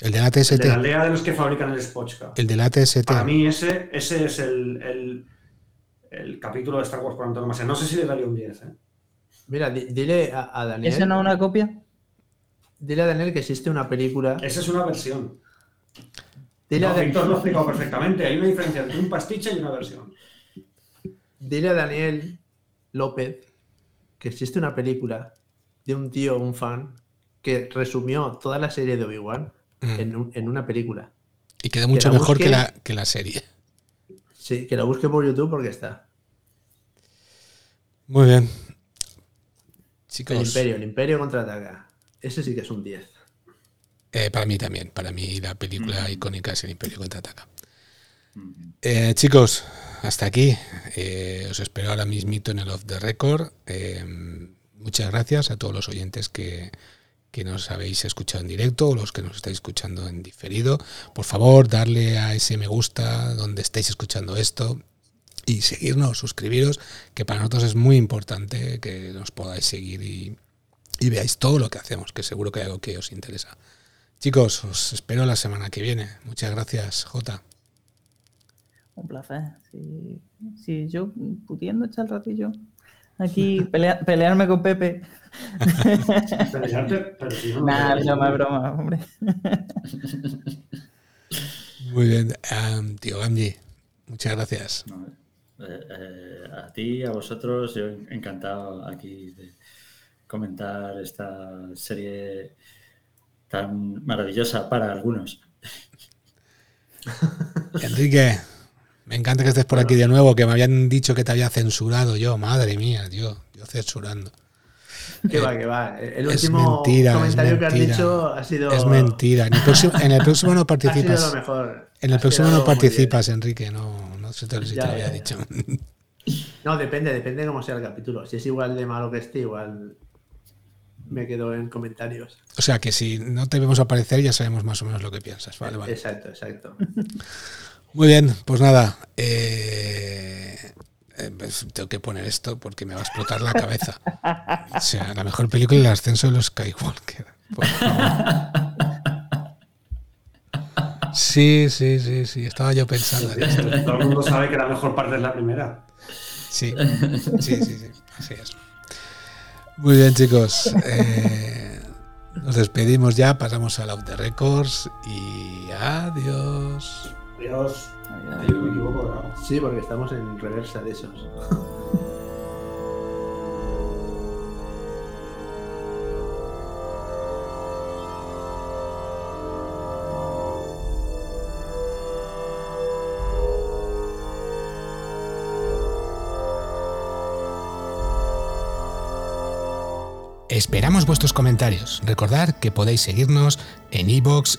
El de la TST. El de la aldea de los que fabrican el Spochka. El de la TST. Para mí ese, ese es el, el, el capítulo de Star Wars por antonomasia. No sé si le daría un 10. ¿eh? Mira, dile a, a Daniel. ¿Ese no es una copia? Dile a Daniel que existe una película. Esa es una versión. Dile a Víctor lo ha explicado perfectamente. Hay una diferencia entre un pastiche y una versión. Dile a Daniel López que existe una película de un tío, un fan, que resumió toda la serie de Obi-Wan mm. en, una película. Y queda mucho mejor que, la, que la serie. Sí, que la busque por YouTube porque está. Muy bien. Chicos. El Imperio, el Imperio contraataca. Ese sí que es un 10. Eh, para mí también. Para mí la película icónica es El Imperio Contraataca. Eh, chicos, hasta aquí. Eh, os espero ahora mismito en el Off the Record. muchas gracias a todos los oyentes que, que nos habéis escuchado en directo o los que nos estáis escuchando en diferido. Por favor, darle a ese me gusta donde estéis escuchando esto y seguirnos, suscribiros, que para nosotros es muy importante que nos podáis seguir y, y veáis todo lo que hacemos, que seguro que hay algo que os interesa. Chicos, os espero la semana que viene. Muchas gracias, Jota. Un placer. Si, yo pudiendo echar el ratillo aquí, pelearme con Pepe. Pelearte, pero si no. Nah, broma, broma, hombre. Muy bien, tío Gamji, muchas gracias. Eh, eh, a ti, a vosotros, yo encantado aquí de comentar esta serie tan maravillosa para algunos. Enrique, me encanta que estés por aquí de nuevo, que me habían dicho que te había censurado yo, madre mía, yo, yo censurando. Que va, que va. El último comentario que has dicho ha sido. Es mentira. En el próximo, no participas. En el próximo no participas, Enrique. No, no sé si te lo había dicho. No, depende, depende de cómo sea el capítulo. Si es igual de malo que este, igual me quedo en comentarios. O sea que si no te vemos aparecer ya sabemos más o menos lo que piensas. Vale, vale. Exacto, exacto. Muy bien, pues nada. Eh, eh, pues tengo que poner esto porque me va a explotar la cabeza. O sea, la mejor película es el ascenso de los Skywalker. Sí, sí, sí, sí. Estaba yo pensando en esto. Todo el mundo sabe que la mejor parte es la primera. Sí, sí, sí, sí. Así es. Muy bien, chicos. Eh, Nos despedimos ya, pasamos al Out the Records y adiós. Adiós. Adiós. Me equivoco, ¿no? Sí, porque estamos en reversa de esos. Esperamos vuestros comentarios. Recordad que podéis seguirnos en iVoox,